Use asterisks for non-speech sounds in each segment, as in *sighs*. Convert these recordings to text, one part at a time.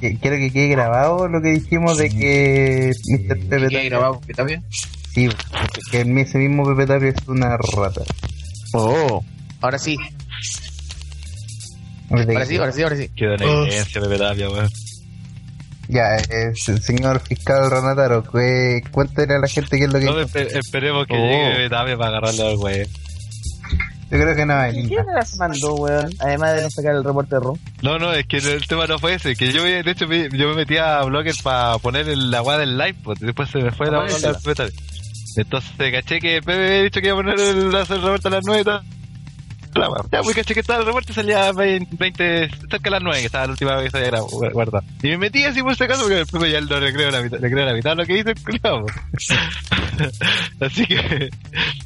que- quiero que quede grabado lo que dijimos de que Mr. Pepe ¿Qué Tapia- grabado? ¿Está bien? Sí, que ese mismo Pepe Tapia es una rata. Oh, ahora sí, ahora sí, ahora sí, ahora sí. Quedó en evidencia, Pepe Tapia, weón. Ya, es el señor fiscal Ronataro, que cuéntale a la gente qué es lo que No, espe- esperemos que Oh. llegue Pepe Tapia para agarrarlo al weón. Yo creo que no va a ¿Quién venir. las mandó, weón? Además de no sacar el reporte de Ron. No, no, es que el tema no fue ese. Que yo, me- de hecho, me- yo me metí a Blogger para poner el, la weá del live, pues, y después se me fue la weá de Pepe Tapia. Entonces caché que Pepe había dicho que iba a poner el, hacer el reporte a las 9 y tal. La. Ya, pues caché que estaba el reporte salía 20, 20 cerca de las 9, que estaba la última vez que había guardado. Y me metí así por si acaso, porque el Pepe ya no le creo la mitad, le lo que dice el po. *laughs* Así que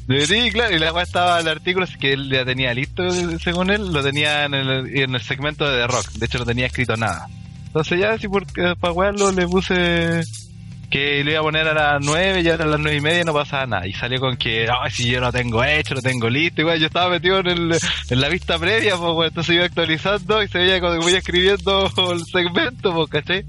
me metí, claro, y la weá estaba el artículo así que él ya tenía listo, según él, lo tenía en el, en el segmento de Rock. De hecho, no tenía escrito nada. Entonces ya, así porque para wearlo le puse que lo iba a poner a las 9 y ahora a las 9 y media y no pasaba nada. Y salió con que, no, si yo lo tengo hecho, lo tengo listo, igual yo estaba metido en, el, en la vista previa, pues, weón. entonces iba actualizando y se veía cuando iba escribiendo el segmento, pues, ¿cachai?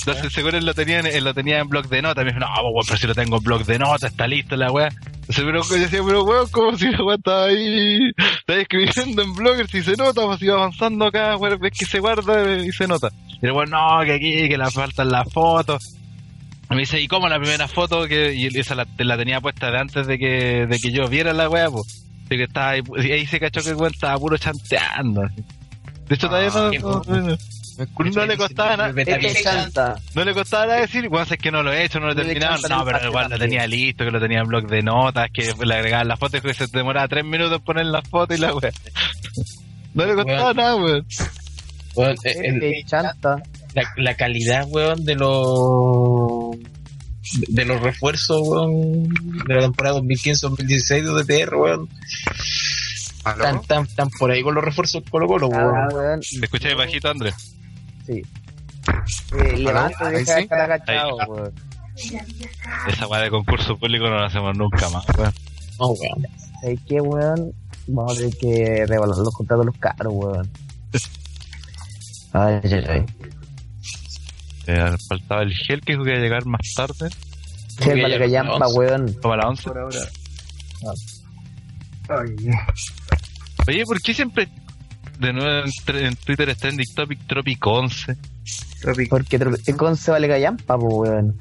Entonces seguro él lo tenía, en, él lo tenía en blog de notas, me dijo, no, pues, pero si lo tengo en blog de notas, está listo la weá. Entonces pero, yo decía, pero weón, como si la weá estaba ahí, estaba escribiendo en blogger, si se nota, pues iba avanzando acá, weón, ves que se guarda y se nota. Y el weón, no, que aquí, que le faltan las fotos. Me dice, ¿y cómo la primera foto? que Y esa la, la tenía puesta de antes de que, de que yo viera la weá, pues. De que estaba ahí, y ahí se cachó que el weón estaba puro chanteando. así. De hecho, todavía no, qué no, no, no le costaba nada. No le costaba nada decir, weón, es que no lo he hecho, no lo he terminado. No, pero igual lo tenía listo, que lo tenía en blog de notas, que le agregaban las fotos, que se demoraba tres minutos en poner las fotos y la weá. *laughs* No le costaba nada, weón. Eh, el- chanta. La, la calidad, weón, de los de los refuerzos, weón, de la temporada 2015-2016 de DTR, weón, ¿Aló? tan, tan, tan por ahí con los refuerzos Colo Colo, Ah, weón. weón. ¿Te escuché bajito, Andrés? Sí. Eh, levanta deja de sí. estar agachado, weón. Esa weá de concurso público no la hacemos nunca más, weón. No, weón. ¿Sabes qué, weón? Vamos a tener que revaluar los contratos de los caros, weón. *laughs* Ay, ay, ay. Eh, faltaba el gel que dijo que iba a llegar más tarde, Sí, el ya Malacayampa, weón. como a las 11. Por ahora. Ah. Ay, Oye, ¿por qué siempre de nuevo en, en Twitter está trending topic Tropic 11? Tropic. Porque tro- el Conce vale callampa, weón.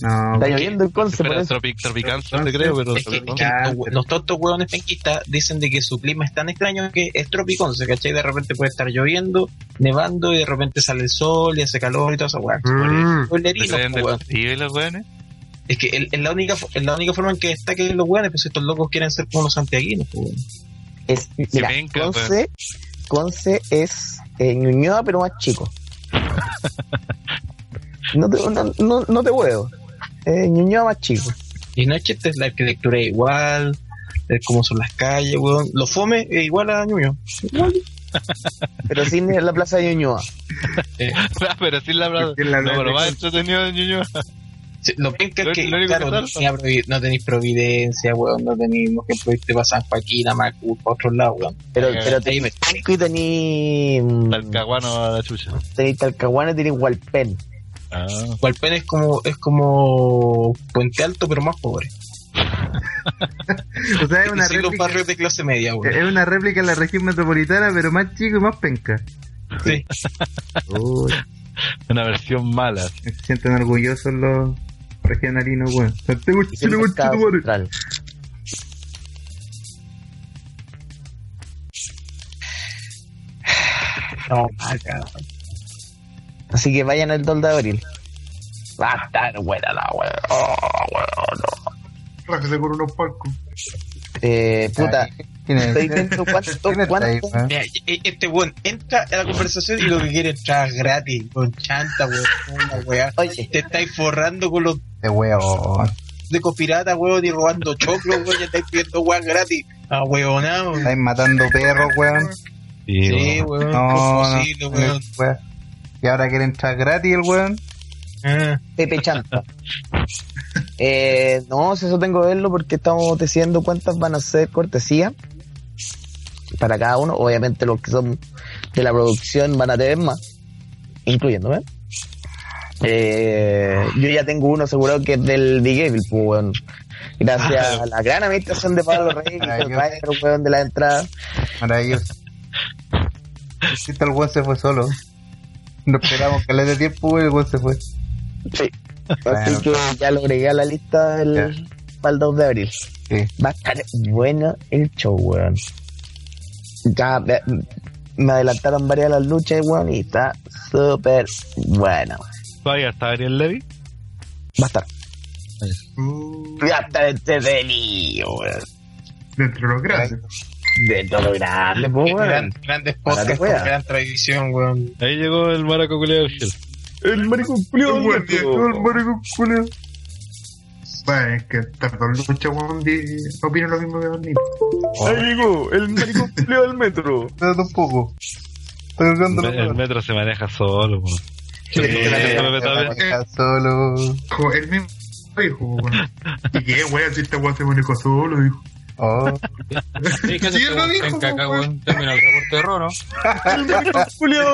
No, Está lloviendo el Conce, eso. Tropic, Tropicance, te creo, pero... Es que, es que Tropic 11. los, tontos weones penquistas dicen de que su clima es tan extraño que es tropiconce, ¿cachai? De repente puede estar lloviendo, nevando y de repente sale el sol y hace calor y todo eso, weón. Mm. ¿Se Spoilerinos, creen po, weón. los? Es que es la única es la única forma en que destaquen los weones, pues estos locos quieren ser como los santiaguinos, weón. Es, mira, venga, Conce, Conce es eh, Ñuñoa, pero más chico. *laughs* no, te, no, no, no te puedo. Eh, Ñuñoa más chico. Y no es chiste, la arquitectura es igual, es como son las calles, weón. Lo fome es igual a Ñuño. Pero sin la plaza de Ñuñoa. *laughs* *laughs* Ah, pero sí la verdad. Porque la No, es más que- entretenido de Ñuñoa. Sí, Lo penca es que, claro, que no, provi- no tenéis providencia, weón, no tenéis, por ejemplo, irte para San Joaquín, a Macul, para otro lado, weón. Pero, Eh, pero tenéis Talco y tenéis. mm, Talcahuano a la chucha. Tenéis Talcahuano y tenéis Hualpén. Ah. Hualpén es como, es como Puente Alto, pero más pobre. *laughs* O sea, es una réplica. barrios de clase media. Es una réplica de la región metropolitana, pero más chico y más penca. Sí. Uy, *laughs* Una versión mala. se sienten orgullosos los regionalinos, weón. Santiago Chile, central. *sighs* No. Así que vayan el 2 de abril. Va a estar buena la weón. Oh, weón, no. Rájese con unos palcos. Eh, puta, dentro cuánto, ¿Quién está ahí, cuánto. weón? Mira, e- este weón entra a la conversación y lo que quiere es entrar gratis, con chanta, weón. Oye, Te estáis forrando con los De huevo. de pirata, weón, y robando choclo, weón, ya estáis pidiendo weón gratis. Ah, weonado. Estáis matando perros, weón. Sí, weón, No, no, no, weón. Y ahora quiere entrar gratis el weón. Ah, Pepe Chanta. *laughs* Eh, no, si eso tengo que verlo porque estamos diciendo cuántas van a ser cortesía para cada uno. Obviamente los que son de la producción van a tener más. incluyéndome. Eh, yo ya tengo uno asegurado que es del Big Evil, pues, weón. Gracias a la gran administración de Pablo Rey, que fue el weón, de la entrada. Maravilloso. *laughs* El weón se fue solo. No esperamos que le dé tiempo y el weón se fue. Sí. Así Bueno. que ya lo agregué a la lista del, para el 2 de abril. Sí. Va a estar bueno el show, weón. Ya me, me adelantaron varias de las luchas, weón, y está súper bueno. Todavía está Ariel Levy. Va a estar. Uh, Va a estar entretenido, weón. dentro de los grandes. De todo grande, pues, Gran, weón. grandes podcasts, juega. gran tradición, weón. Ahí llegó el maraco culiao del Shell. El marico día, todo el marico culeo. Bueno, es que tardó lucha, weón, opino lo mismo que Don. Ahí llegó, el marico del metro. Espérate un poco. Estoy jugando El, el metro se maneja solo, weón. Sí, Sí, se sí, maneja sí. solo. Él mismo dijo, weón. *laughs* ¿Y qué, weón? Si este weón se manejó solo, dijo. Oh, *laughs* Sí, que Sí, se él lo dijo, en caca, weón. Termina el reporte de Roro. Se metro. está subiendo,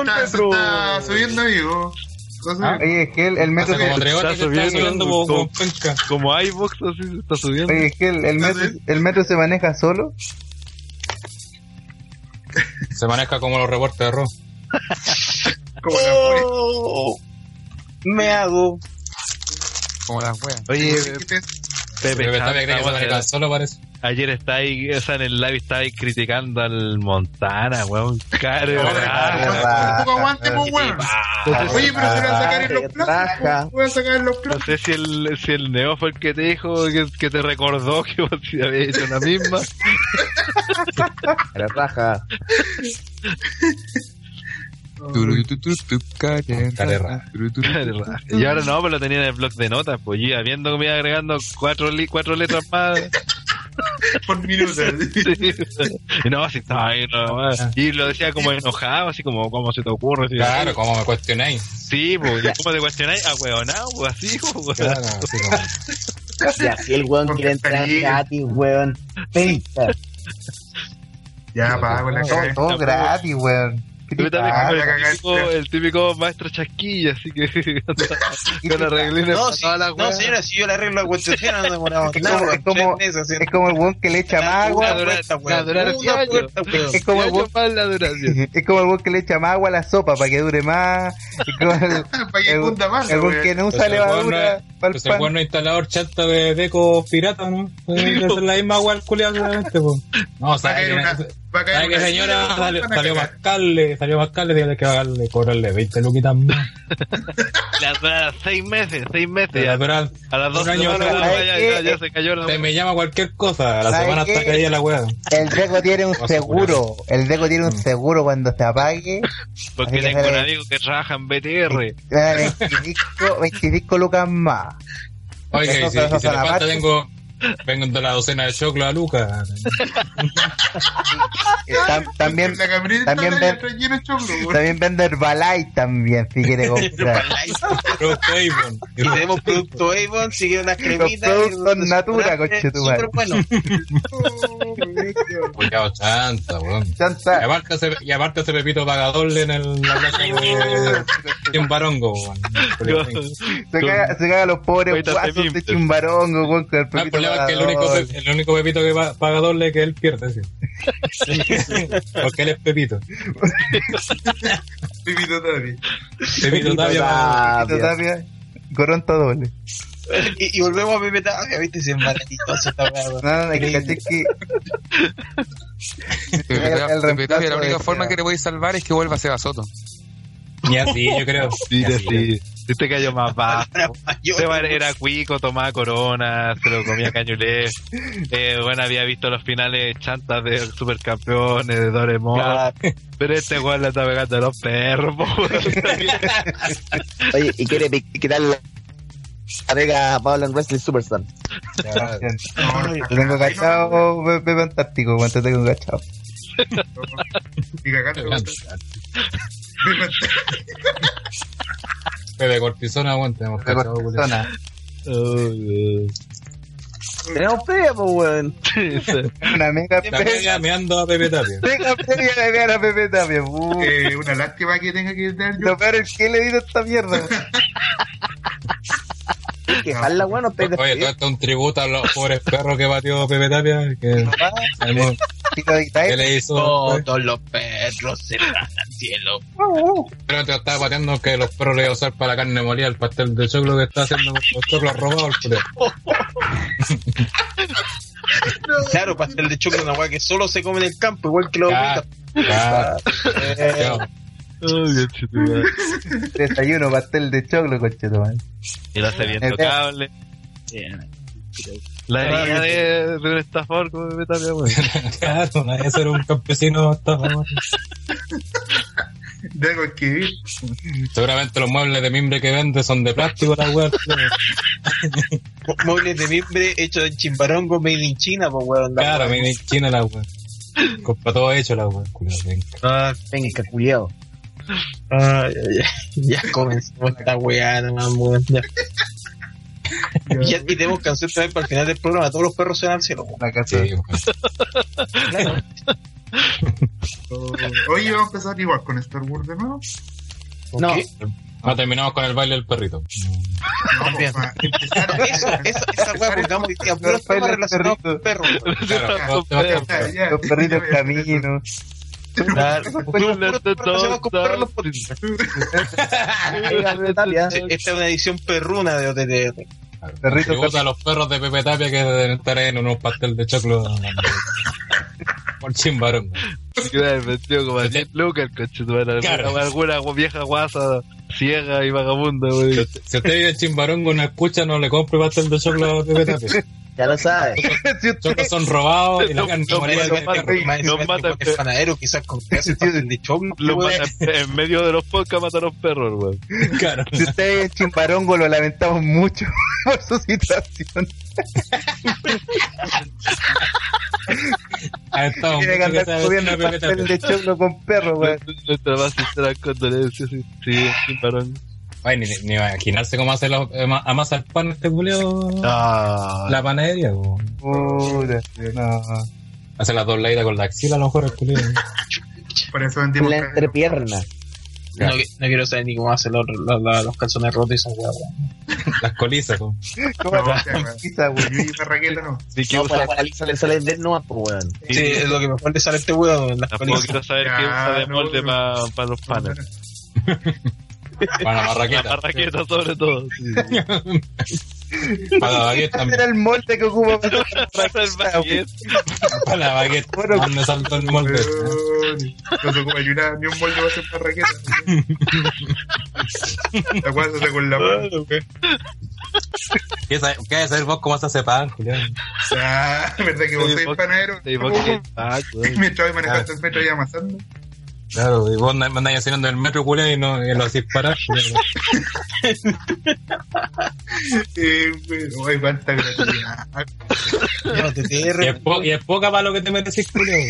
subiendo. Oye, es que el, el metro como tres horas está subiendo subiendo como, como- como penca. Como iVox así se está subiendo. oye, es que el, el metro, el metro se maneja solo. Se maneja como los reportes de Roro. Como. Oh, me hago. Como las weas. Oye, ¿Qué Pepe, solo, parece. Ayer está ahí, o sea, en el live está ahí criticando al Montana, weón. Caro, te- Ah, Un poco aguante, pues, weón. Oye, pero se van a sacar en los platos. Raja. pues, Voy a sacar en los No platos. sé si el, si el Neo fue el que te dijo, que, que te recordó que vos sí habías hecho la misma. Era raja. Y ahora no, pero lo tenía en el blog de notas, pues yo iba viendo que me iba agregando cuatro, li- cuatro letras más. *laughs* Por minuto. y no, si estaba ahí, no, y lo decía como enojado, así como, ¿cómo se te ocurre? Así, Claro, como me cuestionáis. Sí, pues, ¿y ¿cómo te cuestionáis? Ah, huevonao, pues así, pues, Claro, así como. Y así el weón quiere entrar gratis, weón. Penca. Ya, pago la Todo, caga. todo gratis, weón. ¿Qué Pero te también la el, típico, el típico maestro chasquilla, así que *laughs* con arreglines No, para sí, las no, señora, si yo le arreglo la cuestión, *laughs* no demoramos Es nada. como- es como- Es como el weón que le echa más agua. la yo. Es como el la duración. *laughs* Es como el weón que le echa más agua a la sopa para que dure más. Es como el, Para que cunda más. el weón weón. que no usa Pues no levadura es- para el Pues el pan. bueno instalador chanta de deco pirata, ¿no? Ser la misma agua al culiado seguramente, pues. No, o a sea, Va a caer ¿sabe que señora salió, salió cagada. más carle, salió más carle, dígale que va a darle, cobrarle 20 luquitas más. *laughs* La dura seis meses, seis meses. Pero, ya. pero, A las dos un año semanas atrás, ya, ya, se cayó la te me llama cualquier cosa, a la ¿Sabe semana está caída la weá. El Deco tiene un *laughs* seguro. El Deco tiene un seguro cuando se apague. Porque tengo un amigo que trabaja en BTR. te da 25, 25 lucas más. Y si, si le son falta tengo, vengo de la docena de choclo a Lucas. *laughs* Eh, tam- también, también ven- también vende Herbalife también, si quiere *laughs* comprar. Producto Avon. Y tenemos producto Avon, sigue unas cremitas. productos y- Natura, súper conchetumare. bueno. *laughs* Cuidado, chanta, weón. Y Chanta. aparte, ese, y aparte ese Pepito paga doble en el, la plaza de Chimbarongo, weón. Se caga, se caga los pobres guasos de chimbarongo, weón, con el el pepito que el único, el único Pepito que pa- paga doble es que él pierde, sí. *laughs* Porque él es Pepito. Pipito *laughs* Tari. Pepito Tapia. Pepito Tapia, Coronta doble. Y, y volvemos a Pepe Tapia, viste, si es esta weón. No, no, es que caché que *laughs* Pepe El Tapia- Tapia, la única forma que le podéis salvar es que vuelva a Seba Soto. Y así, yo creo. Sí, sí. Este cayó más *laughs* bajo. Seba era cuico, tomaba corona, se lo comía cañulé. *laughs* Eh, bueno, había visto los finales chantas de supercampeones, de Doremon. Claro. Pero este weón le está pegando a los perros. *laughs* Oye, y quiere quitarle la pega a Pablo en Wrestling Superstar. te tengo cachado, Pepe Antártico, weón, te tengo cachado. Y cagando, weón. Pepe Cortisona, weón, tenemos De cachado, cortisona. Tenemos previa, pues, weón. Una mega previa. me ando a Pepe Tapia. Mega previa de ver a Pepe Tapia. Eh, una lástima que tenga que dar yo. Lo peor es que le he esta mierda. *laughs* weón. Que jala, weón, no estáis Oye, todo esto es un tributo a los pobres perros que batió Pepe Tapia. Que, le hizo. Todos los perros se van al cielo. Pero te estaba pateando que los perros le iban a usar para la carne molida, el pastel de choclo que está haciendo con los choclos robados. *laughs* Claro, pastel de choclo es una weá que solo se come en el campo, igual que los Ya, ya, ya. *laughs* desayuno, pastel de choclo, concheto, man. Y lo hace bien tocable. La herida de, de un estafador como Pepe Tapia, weón. Claro, nadie ser un campesino hasta De algo que vivir. Seguramente los muebles de mimbre que vende son de plástico, la weá. Mo- Muebles de mimbre hechos en chimbarongo made in China, pues weón. la Claro, me en China la weá. Compra todo hecho la weá, culiao, venga. Ah, Venga, culiao. Ay, ay, ay. Ya comenzó esta weá, weón. Ya. Y, ya- y tenemos canción también para el final del programa. Todos los perros se van al cielo. La casa. Sí. Oye, vamos a empezar igual con Star Wars de nuevo. No, ¿Qué? Ah, terminamos con el baile del perrito. No, *laughs* Eso, esa, weá, pongamos puros temas relacionados con perros. Claro, Ya, ya, Los perritos ya, ya. caminos. Claro, con. *laughs* Esta es una edición perruna de OTT. Perrito Tributo a los perros de Pepe Tapia que deben estar en unos pastel de choclo. *laughs* Por chimbarón. Me metido como a 10 lucas. Claro. Alguna, vieja guasa, ciega y vagabunda, Si usted, si usted vive en Chimbarongo no escucha, no le compre pastel de choclo a Pepe Tapia. *laughs* Ya lo sabes. Choclos son robados y la carne es panadero, quizás con *laughs* pastel de choclo. Los weón. matan en medio de los podcasts los perros, weón. *laughs* Claro. si usted es chimbarongo, lo lamentamos mucho *laughs* por su situación. Ha estado Tiene que andar pastel Tapia. de choclo con perro, weón. Nuestra más sincera condolencia, sí, parón. Ay, ni, ni imaginarse cómo hace los, eh, amasa el pan este culeo. Ah, La panadería, po. Puta, no. Hace la dobladita con la axila a lo mejor el culeo. *laughs* Por eso vendimos. La entrepierna. No, no quiero saber ni cómo hacen los, los, los- los calzones rotos y son weón. *laughs* Las colizas, po. ¿Cómo *laughs* No, te o sea, weón. pisa, weón? Yo y Barraqueta no. ni que No, usa, para la lista le sale de nuevo, pues, weón. Sí, es lo que mejor le sale este weón. en Las tampoco palizas. quiero saber Ya, qué usa de molde no. para los panes. Para la La barraqueta. sobre todo. sí. Para la baguette Ese también. era el molde que ocupa para Para *laughs* el baguette. Para la baguette. Bueno. ¿Dónde saltó el molde? No se ocupa ni, una, ni un molde va a ser Barraqueta. La cual se hace con la mano. ¿Qué sabe- qué hay que saber vos cómo se hace pan, Julián? Ah, *laughs* ¿verdad que vos sois vos- panadero? *laughs* Ah. Mientras voy manejando el metro y amasando. Claro, y vos andáis haciendo el metro, Julián, y, no, y lo hacís parar. Eh, bueno, ay, cuánta gratividad. Ya no te Y es, po- y es poca para lo que te mereces, Julián.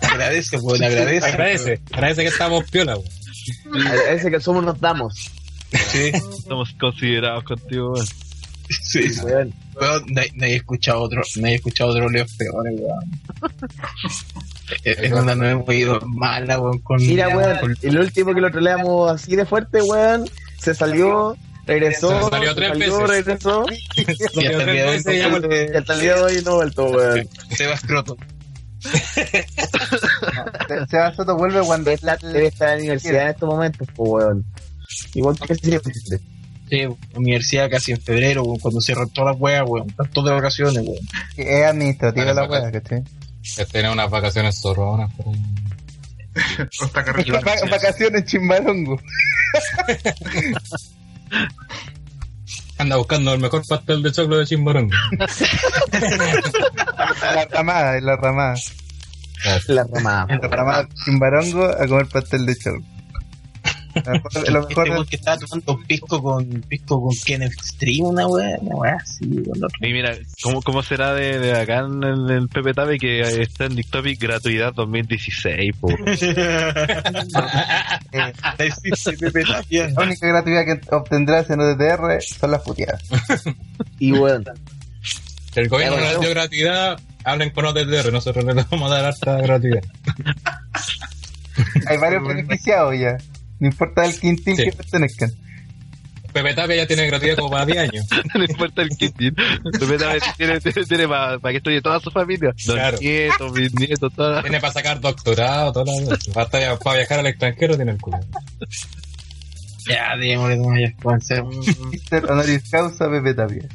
Agradece, weón, agradece. Agradece, agradece que estamos piola, weón. A ese que somos nos damos. Sí, Estamos considerados contigo, weón. sí. Weón. Weón, no, hay- no he escuchado otro, no he escuchado otro Leo peores, weón. Es *laughs* es una no hemos ido mala, weón, con. Mira, con- weón, el último que lo troleamos así de fuerte, weón, se salió, regresó, Se salió tres veces. regresó, *laughs* Y hasta el día de hoy el- y hasta el día de hoy no vuelto, weón. Sebas Croto. Se- Seba Soto *laughs* vuelve cuando Debe estar, debe estar en la universidad en estos momentos, pues, weón. Igual que siempre. Universidad casi en febrero, weón, cuando cierran todas las weas, weón. Todas de vacaciones, weón. es administrativa la weá, ¿cachai? Que tiene unas vacaciones zorronas *laughs* sí. Vacaciones chimbarongo. Anda buscando el mejor pastel de choclo de Chimbarongo. La ramada, la ramada. La ramada. La ramada chimbarongo a comer pastel de choclo. Mejor- lo Este mejor weón que estaba tomando pisco con pisco con Ken Extreme, una weá, una weá así, Y mira, ¿cómo, cómo será de, de acá en el, el Pepe Tabe que está en Dictopic gratuidad 2016? Po. *laughs* que- Sí, sí, Pepe Tapia. la única gratuidad que obtendrás en ODTR son las puteadas. Y Si el gobierno les dio gratuidad, hablen con OTTR, nosotros les vamos a dar harta gratuidad. Hay varios beneficiados ya. No importa el quintín Sí. que pertenezcan. Pepe Tapia ya tiene gratuidad como para 10 años. *laughs* no le importa el Quintín. Pepe Tabe tiene, tiene, tiene para que estudie toda su familia. Los Claro. nietos, bisnietos, toda Tiene para sacar doctorado, toda la para viajar al extranjero, tiene el culo. Ya, démosle nomás, ya, comencemos. Mister Honoris Causa Pepe Tapia.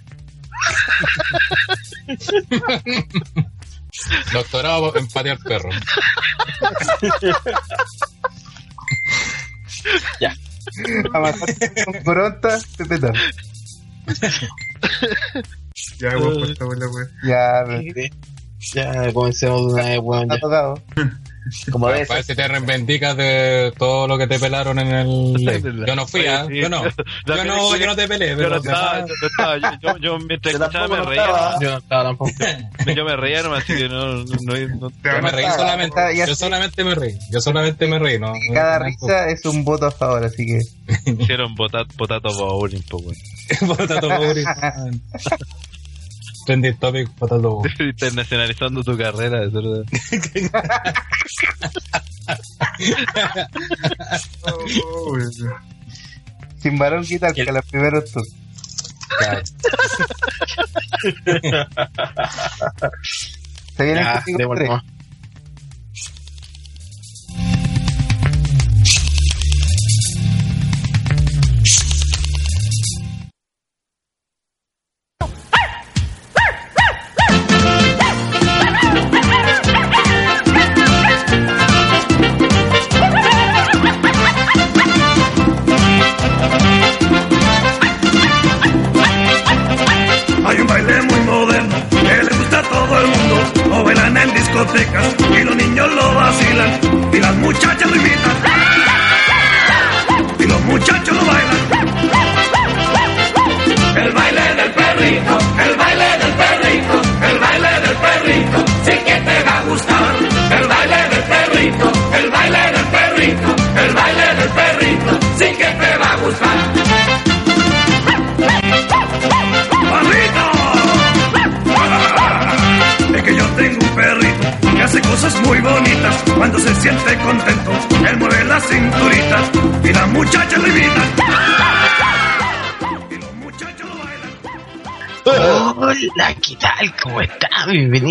Doctorado en patear perro. *laughs* A matar *laughs* con coronta Pepe Tapia. Ya, weón, por esta weá, weón. Ya, Ya, comencemos de una vez, weón. ya. tocado. *laughs* como ves, ver si te reivindicas de todo lo que te pelaron en el. *laughs* Yo no fui, ¿ah? Yo no. *laughs* Yo no, yo no te peleé, Yo pero no estaba, yo estaba, yo, yo, yo mientras escuchaba me reía, estaba. Yo no estaba tampoco. *laughs* yo me reía nomás, así que no, no, Yo me reí solamente. Yo solamente me reí. Yo solamente me reí, ¿no? Y cada risa es un voto a favor, así que. hicieron potato, bowling, po, weón. Potato Bowling. Trending topic. *laughs* Internacionalizando tu carrera, es verdad. Oh. *laughs* Sin varón quita que los primeros turnos. Claro. Se viene Ya, el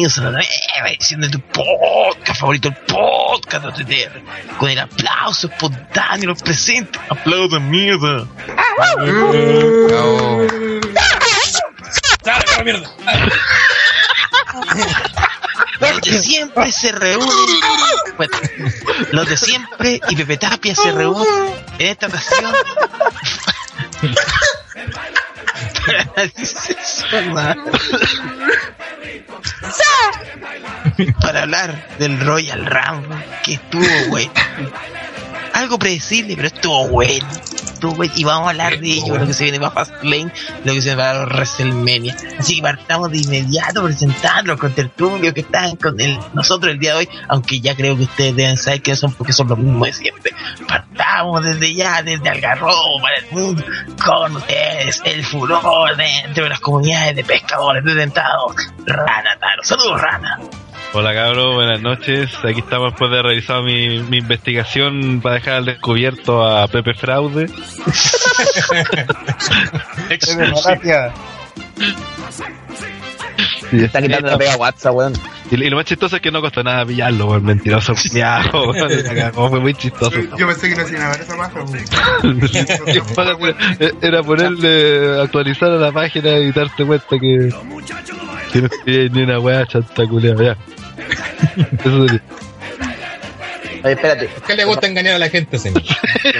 Bienvenidos a la nueva edición de tu podcast favorito, el podcast de OTTR. Con el aplauso espontáneo, los presentes. Aplausos, mierda. Los de siempre se reúnen. Bueno, los de siempre y Pepe Tapia se reúnen en esta ocasión. *laughs* Para hablar del Royal Rumble, que estuvo bueno. Algo predecible, pero estuvo bueno. Estuvo bueno. Y vamos a hablar de ello, lo que se viene para Fastlane, lo que se viene para WrestleMania. Así que partamos de inmediato presentando con tertulios que están con el, nosotros el día de hoy, aunque ya creo que ustedes deben saber que son porque son los mismos de siempre. Partamos desde ya, desde Algarrobo para el mundo, con ustedes, el furor de, entre las comunidades de pescadores detentados, Rana Taro. Saludos, Rana. Hola cabros, buenas noches. Aquí estamos después de realizar mi, mi investigación para dejar al descubierto a Pepe Fraude. *laughs* *laughs* Pepe, *laughs* Y, está quitando la pega WhatsApp, weón. y lo más chistoso es que no costó nada pillarlo, weón, mentiroso. cagó, fue muy chistoso. Yo pensé que no hacían ver esa paja, weón. *laughs* Era ponerle, actualizar a la página y darte cuenta que, que no escribía ni una weá chanta culiao, ya. Eso sería. Oye, espérate. ¿Qué le gusta engañar a la gente, señor? que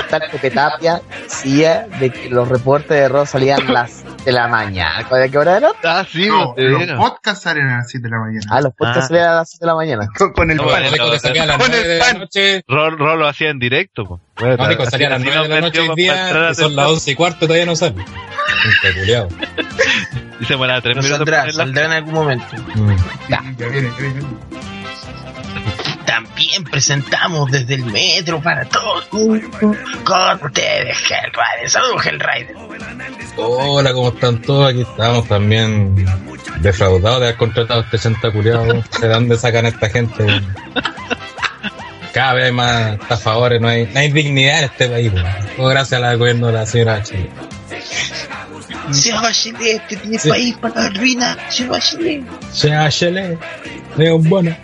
Está Pepe Tapia, decía de que los reportes de Raw salían las de la mañana. ¿A qué hora era? Ah, sí, No, de los podcasts salen a las 7 de la mañana. Ah, los podcasts Ah. salían a las 7 de la mañana. Con, con el No, pan. Rico te salía a las Con 9 el de la pan. noche. Rol, Rol lo hacía en directo, po. Bueno, No, Rico salía a las así 9 de la noche hoy día y son las 11 y cuarto todavía no sale. Peculiado. Y se tres No minutos saldrá, saldrá en algún momento. Ya viene, ya viene. También presentamos desde el metro para todo el mundo con ustedes, Hellrider. Saludos, Hellrider. Hola, ¿cómo están todos? Aquí estamos también defraudados de haber contratado a este chanta. ¿De dónde sacan a esta gente? Cada vez hay más estafadores, no hay, no hay dignidad en este país. Todo gracias al gobierno de la señora Chile. Se va Chile, este tiene Sí. país para la ruina. Se va Chile. Señora Chile, es un bono.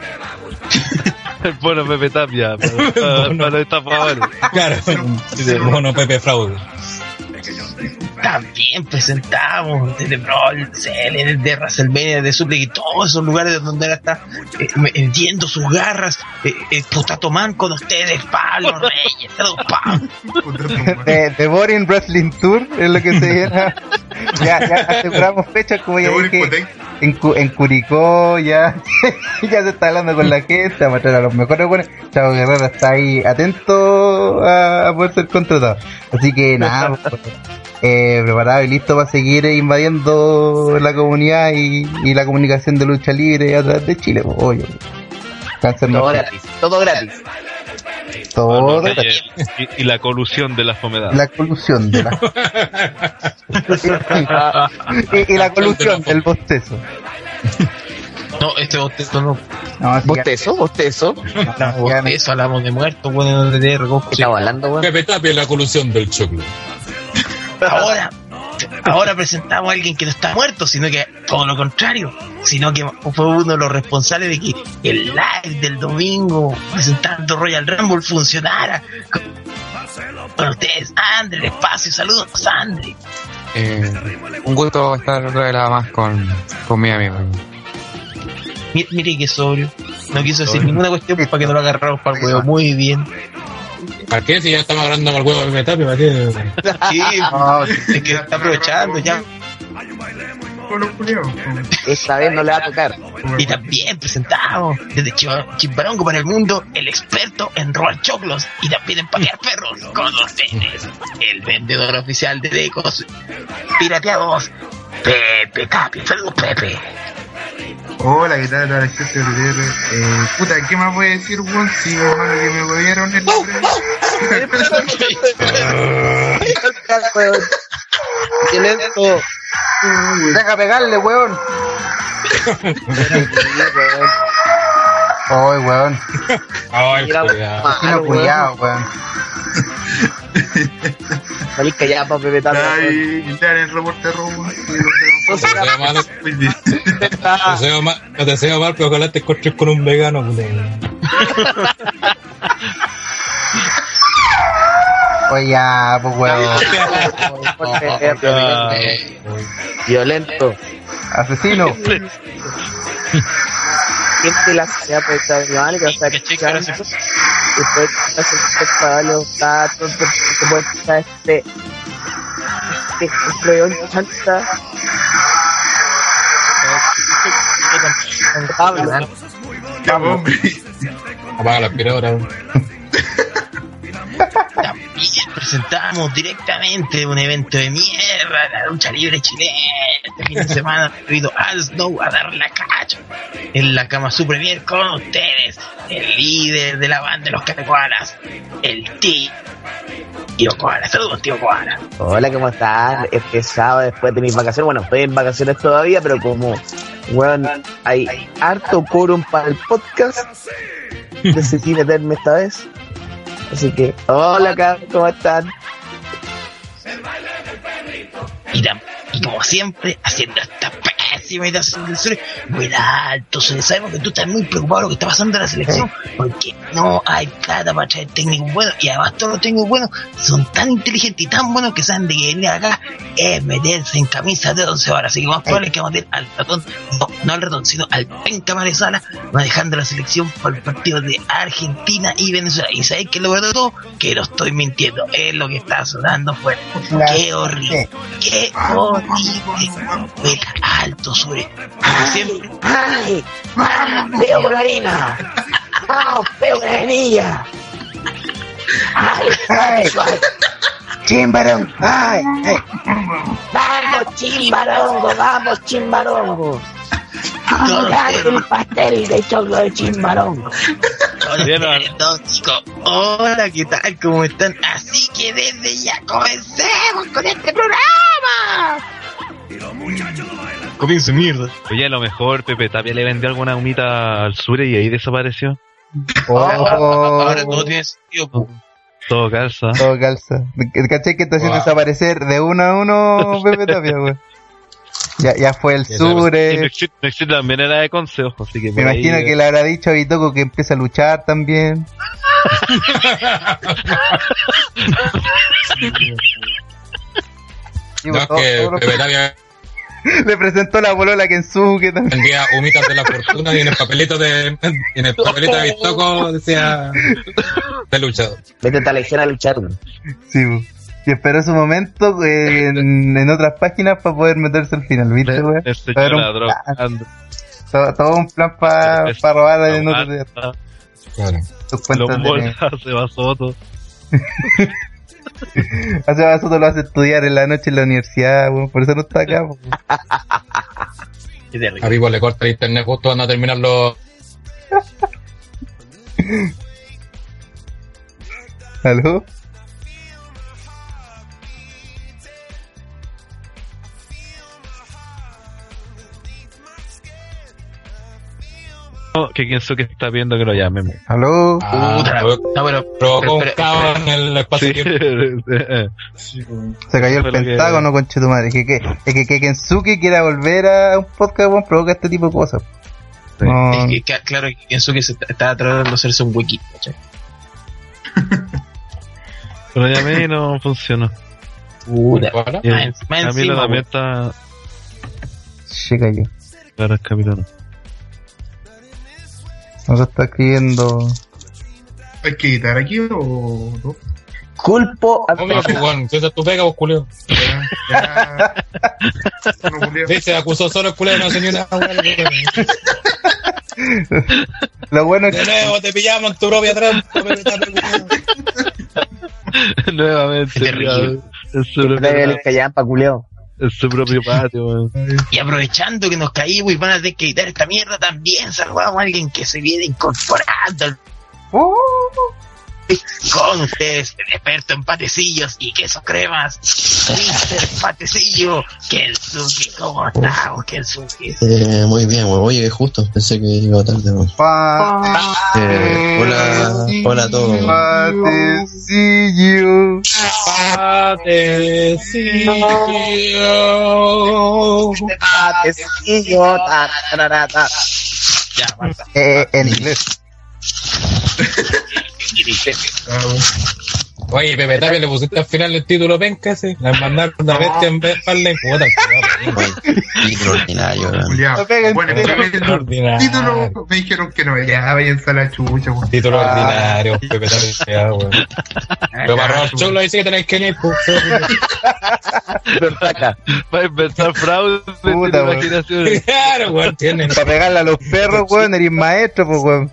*laughs* El bono Pepe Tapia. *laughs* Para. Claro, dice bono Pepe Fraude. También presentamos desde Brawl, CL, desde WrestleMania, desde Suplex y todos esos lugares donde él está eh, vendiendo sus garras. Eh, eh, Potato Man con ustedes, Pablo Reyes. De, de Boring Wrestling Tour es lo que se viene. *laughs* ya, ya aseguramos fechas, como ya dije. En, Cu- en Curicó, ya, *laughs* ya se está hablando con la gente, a traer a los mejores buenos. Chavo Guerrero está ahí atento a, a poder ser contratado. Así que nada, *laughs* pues, eh, preparado y listo para seguir invadiendo la comunidad y, y la comunicación de lucha libre a través de Chile, pues, obvio. Cáncer no Todo gratis. Todo gratis. Todo Bueno, y, y- la colusión de las fomedades. la colusión de la *laughs* y, y la colusión del bostezo. No, este bostezo no. No, ¿Bostezo? ¿Bostezo? Hablamos de bostezo, hablamos de muertos, bueno, de. ¿Qué estaba hablando, weón? Pepe Tapia, la colusión del choclo. Ahora, ahora presentamos a alguien que no está muerto, sino que todo lo contrario, sino que fue uno de los responsables de que el live del domingo presentando Royal Rumble funcionara. Con, ustedes, André, espacio, saludos, André. Eh, un gusto estar otra vez más con, con mi amigo. Mire, mire que sobrio. No quiso decir ninguna cuestión para que no lo agarramos para el huevo. Muy bien. ¿Para qué? Si ya estamos hablando con el huevo de Pepe Tapia, ¿para qué? Sí, *laughs* No, es que está aprovechando ya. Los. Esta vez no le va a tocar. Y también presentamos desde Chimbarongo para el mundo el experto en robar choclos y también en patear perros con ustedes. El vendedor oficial de Decos pirateados, Pepe Tapia. Saludos, Pepe. Hola, ¿qué tal? La gente de. Eh, puta, ¿qué más voy a decir, weón? Si hermano que me volvieron el ¡Qué lento! Deja pegarle, weón. Ay, weón. Ay, Mira, cuidado. Chino weón. Salí callada para weón. Ay, ya en el reporte robo. *laughs* Te deseo mal, te deseo mal, te deseo mal, pero ojalá te encuentres con un vegano. Oye, ya, pues, weón. Violento. Asesino. ¿Quién te la a pensar mal? Que que Después hacer te puede escuchar este. Este weón chanta. Habla. Ya, hombre. Apaga la *laughs* También presentamos directamente un evento de mierda, la lucha libre chilena. Este fin de semana he ido al Snow a dar la cacha en la cama su premier con ustedes, el líder de la banda de los Catacuanas, el tío. Koala, saludos tío Koala. Hola, ¿cómo están? Este sábado después de mis vacaciones, bueno, estoy en vacaciones todavía, pero como, weón, hay harto quórum para el podcast, decidí meterme esta vez. Así que, hola, ¿cómo están? Y, como siempre, haciendo esta pésima del Sure. Buena alto, Sure. Sabemos que tú estás muy preocupado de lo que está pasando en la selección, porque no hay plata para traer técnicos buenos, y además todos los técnicos buenos son tan inteligentes y tan buenos que saben de que venir acá es meterse en camisa de 11 horas. Así que más probable es que vamos a meter al ratón, no, no al ratón, sino al penca Maresala, manejando la selección por el partido de Argentina y Venezuela. Y sabéis que lo de todo, que no estoy mintiendo, es lo que está sonando fuerte. Qué horrible, qué horrible. Alto sobre, siempre. ¡Ay! ¡Veo con la harina! ¡Ah, veo con la vainilla! ¡Ay! ¡Ay! ¡Chimbarón! ¡Ay! ay. ¡Vamos, chimbarongo! ¡Vamos, chimbarongo! ¡Dale el pastel de choclo de chimbarongo! Hola, ¿qué tal? ¿Cómo están? Así que desde ya comencemos con este programa. Comienza mierda. Oye, a lo mejor Pepe Tapia le vendió alguna humita al Sure y ahí desapareció. Oh, Ahora todo tiene sentido. po. Todo calza. todo calza. ¿Cachai que está haciendo Wow. desaparecer de uno a uno Pepe Tapia, weón? Ya, ya fue el Sure. Nexit también era de consejo, así que Me ahí- imagino que le habrá dicho a Bitoco que empieza a luchar también. *laughs* *laughs* Digo, No, todo- que todo Tapia *laughs* le presentó la bolola Kensuke también. vendía humitas de la fortuna y en el papelito de, en el papelito de Bistoco decía de luchador. Vete a la lección a luchar. güey. Sí, y esperó su momento eh, en, en otras páginas para poder meterse al final, ¿viste, plan. Todo, todo un plan para Es- robar en otros días. Claro. tus Los cuentas de... se *laughs* Soto. *laughs* Hace más lo hace estudiar en la noche en la universidad, weón, por eso no está acá. A Vivo le corta el internet justo cuando terminar los. *laughs* ¿Aló? No, que Kensuke está viendo que lo llamemos. ¿Aló? Ah, no, pero, provocó un caos en el espacio *laughs* Sí. Se cayó el lo pentágono, conche tu madre. Es que, que, es que, que Kensuke quiera volver a un podcast, weón, provoca este tipo de cosas. No, es que, claro, que se está- está tratando de hacerse un. ¿cachai? *laughs* Pero llamé y no funcionó. Puta. Camilo también está. se cayó. Claro, es Camilo no. Nos está escribiendo. ¿Hay que editar aquí o no? Culpo a Obvio, pues, si esa es tu pega, vos culeo. Ya, *laughs* se acusó solo el culeo, no hace ni una. *laughs* Lo bueno es De que nuevo te pillamos en tu propia trampa. *laughs* Nuevamente. Qué terrible. propio, el callampa, culeo. En su propio *laughs* patio, weón. Y aprovechando que nos caímos y van a tener que editar esta mierda, también saludamos a alguien que se viene incorporando ¡Uh! Con ustedes, el experto en patecillos y queso cremas, Mr. Patecillo, Kensuke, ¿cómo estamos, Kensuke? Eh, muy bien. Oye, justo, pensé que iba tarde. Pa- Eh, hola, hola a todos. Patecillo. Patecillo. Patecillo, ta, tarara, ta. Ya, basta. Eh, en inglés. *laughs* Ah, bueno. Oye, Pepe Tapia le pusiste al final el título penca ese. La mandaron una bestia en vez de darle. Weón, *laughs* Título ordinario, Bueno, título. me dijeron- Ordinario. título me dijeron que no, ya váyanse a la chucha. Título Ah. ordinario, Pepe Tapia. ya, weón. *laughs* Pero para robar choclo dice que tenéis que ir, pues. Saca. Va a inventar fraude de *laughs* Puta, imaginación. Claro, weón, tienen. Para pegarle a los perros, weón, eres maestro, pues, weón.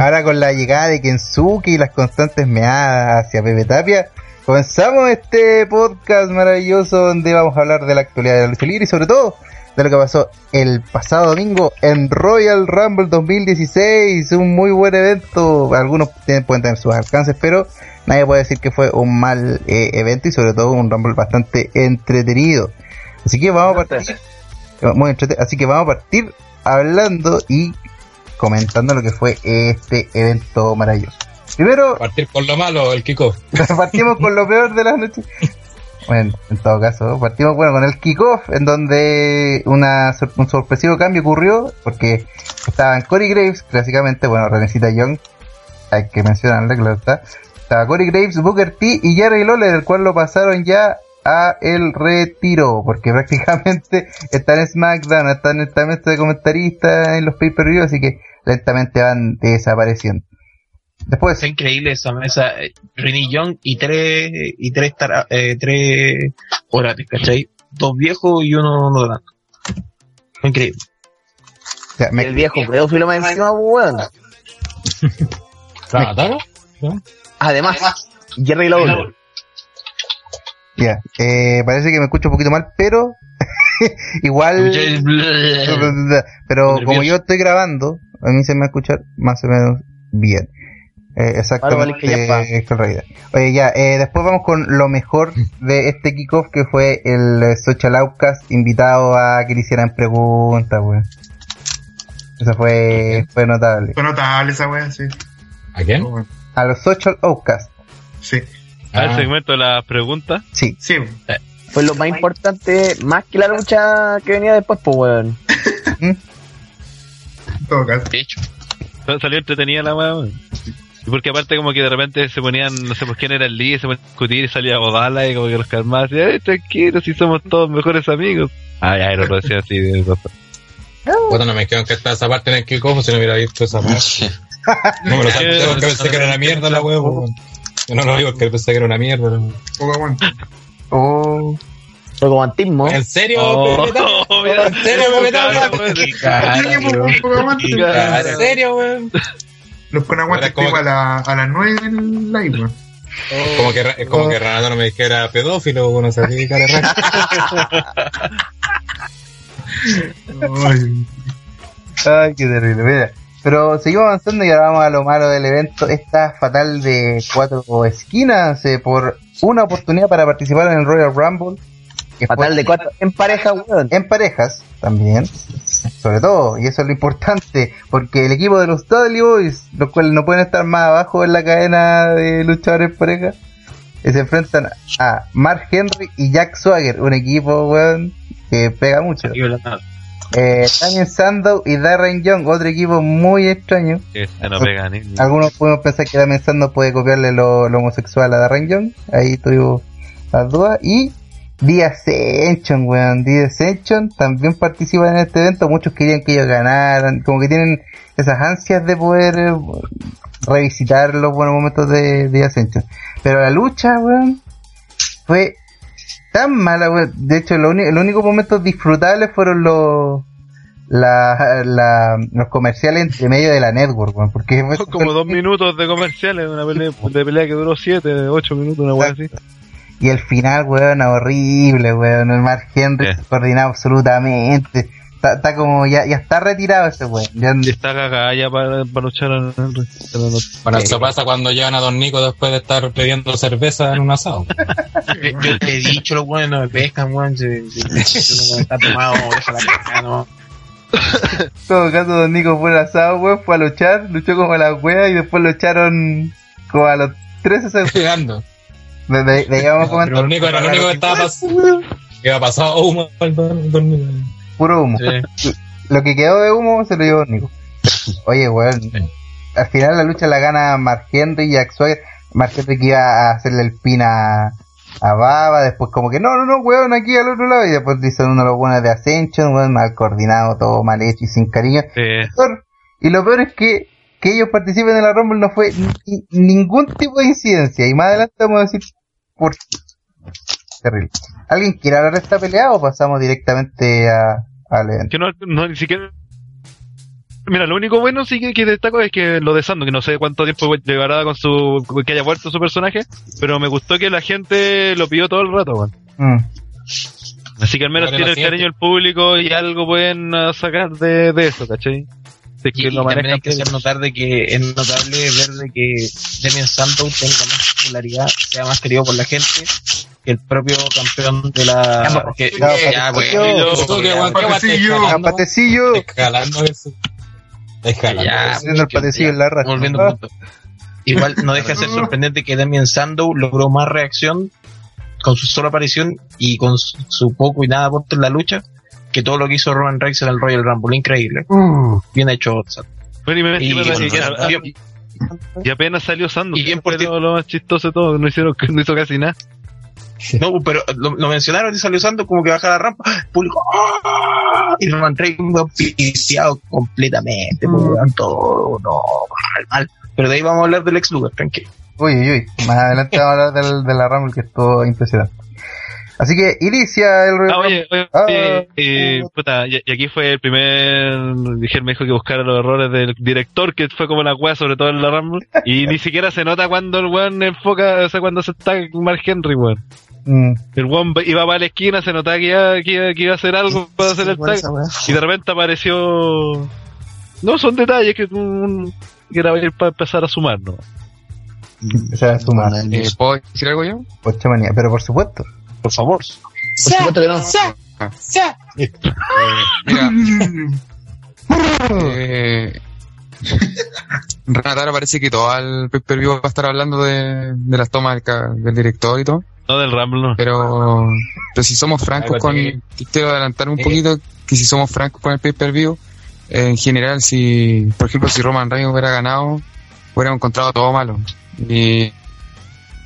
Ahora con la llegada de Kensuke y las constantes meadas hacia Pepe Tapia, comenzamos este podcast maravilloso donde vamos a hablar de la actualidad de la lucha libre y sobre todo de lo que pasó el pasado domingo en Royal Rumble 2016, un muy buen evento, algunos tienen- pueden tener sus alcances, pero nadie puede decir que fue un mal eh, evento y sobre todo un Rumble bastante entretenido. Así que vamos a partir, muy entrete- así que vamos a partir hablando y comentando lo que fue este evento maravilloso. Primero, Partir con lo malo, el Kiko. *laughs* partimos con lo peor de la noche. Bueno, en todo caso, partimos bueno con el kickoff, en donde una, un sorpresivo cambio ocurrió, porque estaban Corey Graves, clásicamente, bueno, Renecita Young, hay que mencionarle, claro está. Estaba Corey Graves, Booker T y Jerry Lawler, el cual lo pasaron ya a el retiro, porque *laughs* prácticamente están en SmackDown, están en esta mesa de comentaristas en los pay-per-view, así que lentamente van desapareciendo. Después, Es increíble esa mesa. eh, Renee Young y tres, y tres, tara- eh, tres orates, ¿cachai? Dos viejos y uno no grande. Increíble. ya, me- El viejo pedófilo más encima, weón. *laughs* ¿La mataron? Además, Jerry Lawler. Ya, eh, parece que me escucho un poquito mal, pero *laughs* igual, pero como yo estoy grabando, a mí se me va a escuchar más o menos bien. Eh, Vale, vale, que ya va. exactamente, con realidad. Oye, ya, eh, después vamos con lo mejor de este kickoff que fue el eh, Social Outcast invitado a que le hicieran preguntas, weón. Eso fue, fue notable. Fue notable esa wea, sí. ¿A quién? A los Social Outcast, Sí, Al Ah. segmento de las preguntas. sí. sí. Fue lo más importante, más que la lucha que venía después, pues, weón. En *laughs* todo caso. De hecho, Sa- Salió entretenida la weón. Y porque aparte como que de repente se ponían, no sé por quién era el líder, se ponían a discutir y salía Godala y como que los calmaba así, ay, tranquilo, si somos todos mejores amigos. Ay, ay, no lo decía así de. *laughs* Puta, no me quedo que está esa parte en el kickoff si no hubiera visto esa *laughs* parte. No me lo porque pensé que era una mierda la huevo. Yo *laughs* no lo digo porque pensé que era una mierda. Poco aguante. Oh, Fue como antismo. ¿En serio? Oh, *laughs* ¿En serio, poco. ¿En serio, weón? Los con aguante a, la, a las 9 del live, weón. Como que, es como que Renato no me dijera pedófilo, bueno, se así, cara *laughs* Ay, qué terrible, mira. Pero seguimos avanzando y ahora vamos a lo malo del evento. Esta fatal de cuatro esquinas eh, por una oportunidad para participar en el Royal Rumble. Que Fatal de cuatro en pareja, weón. en parejas también, sobre todo, y eso es lo importante, porque el equipo de los Dudley Boys, los cuales no pueden estar más abajo en la cadena de luchadores en pareja, eh, se enfrentan a Mark Henry y Jack Swagger, un equipo, weón, que pega mucho. Eh, Daniel Sandow y Darren Young, otro equipo muy extraño. Este no pega ni. ni- Algunos podemos pensar que Damian Sandow puede copiarle lo, lo homosexual a Darren Young. Ahí tuvimos las dudas. Y The Ascension, weón. The Ascension también participan en este evento. Muchos querían que ellos ganaran. Como que tienen esas ansias de poder eh, revisitar los buenos momentos de The Ascension. Pero la lucha, weón, fue tan mala, weón. De hecho, los únicos momentos disfrutables fueron los la, la- los comerciales entre medio de la network, weón, porque fue Como dos minutos de comerciales, una pelea, *laughs* de pelea que duró siete, ocho minutos, una weá así. y el final, weón, horrible, weón, el Mark Henry Sí. coordinado absolutamente, está, está como ya, ya está retirado ese weón, ya Y está cagada ya para, para luchar en el Bueno, eso pasa cuando llevan a Don Nico después de estar bebiendo cerveza en un asado. Yo, te he dicho, los weones no me pescan, weón. Si, si, si uno está tomado, deja la pesca, no. en todo caso Don Nico fue al asado, weón, fue a luchar, luchó como a la wea y después lo echaron como a los 13 segundos, Llegando. de, de, de a Pero Don Nico era lo único que estaba pasando. Que iba pasado humo al Don Nico. Puro humo, Sí. lo que quedó de humo se lo llevó Nico, oye weón, al final la lucha la gana Mark Henry y Jack Swagger. Mark Henry que iba a hacerle el pin a, a Baba, después como que no, no, no, weón, aquí al otro lado, y después dice uno de los buenos de Ascension, weón, mal coordinado, todo mal hecho y sin cariño. Sí. Y lo peor es que, que ellos participen en la Rumble no fue ni- ningún tipo de incidencia, y más adelante vamos a decir por. Terrible. ¿Alguien quiere hablar de esta pelea o pasamos directamente a, evento? Que no, no, ni siquiera. Mira, lo único bueno sí que, que destaco es que lo de Sando, que no sé cuánto tiempo llevará con su. que haya vuelto su personaje, pero me gustó que la gente lo pidió todo el rato, weón. Mm. Así que al menos tiene el cariño del público y algo pueden ah, sacar de, de eso, ¿cachai? Y, que y lo también hay que hacer notar de que es notable ver de que Demian Sandow tenga más popularidad, sea más querido por la gente el propio campeón de la... que- ya, jalando eso. Estás jalando Ya, eso. haciendo el patecillo en la raja. Volviendo punto. Igual no deja de ser *laughs* sorprendente que Demian Sandow logró más reacción con su sola aparición y con su, poco y nada aporte en la lucha, que todo lo que hizo Roman Reigns en el Royal Rumble. Increíble. Uh, Bien hecho. Bueno, y, me- Y- y- y- y- y- y apenas salió Santos. Y bien por lo más chistoso de todo, no hicieron, *laughs* no hizo casi nada. No, pero lo, lo mencionaron y salió usando como que baja la rampa, el público, ¡ah! y Roman Reigns weón, piciado completamente, pues, weón, todo, no, mal, mal. Pero de ahí vamos a hablar del ex Luger, tranquilo. uy, uy, uy. Más adelante vamos a hablar del, de la Rumble, que es todo impresionante. Así que inicia el Ah, oye, oye, Ah, eh, eh, puta, y, y aquí fue el primer. Dije, me dijo que buscara los errores del director, que fue como la wea, sobre todo en la Rumble. Y ni siquiera se nota cuando el weón enfoca, o sea, cuando se está Mark Henry, weón. Mm, El weón iba para la esquina, se notaba que iba, que iba, que iba a hacer algo para hacer el tag. Y de repente apareció. No, son detalles que, un, que era ir para empezar a sumar, ¿no? empezar a sumar. Eh, ¿Puedo decir algo yo? Pocha manía, pero por supuesto. Por favor. Por supuesto que no. Eh, mira, eh, Renataro parece que todo el pay view va a estar hablando de, de las tomas del, del director y todo. No del Rumble, no. Pero, pero si somos francos con, quiero adelantar un poquito, que si somos francos con el pay-per-view, eh, en general, si, por ejemplo, si Roman Reigns hubiera ganado, hubiéramos encontrado todo malo. Y,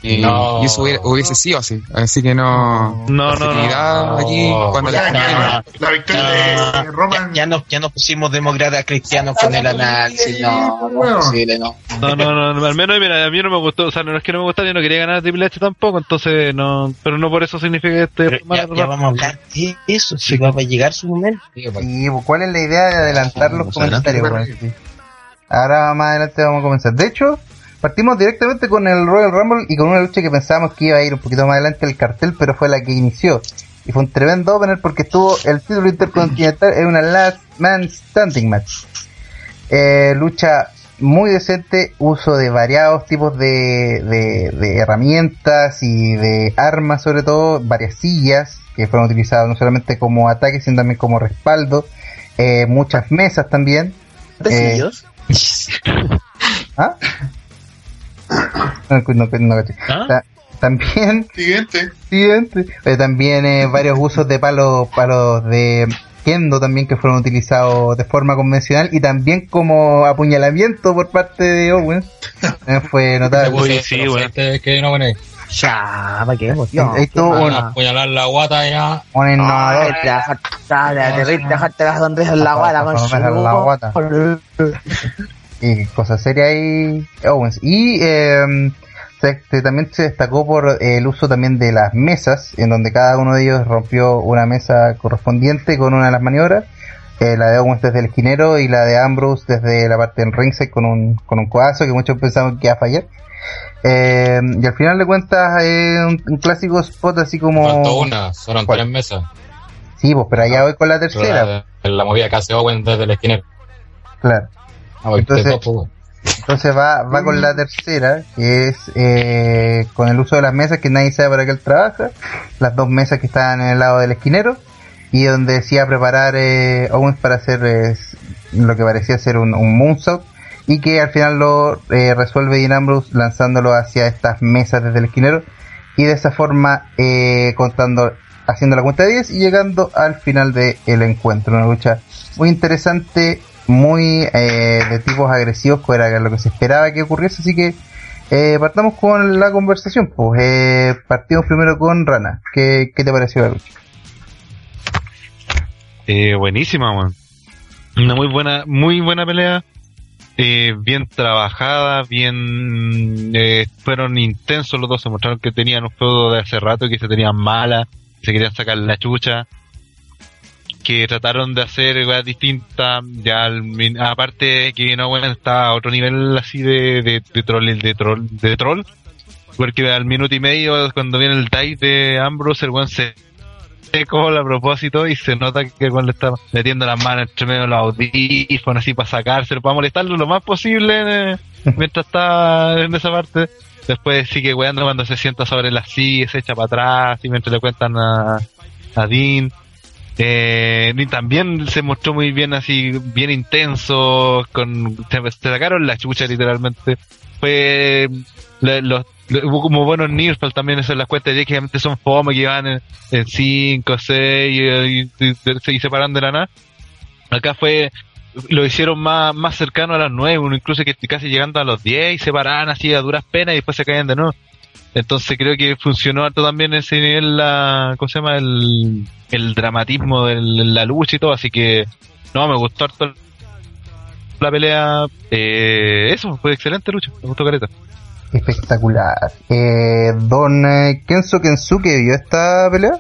y, No. y eso hubiera- hubiese sido así. Así que no, No, no, no. aquí, cuando sea, la victoria de Ya, Roman. ya nos, ya nos pusimos demócratas cristianos con el análisis, no, no posible, no. No, no, no, al menos mira, a mí no me gustó, o sea, no es que no me gustara, yo no quería ganar a Triple H tampoco, entonces no, pero no por eso significa que este ya, ya vamos a hablar de eso, si va a llegar su momento. Y pues, ¿cuál es la idea de adelantar los adelante, comentarios? Ahora más adelante vamos a comenzar. De hecho, partimos directamente con el Royal Rumble y con una lucha que pensábamos que iba a ir un poquito más adelante el cartel, pero fue la que inició. Y fue un tremendo opener porque estuvo el título intercontinental en una Last Man Standing match. Eh, lucha muy decente, uso de variados tipos de, de, de herramientas y de armas sobre todo, varias sillas que fueron utilizadas no solamente como ataque sino también como respaldo, eh, muchas mesas también. Eh. *laughs* ¿Ah? No, no, no caché. Ta- También Siguiente. Siguiente. Eh, también eh, varios usos de palos, palos de kendo también que fueron utilizados de forma convencional y también como apuñalamiento por parte de Owens. Eh, fue *laughs* notable. Uy, sí, güey. Este que no pone. Ya, ¿para qué a apuñalar la guata ya. un innovador. te dejaste, te te dejaste la sonrisa en la guata con y cosas serias ahí Owens y eh, se- se- también se destacó por eh, el uso también de las mesas en donde cada uno de ellos rompió una mesa correspondiente con una de las maniobras eh, la de Owens desde el esquinero y la de Ambrose desde la parte del ringside con un con un codazo que muchos pensaban que iba a fallar Eh, y al final de cuentas eh, un, un clásico spot así como Faltó una, fueron ¿Cuál? tres mesas. sí pues pero allá voy con la tercera La, la movida que hace Owen desde la esquina. claro Ah, Entonces-. Entonces va, va con la tercera, que es eh, con el uso de las mesas que nadie sabe para qué él trabaja, las dos mesas que estaban en el lado del esquinero, y donde decía preparar eh, Owens para hacer eh, lo que parecía ser un, un moonsault, y que al final lo eh, resuelve Dean Ambrose lanzándolo hacia estas mesas desde el esquinero, y de esa forma eh, contando, haciendo la cuenta de 10 y llegando al final del encuentro. Una lucha muy interesante, muy eh, de tipos agresivos, que lo que se esperaba que ocurriese, así que eh, partamos con la conversación. Pues eh, partimos primero con Rana. ¿Qué, qué te pareció la lucha? Eh, buenísima. Una muy buena, muy buena pelea. Eh, bien trabajada, bien, eh, fueron intensos los dos, se mostraron que tenían un juego de hace rato, que se tenían mala, se querían sacar la chucha, que trataron de hacer cosas distintas, ya aparte que no bueno está a otro nivel así de, de, de troll, de troll, de troll, porque al minuto y medio cuando viene el dive de Ambrose, el buen se seco a propósito y se nota que weón le está metiendo las manos entre medio de los audífonos así para sacárselo, para molestarlo lo más posible eh, *laughs* mientras está en esa parte. Después sigue weando cuando se sienta sobre la silla, se echa para atrás y mientras le cuentan a, a Dean. Eh, y también se mostró muy bien así, bien intenso, con se, sacaron la chucha literalmente. Fue los, hubo como buenos Nirfal también eso en las cuentas que son fome que van en 5, 6 y, y, y- de la nada. Acá fue, lo hicieron más, más cercano a las 9, uno incluso que casi llegando a los 10 y se paraban así a duras penas y después se caían de nuevo. Entonces creo que funcionó harto también ese nivel, la, ¿cómo se llama? El, el dramatismo de la lucha y todo, así que no, me gustó harto la pelea. Eh, eso, fue excelente lucha, me gustó careta. Espectacular. Eh, don eh, Kenzo Kensuke, ¿vio esta pelea?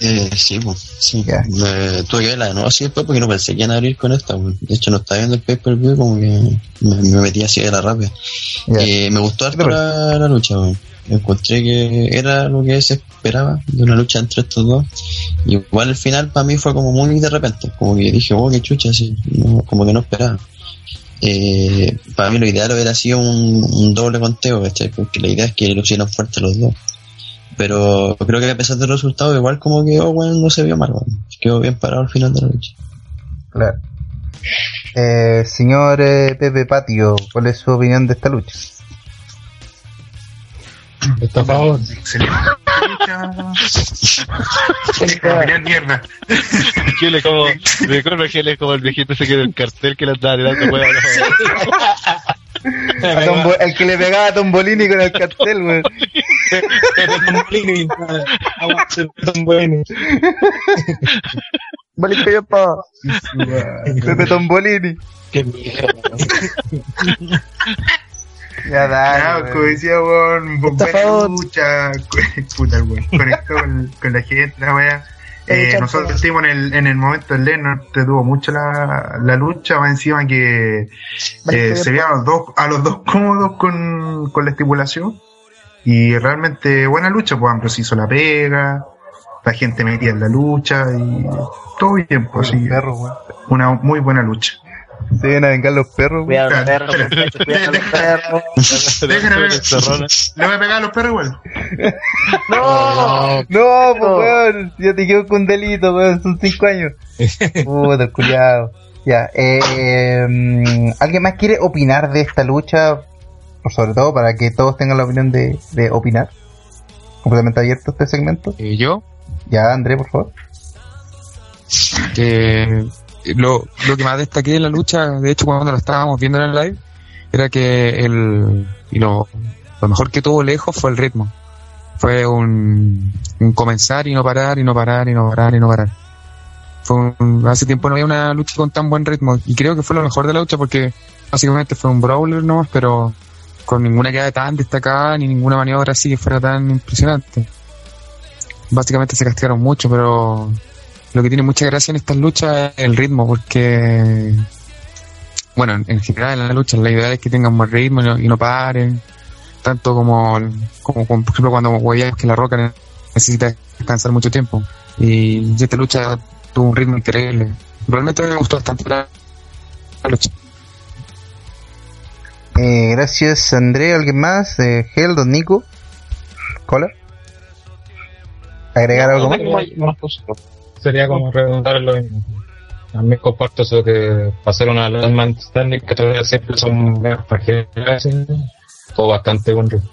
Eh, sí, pues, sí. Ya. Me, tuve que verla de nuevo así después porque no pensé que iban a abrir con esta. pues. De hecho, no estaba viendo el pay-per-view, como que me, me metí así de la rápida. Eh, me gustó harto la, la lucha, weón. Encontré que era lo que se esperaba de una lucha entre estos dos. Y igual el final para mí fue como muy de repente. Como que dije, oh, qué chucha, así. No, como que no esperaba. Eh, para mí lo ideal hubiera sido un, un doble conteo, ¿cachai? Porque la idea es que lucieran fuertes los dos. Pero creo que a pesar del resultado, igual como que Owen no se vio mal, weón. Quedó bien parado al final de la lucha. Claro. Eh, señor eh, Pepe Patio, ¿cuál es su opinión de esta lucha? Está a favor. Excelente. *laughs* Mierda. Giles como, recuerdo que él es como el viejito ese que del cartel que le andaba tirando hueá *laughs* el que le pegaba a Tombolini con el cartel, weón. Tombolini. Aguante, Tombolini. Vale, que yo pa. Pepe Tombolini. Qué mierda. Ya Ya, dale, como decía, weón, buena lucha, puta, weón, conectó con, con la gente, la weá. Eh, nosotros estuvimos en el, en el momento del Lennon, te tuvo mucho la, la lucha, más encima que eh, se veían a los dos, a los dos *laughs* cómodos con, con la estipulación. Y realmente buena lucha, pues Ambrose hizo la pega, la gente metía en la lucha y todo bien, pues sí, una muy buena lucha. Se vienen a vengar los perros, weón. Cuidado los perros, cuidado los perros. Déjame. *laughs* Le voy a pegar a los perros igual. *laughs* No, No, pues weón, ya te quedo con delito, weón, son cinco años. *laughs* Puta, culiado. Ya, eh, ¿alguien más quiere opinar de esta lucha? Por sobre todo, para que todos tengan la opinión de, de opinar. Completamente abierto este segmento. Eh, yo, Ya, André, por favor. que lo, lo que más destaqué de la lucha, de hecho cuando lo estábamos viendo en el live, era que el, y lo, lo mejor que tuvo lejos fue el ritmo. Fue un, un comenzar y no parar, y no parar, y no parar, y no parar. Fue un- hace tiempo no había una lucha con tan buen ritmo, y creo que fue lo mejor de la lucha porque básicamente fue un brawler nomás, pero con ninguna queda tan destacada, ni ninguna maniobra así que fuera tan impresionante. Básicamente se castigaron mucho, pero lo que tiene mucha gracia en estas luchas es el ritmo, porque, bueno, en, en general en la lucha la idea es que tengan buen ritmo y no, y no paren, tanto como, como, como, por ejemplo cuando huevías que la roca ne- necesita descansar mucho tiempo. Y esta lucha tuvo un ritmo increíble. Realmente me gustó bastante la, la lucha. Eh, gracias, André. ¿Alguien más? Eh, Gel, Don Nico. ¿Cola? ¿Agregar algo más? Sería como redundar en lo mismo. También comparto eso que pasar una Landman Standing que todavía siempre son menos fragiles. Todo bastante buen ritmo.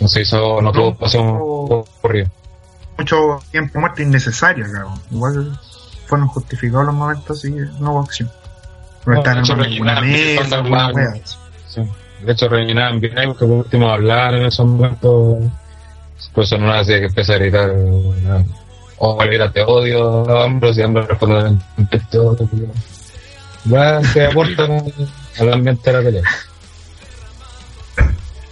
No se hizo, no tuvo pasión corrido. mucho tiempo muerto innecesario, cabrón. Igual fueron justificados los momentos y no hubo acción. No No, están en bien mesa. Sí. De hecho, rellenaban bien ahí porque por último hablar en esos momentos. Pues una hacía que empieza a gritar. O Valera te odio, a Ambrose y Ambrose responde te odio. tío". Ya que aportan al ambiente de la pelea.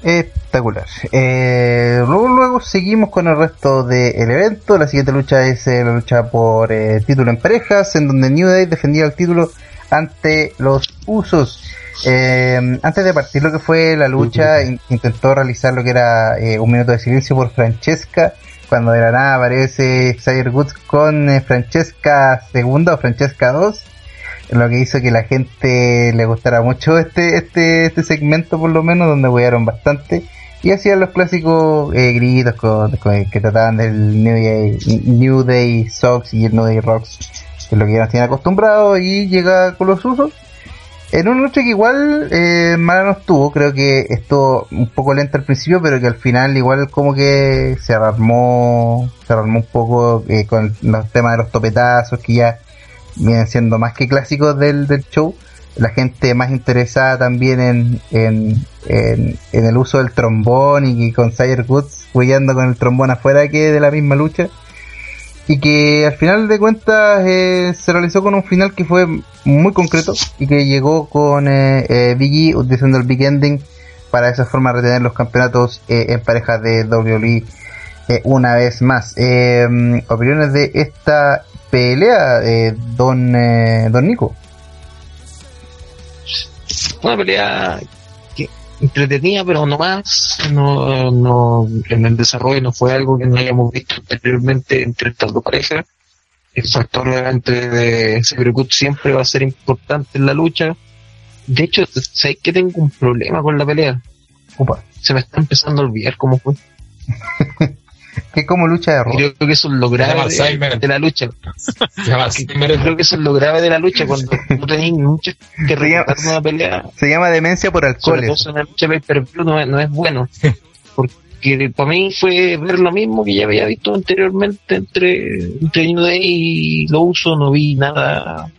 Espectacular. Eh, luego, luego seguimos con el resto del evento. La siguiente lucha es eh, la lucha por eh, título en parejas, en donde New Day defendía el título ante los Usos. Eh, antes de partir lo que fue la lucha, in- intentó realizar lo que era eh, un minuto de silencio por Francesca. Cuando de la nada aparece Xavier Woods con eh, Francesca segunda o Francesca 2 lo que hizo que la gente le gustara mucho este este este segmento por lo menos donde huearon bastante y hacían los clásicos eh, gritos con- con- que trataban del New Day, New Day Sox y el New Day Rocks que es lo que ya nos tienen acostumbrados y llega con los usos En una lucha que igual eh, mala no estuvo, creo que estuvo un poco lenta al principio, pero que al final igual como que se armó, se armó un poco eh, con los temas de los topetazos que ya vienen siendo más que clásicos del, del show. La gente más interesada también en, en, en, el uso del trombón y con Sire Woods huyendo con el trombón afuera que de la misma lucha y que al final de cuentas eh, se realizó con un final que fue muy concreto y que llegó con eh, eh, Big E utilizando el Big Ending para de esa forma retener los campeonatos eh, en parejas de WWE eh, una vez más. Eh, opiniones de esta pelea, eh, don, don Nico. Una pelea entretenida, pero no más. No, no, en el desarrollo no fue algo que no hayamos visto anteriormente entre estas dos parejas. El factor obviamente de Cybercut siempre va a ser importante en la lucha. De hecho, sé que tengo un problema con la pelea. Opa. Se me está empezando a olvidar cómo fue. *laughs* *laughs* Que como lucha de rock. Creo que eso es lo grave de, la lucha. *laughs* Se llama Pero creo que eso es lo grave de la lucha cuando *laughs* no tenéis mucho que relatar una pelea. Se llama demencia por Sobre alcohol. lucha pay no, es- no es bueno. Porque para mí fue ver lo mismo que ya había visto anteriormente entre, entre New Day y lo uso, no vi nada.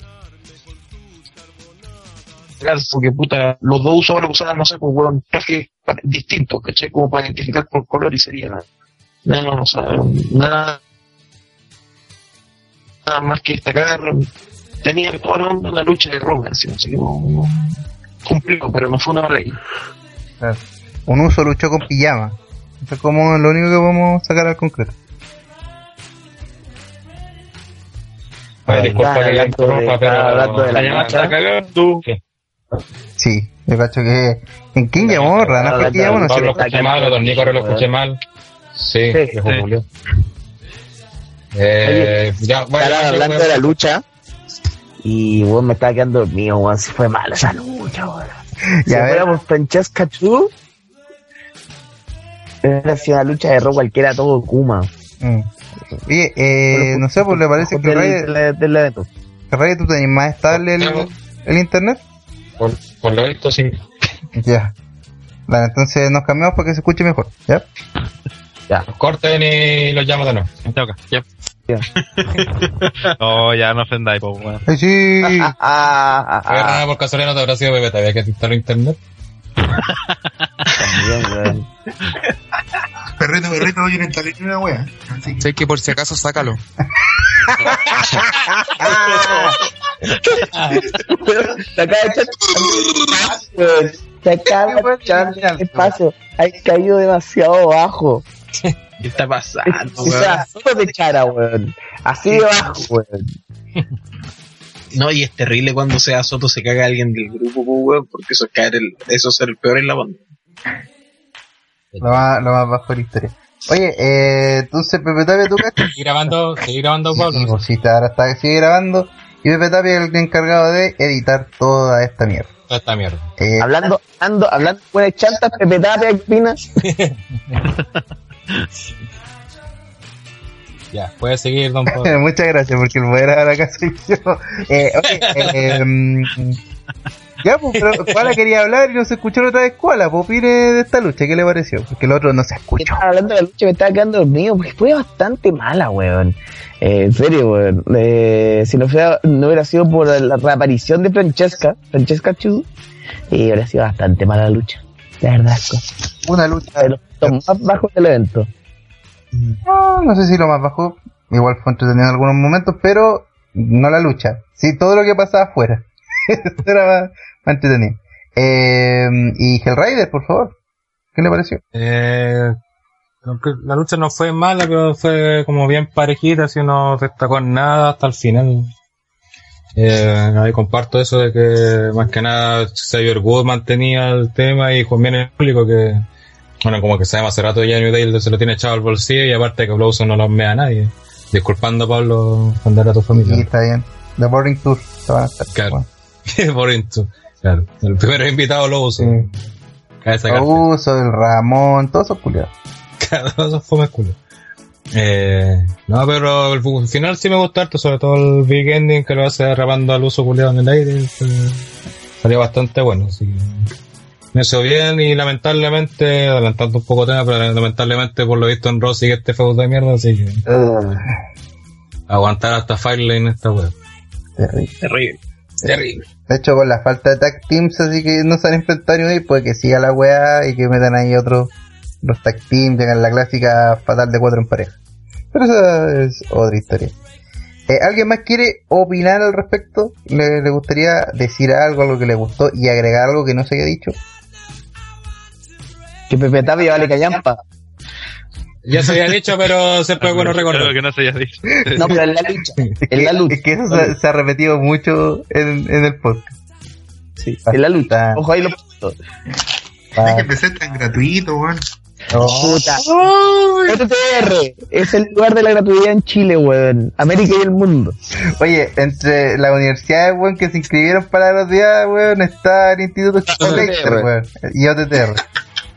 Claro, Porque puta, los dos usos ahora usaban, no sé, pues weón, trajes distintos, ¿cachai? Como para identificar por color y sería nada. Nada, o sea, nada, nada más que destacar. Tenía la onda la lucha de Roman, ¿sí? así que no, no- cumplió, pero no fue una. Claro. Un uso luchó con pijama. Eso es como lo único que podemos sacar al concreto. Disculpa que interrumpa, estaba hablando pero de la está cagando. Sí, yo cacho que. ¿En quién llamó? ¿Rana fue el que llamó? No sé. Pablo escuché mal, o Don Nico lo escuché mal. Sí, Sí. Julio. Eh, ya, bueno, Estaba ya, hablando de la lucha y weón me estaba quedando dormido, weón. Si fue mala esa lucha, weón. *laughs* Si fuéramos Francesca Chu, sido una lucha de rock cualquiera todo Kuma. Mm. Oye, eh, no sé, pues le parece que del, Ray, del- del evento. que Ray, tú tenés más estable el, el internet. Por, por lo visto, sí. Ya. Vale, entonces nos cambiamos para que se escuche mejor. ¿Ya? Corten y los llamo de nuevo. Toca. Ya. *laughs* No, ya no ofendáis, pues, weón. Ay, sí. Ah, ah, ah, por casualidad no te habrá sido bebé, te había que instalar internet. también, weón. Perrito, perrito, yo no instalé ni una wea. Así que Sé que por si acaso sácalo. *laughs* *laughs* Se acaba de echar weón. Se acaba de echar espacio. Hay caído demasiado bajo. *laughs* ¿Qué está pasando, *laughs* O sea, solo de chara, weón. Así de bajo, weón. *laughs* No, y es terrible cuando sea Soto se caga a alguien del grupo, pues, weón, porque eso es caer el, eso es ser el peor en la banda. Lo más, lo más bajo de la historia. Oye, eh, entonces Pepe Tapia, ¿tú cachas? Seguí grabando, seguí grabando, Pablo. Sí, pues sí, ahora está, sigue grabando. Y Pepe Tapia es el encargado de editar toda esta mierda. Toda esta mierda. Eh, Hablando, hablando, hablando de chantas, Pepe Tapia, ¿qué opinas? *laughs* Ya, puedes seguir, don Pablo. *laughs* Muchas gracias, porque el poder ahora acá soy yo. *laughs* Eh, oye, eh, mm, ya, pues, pero Koala quería hablar y no se escuchó la otra vez Koala. Pues opine de esta lucha, ¿qué le pareció? Porque el otro no se escuchó. estaba hablando de la lucha, me estaba quedando dormido, porque fue bastante mala, weón. Eh, en serio, weón. Eh, si no, fuera, no hubiera sido por la reaparición de Francesca, Francesca Chu, eh, habría sido bastante mala la lucha. La verdad, es que Una lucha de los puntos más bajos del evento. No, no sé si lo más bajo. Igual fue entretenido en algunos momentos, pero no la lucha. Sí, todo lo que pasaba afuera. Esto *laughs* era más, más entretenido. Eh, y Hellrider, por favor. ¿Qué le pareció? Eh, la lucha no fue mala, pero fue como bien parejita, así no destacó en nada hasta el final. Eh, ahí comparto eso de que más que nada Xavier Wood mantenía el tema y Juan bien el público que, bueno, como que sabemos hace rato ya New Day se lo tiene echado al bolsillo y aparte que Blowson no lo mea a nadie. Disculpando Pablo, cuando era tu familia. está bien. The Boring Tour. se van a estar. Claro. Bueno, *laughs* Por esto. Claro. El primero invitado lo uso. sí. Abuso, el Ramón, todos esos culiados. Cada uno fue culo. Eh, no, pero el final sí me gustó harto, sobre todo el big ending que lo hace rapando al uso culiado en el aire. salió bastante bueno. Así que me hizo bien y lamentablemente, adelantando un poco tema, pero lamentablemente por lo visto en Rossi que este feudo de mierda, así que aguantar hasta Firelane esta web. Terrible. Terrible. Terrible. De hecho, con la falta de tag teams, así que no se han enfrentado hoy, puede que siga la weá y que metan ahí otros los tag teams, tengan la clásica fatal de cuatro en pareja. Pero esa es otra historia. Eh, ¿Alguien más quiere opinar al respecto? ¿Le, le gustaría decir algo, algo que le gustó y agregar algo que no se haya dicho? Que Pepe Tapia vale callampa. Ya se había dicho, pero siempre es bueno recordar. Algo que no se haya dicho. *laughs* No, pero en la lucha. En la lucha. Es que eso se, se ha repetido mucho en, en el podcast. Sí, en la lucha. Ojo ahí lo puto. Es que empecé tan gratuito, weón. Puta. RTR es el lugar de la gratuidad en Chile, weón. América y el mundo. Oye, entre las universidades, weón, que se inscribieron para los días, weón, está el Instituto Chico weón, y OTTR.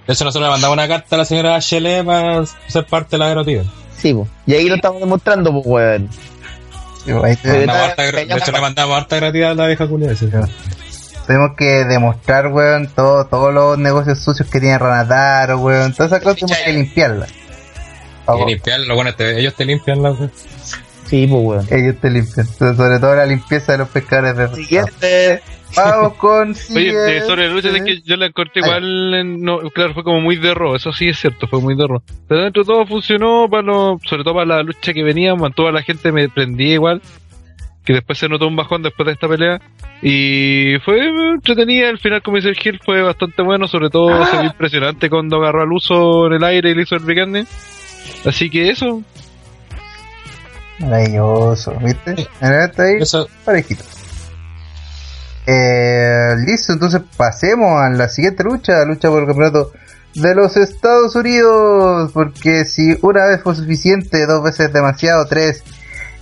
De hecho, nosotros le mandamos una carta a la señora Shelley para ser parte de la gratuidad. Sí, po. Y ahí lo estamos demostrando, pues, weón. Sí, de hecho, le mandamos harta gratuidad a la vieja culia. sí. Tenemos que demostrar, weón, todo, todos los negocios sucios que tiene Ranataro, weón. Todas esas cosas tenemos que limpiarlas. Y limpiarlo, bueno, te- ellos te limpian la Sí, pues, weón. Ellos te limpian. Sobre todo la limpieza de los pescadores de Siguiente. Vamos con Oye, eh, sobre la lucha, es que yo la corté igual, en- no, claro, fue como muy de ro, eso sí es cierto, fue muy de ro. Pero dentro de todo funcionó, para lo, sobre todo para la lucha que venía, mantuvo a la gente, me prendía igual, que después se notó un bajón después de esta pelea, y fue entretenida, el final como dice el Gil fue bastante bueno, sobre todo se vio impresionante cuando agarró al uso en el aire y le hizo el brigande. Así que eso, Maravilloso, ¿viste? Mira, está ahí Eso, parejito. Eh, listo, entonces pasemos a la siguiente lucha, lucha por el campeonato de los Estados Unidos, porque si una vez fue suficiente, dos veces demasiado, tres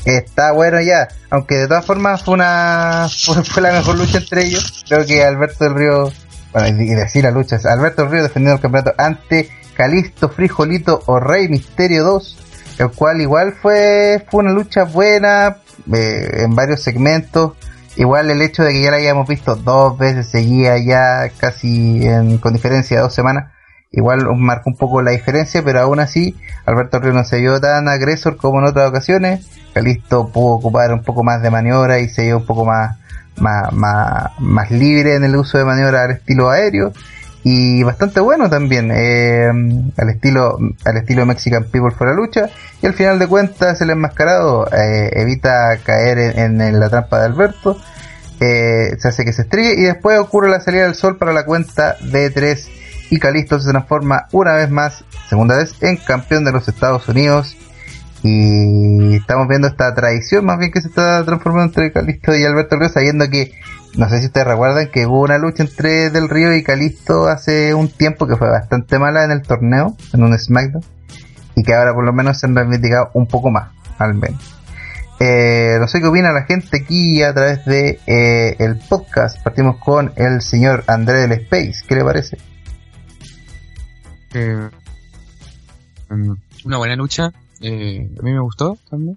está bueno ya, aunque de todas formas fue una fue, la mejor lucha entre ellos, creo que Alberto del Río, bueno, y decir la lucha, Alberto del Río defendiendo el campeonato ante Calisto, Frijolito o Rey Misterio 2, el cual igual fue, fue una lucha buena eh, en varios segmentos. Igual el hecho de que ya la hayamos visto dos veces seguía ya casi en, con diferencia de dos semanas, igual marcó un poco la diferencia, pero aún así Alberto Río no se vio tan agresor como en otras ocasiones. Calisto pudo ocupar un poco más de maniobra y se vio un poco más, más, más, más libre en el uso de maniobra al estilo aéreo y bastante bueno también eh, al estilo al estilo Mexican People for la lucha y al final de cuentas el enmascarado eh, evita caer en, la trampa de Alberto eh, se hace que se estrelle y después ocurre la salida del sol para la cuenta de 3 y Calisto se transforma una vez más segunda vez en campeón de los Estados Unidos y estamos viendo esta tradición más bien que se está transformando entre Calisto y Alberto Río sabiendo que no sé si ustedes recuerdan que hubo una lucha entre Del Río y Calisto hace un tiempo que fue bastante mala en el torneo, en un SmackDown, y que ahora por lo menos se han reivindicado un poco más, al menos. Eh, no sé qué opina la gente aquí a través de eh, el podcast. Partimos con el señor André del Space. ¿Qué le parece? Eh, mm, una buena lucha. Eh, a mí me gustó también.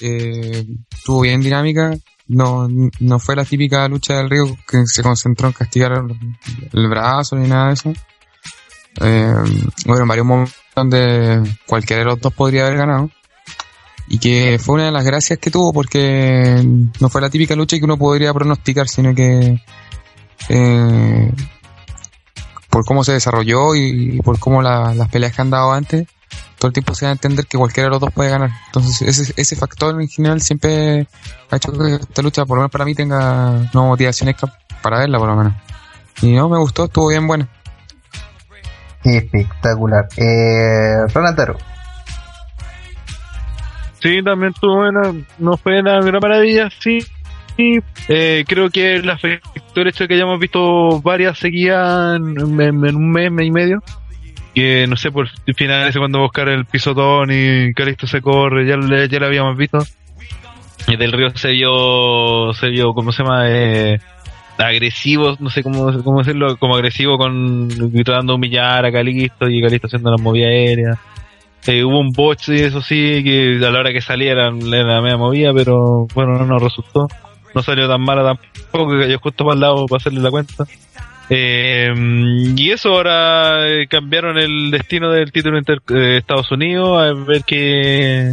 Eh, estuvo bien dinámica. No, no fue la típica lucha del río que se concentró en castigar el, brazo ni nada de eso. Eh, bueno, varios momentos donde cualquiera de los dos podría haber ganado. Y que fue una de las gracias que tuvo porque no fue la típica lucha que uno podría pronosticar, sino que eh, por cómo se desarrolló y por cómo la- las peleas que han dado antes, todo el tiempo se da a entender que cualquiera de los dos puede ganar. Entonces ese, ese factor en general siempre ha hecho que esta lucha, por lo menos para mí, tenga no extra para verla por lo menos. Y no, me gustó, estuvo bien buena. Espectacular. Eh, Ronataro. Sí, también estuvo buena. No fue una gran maravilla, sí. Y, eh, creo que la afectó el hecho de que hayamos visto varias seguidas en, en- en un mes, mes y medio. Que no sé, por el final ese cuando buscar el pisotón y Calisto se corre, ya, ya lo habíamos visto. Y del río se vio, se vio, ¿cómo se llama? Eh, agresivo, no sé cómo, cómo decirlo, como agresivo con tratando de humillar a Calisto y Calisto haciendo las movidas aéreas. Eh, hubo un botch y eso sí, que a la hora que salía era, la media movida, pero bueno, no nos resultó. no salió tan mala tampoco, que cayó justo para el lado para hacerle la cuenta. Eh, y eso ahora eh, cambiaron el destino del título de Estados Unidos, a ver qué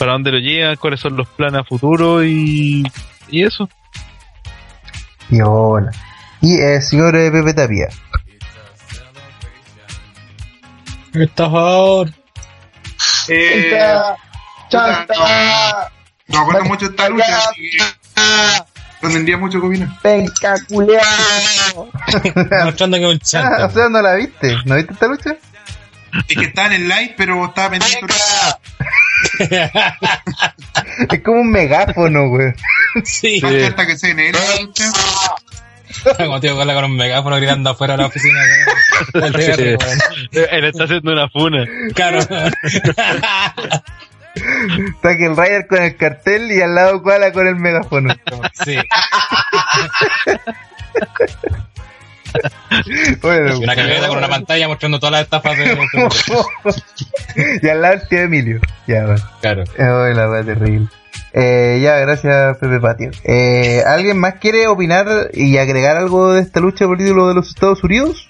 para dónde lo llevan, cuáles son los planes a futuro y, y eso. Y hola. Y el señor eh, Pepe Tapia. Estafador. Eh, puta, no, no acuerdo mucho de esta lucha, así que no tendría mucho. Venga, culiao. *laughs* Mostrando que un Ah, o chanta. sea, ¿no la viste? ¿No viste esta lucha? Es que estaba en el live, pero estaba pendiente. *laughs* Es como un megáfono, güey. sí. Falta hasta que se en él la lucha. Como tío con un megáfono gritando afuera de la oficina. *laughs* Él está haciendo una funa. Claro. Está que el Ryder con el cartel y al lado Koala con el megáfono. Sí. *laughs* Bueno, una camioneta con una pantalla mostrando todas las estafas de. *laughs* y al lado el tío Emilio. Ya, bueno. Claro. Oh, la wea terrible. Eh, ya, gracias Pepe Patio. Eh, ¿Alguien más quiere opinar y agregar algo de esta lucha por el título de los Estados Unidos?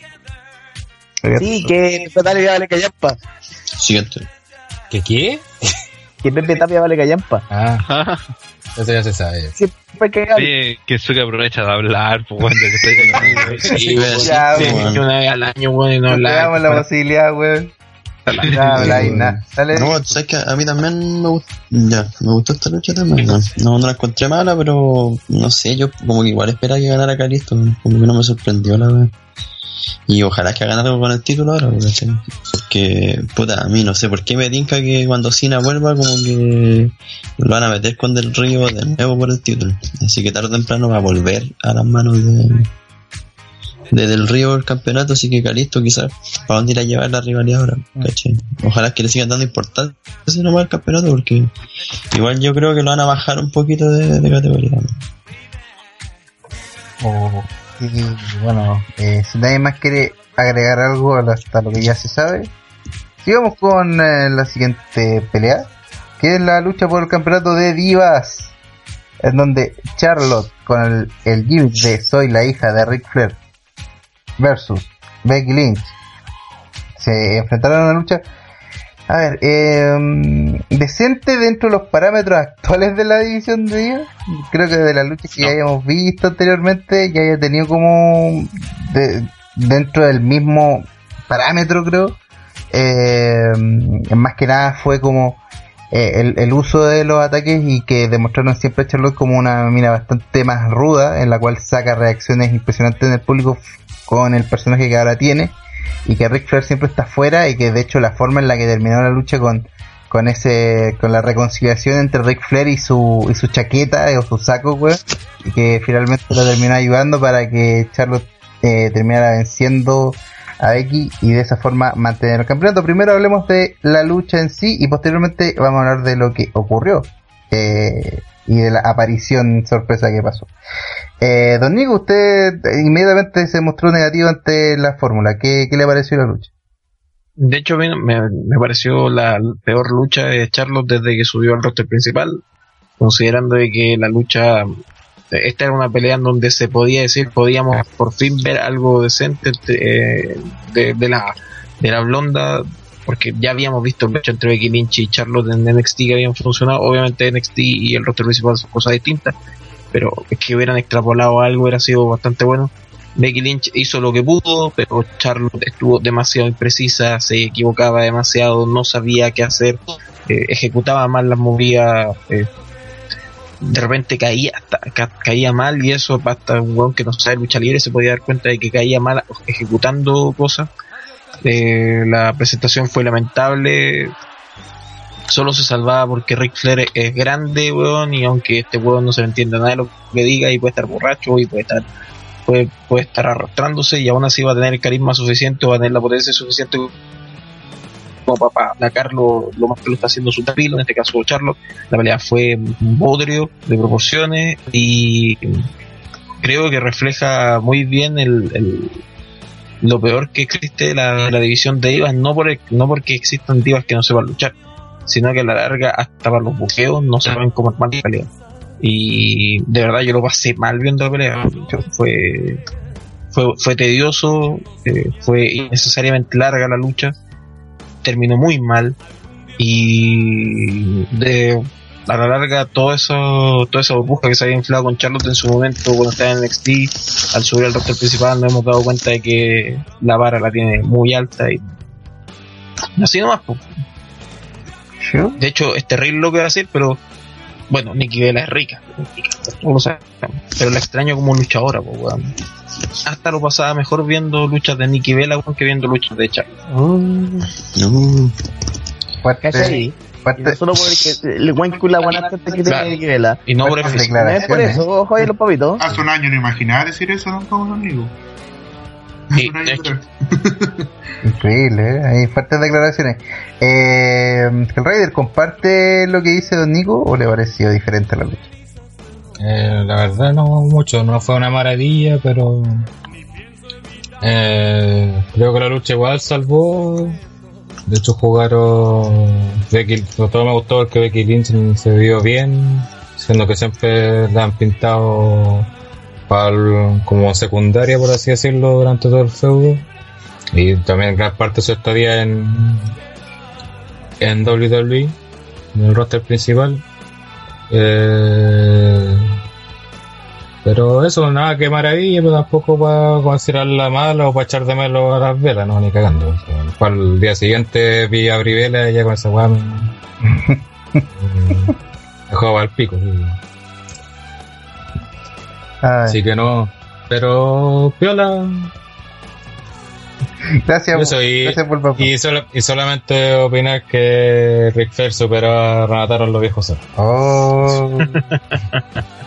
Sí, que Pepe Tapia vale callampa. Siguiente. ¿Qué qué? Que Pepe Tapia vale callampa. Ah, eso ya se sabe. Siempre que gana. Oye, que Suki aprovecha de hablar, pues, cuando que está *laughs* diciendo- Sí, sí, weón. Una vez al año, weón, y no hablar. damos la posibilidad, weón. No. Dale. No, sabes que a mí también me gustó, ya, me gustó esta lucha también. No, no, no la encontré mala, pero no sé, yo como que igual esperaba que ganara Calisto, como que no me sorprendió la verdad. Y ojalá que hagan algo con el título ahora, porque puta, a mí no sé por qué me tinca que cuando Cena vuelva como que lo van a meter con Del Río de nuevo por el título. Así que tarde o temprano va a volver a las manos de, de Del Río el campeonato, así que Calisto quizás para dónde ir a llevar la rivalidad ahora, ¿cachai? Ojalá que le sigan dando importancia nomás al campeonato porque igual yo creo que lo van a bajar un poquito de, categoría. Oh, y bueno, eh, si nadie más quiere agregar algo hasta lo que ya se sabe, sigamos con eh, la siguiente pelea, que es la lucha por el campeonato de divas, en donde Charlotte con el, el gimmick de Soy la hija de Ric Flair versus Becky Lynch se enfrentaron a una lucha a ver, eh, decente dentro de los parámetros actuales de la división de divas. Creo que de las luchas que ya hayamos visto anteriormente, ya haya tenido como de- dentro del mismo parámetro, creo. Eh, más que nada fue como eh, el, el uso de los ataques y que demostraron siempre a Charlotte como una mina bastante más ruda, en la cual saca reacciones impresionantes en el público con el personaje que ahora tiene y que Ric Flair siempre está fuera y que de hecho la forma en la que terminó la lucha con con ese con la reconciliación entre Ric Flair y su y su chaqueta eh, o su saco weón, y que finalmente lo terminó ayudando para que Charlotte eh, terminara venciendo a Becky y de esa forma mantener el campeonato. Primero hablemos de la lucha en sí y posteriormente vamos a hablar de lo que ocurrió eh, y de la aparición sorpresa que pasó. Eh, don Nico, usted inmediatamente se mostró negativo ante la fórmula. ¿Qué, qué le pareció la lucha? De hecho, me, me- pareció la peor lucha de Charlotte desde que subió al roster principal, considerando de que la lucha, esta era una pelea en donde se podía decir, podíamos por fin ver algo decente eh, de, de la, de la blonda, porque ya habíamos visto el lucha entre Becky Lynch y Charlotte en NXT que habían funcionado, obviamente NXT y el roster principal son cosas distintas, pero es que hubieran extrapolado algo hubiera sido bastante bueno. Becky Lynch hizo lo que pudo, pero Charlotte estuvo demasiado imprecisa, se equivocaba demasiado, no sabía qué hacer, eh, ejecutaba mal las movidas, eh, de repente caía ca- caía mal y eso hasta un weón que no sabe lucha libre se podía dar cuenta de que caía mal ejecutando cosas. Eh, la presentación fue lamentable, solo se salvaba porque Ric Flair es grande, weón, y aunque este weón no se le entiende nada de lo que diga y puede estar borracho y puede estar puede, puede estar arrastrándose y aún así va a tener el carisma suficiente, va a tener la potencia suficiente como para atacarlo lo más que lo está haciendo su tapilo, en este caso Charlo. La pelea fue un bodrio de proporciones y creo que refleja muy bien el- lo peor que existe la, la división de divas, no, por el- no porque existan divas que no sepan luchar, sino que a la larga hasta para los buqueos no saben cómo armar la pelea. Y de verdad yo lo pasé mal viendo la pelea. Fue, fue, fue tedioso, eh, fue innecesariamente larga la lucha, terminó muy mal y de a la larga todo eso, toda esa burbuja que se había inflado con Charlotte en su momento cuando estaba en NXT, al subir al roster principal nos hemos dado cuenta de que la vara la tiene muy alta y así nomás. po. De hecho, es terrible lo que va a decir, pero bueno, Nikki Bella es rica, todos lo sabemos, pero la extraño como luchadora, po, weón. Hasta lo pasaba mejor viendo luchas de Nikki Bella weón, que viendo luchas de Charlotte. No. Fuerte, ¿Cachai? fuerte- No solo porque el buen culo aguanante que Claro. tiene que vela. Y no por. No es por eso, ojo ahí los papitos. Hace un año no imaginaba decir eso tampoco, amigo. Sí, Un año de hecho. atrás. Increíble, ¿eh? Hay fuertes declaraciones. Eh, ¿El Raider comparte lo que dice Don Nico o le pareció diferente a la lucha? Eh, la verdad no mucho, no fue una maravilla, pero eh, creo que la lucha igual salvó. De hecho jugaron Becky, todo me gustó porque Becky Lynch se vio bien, siendo que siempre la han pintado como secundaria por así decirlo durante todo el feudo. Y también gran parte de su estadía en en WWE, en el roster principal. Eh, pero eso, nada, que maravilla, pero tampoco para considerarla mala o para echar de menos a las velas, no, ni cagando. Para el día siguiente vi a Brivela y ya con esa weá *laughs* dejó al pico. sí. Así que no, pero piola. gracias, Eso, y, gracias por y, solo- y solamente opinar que Rick Flair superó a Renataron los viejos. Oh. *laughs*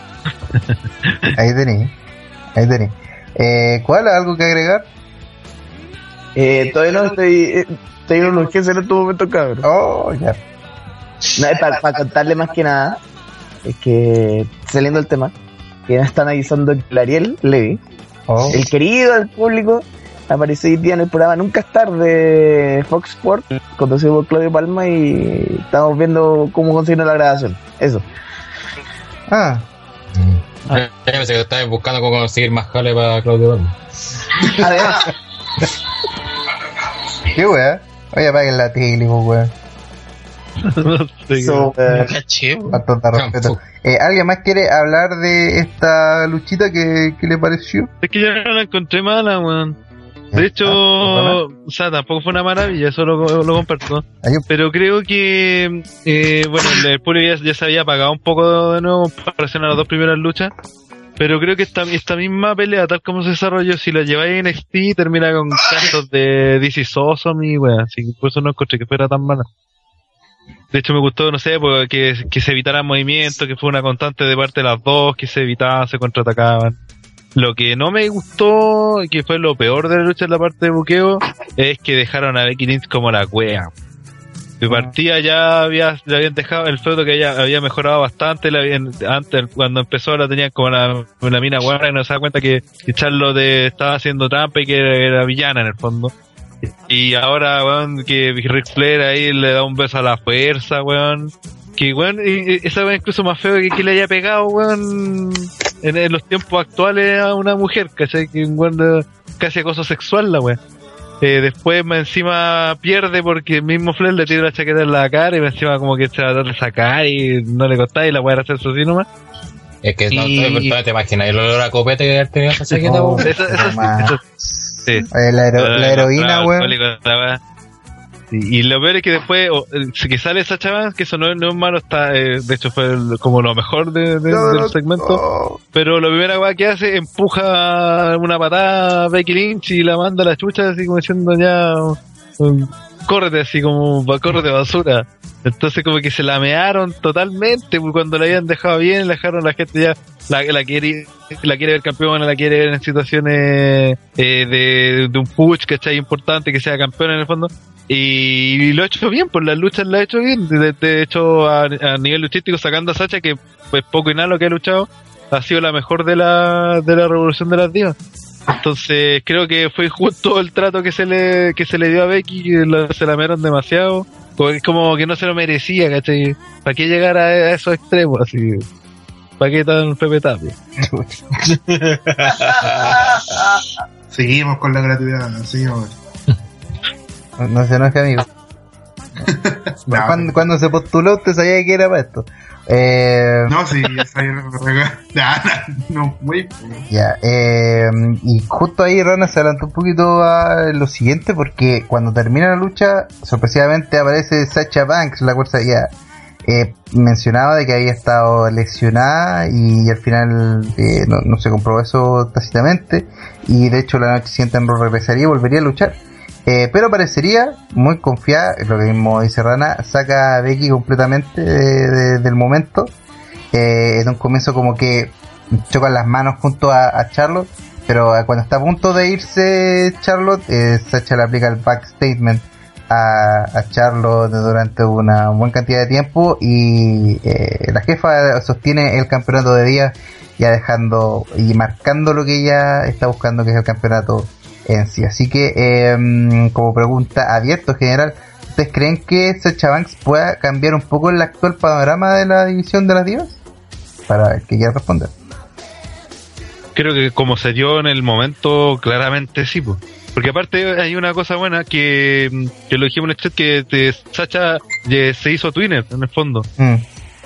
*laughs* ahí tení. Ahí tení. Eh, ¿Cuál? ¿Algo que agregar? Eh, todavía no estoy, eh, estoy en este momento, cabrón. Oh, ya. No, es para contarle más que nada, es que, saliendo del tema, que me están avisando que el Ariel Levy, Oh. el querido del público, apareció hoy día en el programa Nunca es tarde de Fox Sports, conducido por Claudio Palma, y estamos viendo cómo consiguen la grabación. Eso. Ah, Yo pensé que estabas buscando cómo conseguir más jale para Claudio. Además, qué wea. Oye, apaguen la tele, pues, wea. so, Caché, weón. De respeto. Eh, ¿Alguien más quiere hablar de esta luchita que, que le pareció? Es que yo no la encontré mala, weón. De hecho, Ah, o sea, tampoco fue una maravilla, eso lo, lo comparto. Pero creo que, eh, bueno, el público ya, ya se había apagado un poco de nuevo en comparación a las dos primeras luchas. Pero creo que esta, esta misma pelea, tal como se desarrolló, si la lleváis en NXT, termina con cantos de DC Awesome y weón. Así que por eso no encontré que fuera tan mala. De hecho, me gustó, no sé, porque que, que se evitaran movimientos, que fue una constante de parte de las dos, que se evitaban, se contraatacaban. Lo que no me gustó, que fue lo peor de la lucha en la parte de buqueo, es que dejaron a Becky Lynch como la wea. De partida ya había, le habían dejado el feudo que ella había mejorado bastante, le habían, antes cuando empezó la tenían como la, la mina guarda y no se da cuenta que, que Charlotte estaba haciendo trampa y que era, era villana en el fondo. Y ahora, weón, que Ric Flair ahí le da un beso a la fuerza, weón. Que, weón, y- y esa weón incluso más feo que, que le haya pegado, weón, en, en los tiempos actuales a una mujer, ¿cachai? Que weón de- casi acoso sexual la weón. Eh, después más encima pierde porque el mismo Flair le tira la chaqueta en la cara y más encima como que se va a tratar de sacar y no le costaba y la weón hacer eso así nomás. Es que no, Y- no te imaginas el olor a copete que haber tenido esa chaqueta, Oh. weón. Eso, eso, No más. eso- sí. Eh, la, hero- la heroína, Ah, weón. Y, y lo peor es que después, o, eh, que sale esa chava, que eso no, es- no es malo, está, eh, de hecho fue el- como lo mejor de- de- del segmento. Oh. Pero la primera weá que hace, empuja una patada a Becky Lynch y la manda a la chucha, así como diciendo ya, um, córrete, así como, córrete basura. Entonces como que se lamearon totalmente, porque cuando la habían dejado bien, la dejaron la gente ya, la, la quiere la quiere ver campeona, la quiere ver en situaciones eh, de, de un push, ¿cachai? Importante que sea campeona en el fondo. Y, lo ha hecho bien, por las luchas la ha hecho bien. De, de hecho, a, a nivel luchístico, sacando a Sacha, que pues poco y nada lo que ha luchado, ha sido la mejor de la, de la revolución de las divas. Entonces, creo que fue justo el trato que se le, que se le dio a Becky, que se la meraron demasiado. Como, como que no se lo merecía, ¿cachai? ¿Para qué llegar a, esos extremos? Así. paquetan Pepe Tapia. *laughs* Seguimos con la gratuidad, seguimos. No, no se enoje, amigo. *laughs* No, cuando, cuando se postuló, usted sabía que era para esto. Eh, No, sí. *laughs* Nah, nah, no, muy. Ya, eh, y justo ahí Rana se adelantó un poquito a lo siguiente porque cuando termina la lucha, sorpresivamente aparece Sacha Banks, la cual se había eh, mencionaba de que había estado lesionada y, al final eh, no, no se comprobó eso tácitamente y de hecho la noche siguiente en Raw regresaría y volvería a luchar. Eh, pero parecería muy confiada, lo que mismo dice Rana, saca a Becky completamente de- de- del momento. Eh, en un comienzo como que chocan las manos junto a, a Charlotte, pero cuando está a punto de irse Charlotte, eh, Sacha le aplica el back statement a, a Charlotte durante una buena cantidad de tiempo y eh, la jefa sostiene el campeonato de día ya dejando y marcando lo que ella está buscando que es el campeonato en sí. Así que eh, como pregunta abierta en general, ¿ustedes creen que Sacha Banks pueda cambiar un poco el actual panorama de la división de las divas? Para el que quiera responder. Creo que como se dio en el momento, claramente sí, pues. Porque aparte hay una cosa buena que, que lo dijimos en el chat, que te- Sacha se hizo Twinner, en el fondo. Mm.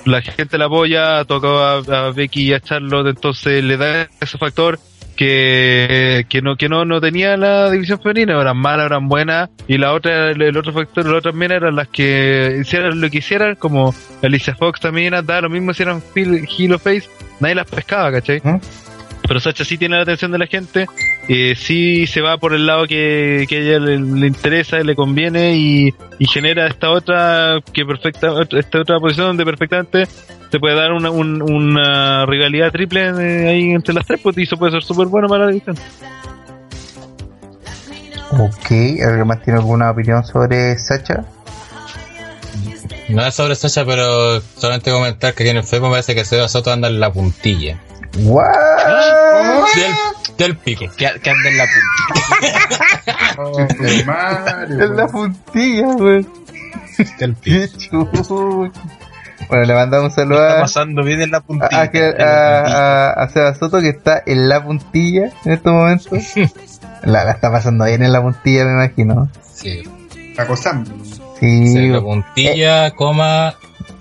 La gente la apoya, tocó a, a Becky y a Charlotte, entonces le da ese factor que, que no que no, no tenía la división femenina, eran malas, eran buenas, y la otra, el, otro factor, las otras también eran las que hicieran lo que hicieran, como Alicia Fox también, da lo mismo si eran heel, heel face, nadie las pescaba, ¿cachai? ¿Mm? Pero Sacha sí tiene la atención de la gente, eh, sí se va por el lado que, que a ella le, le interesa, le conviene y, y genera esta otra que perfecta esta otra posición donde perfectamente se puede dar una, un- una rivalidad triple eh, ahí entre las tres, pues y eso puede ser súper bueno para la división. Ok, ¿alguien más tiene alguna opinión sobre Sacha? No es sobre Sacha, pero solamente comentar que aquí en el Facebook parece que Seba Soto anda en la puntilla. ¿What? Del, del pico. Que, que anda en la punta. *laughs* Oh, Mario, En la puntilla, güey. Del pico. Bueno, le mandamos un saludo Está a, pasando bien en la a, a, en puntilla. a, a Seba Soto que está en la puntilla en estos momentos. *laughs* La, la está pasando bien en la puntilla, me imagino. Sí. acosando. Sí, Sí, la puntilla, coma,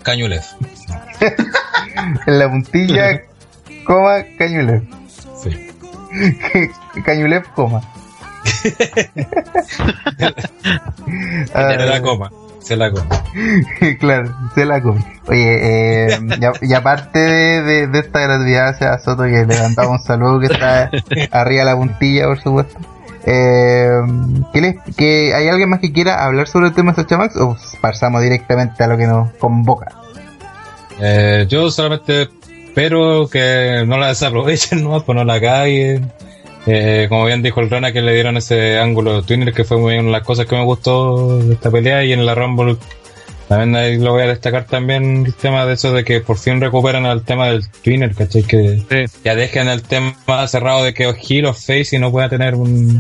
cañules. *laughs* en la puntilla, coma, Cañulev. Sí. *laughs* Cañulev, coma. *laughs* Ah, Se la coma. Se la coma. *laughs* claro, se la come. Oye, eh, y, aparte de, de, de esta gratuidad hacia Soto, que le mandamos un saludo que está arriba de la puntilla, por supuesto. Eh, ¿qué les- que ¿Hay alguien más que quiera hablar sobre el tema de Sacha Max o pasamos directamente a lo que nos convoca? Eh, yo solamente espero que no la desaprovechen, *laughs* ¿no? Pues no la caguen. Eh, como bien dijo el Rana, que le dieron ese ángulo Twinner, que fue muy bien las cosas que me gustó de esta pelea. Y en la Rumble también ahí lo voy a destacar también el tema de eso de que por fin recuperan el tema del Twinner, ¿cachai? Que Sí. ya dejen el tema cerrado de que es heel o face y no pueda tener un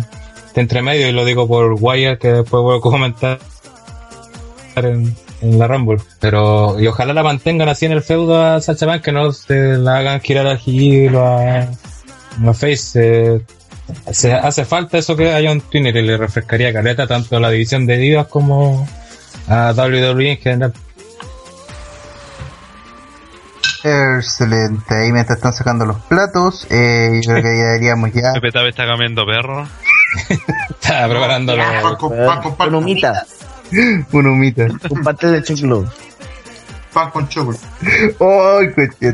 de entre medio. Y lo digo por Wire, que después voy a comentar en, en la Rumble. Pero, y ojalá la mantengan así en el feudo a Sacha Banks, que no se la hagan girar a heel o a, a face. eh, se hace falta eso que haya un Twinner y le refrescaría caleta tanto a la división de divas como a WWE en general. Excelente, ahí mientras están sacando los platos, eh, yo creo que ya deberíamos ya. Pepe está comiendo perro. *laughs* Estaba preparando los con, pan con, pan, Con Un humita. un pastel de choclo. pan con chocolate. ¡Ay, coche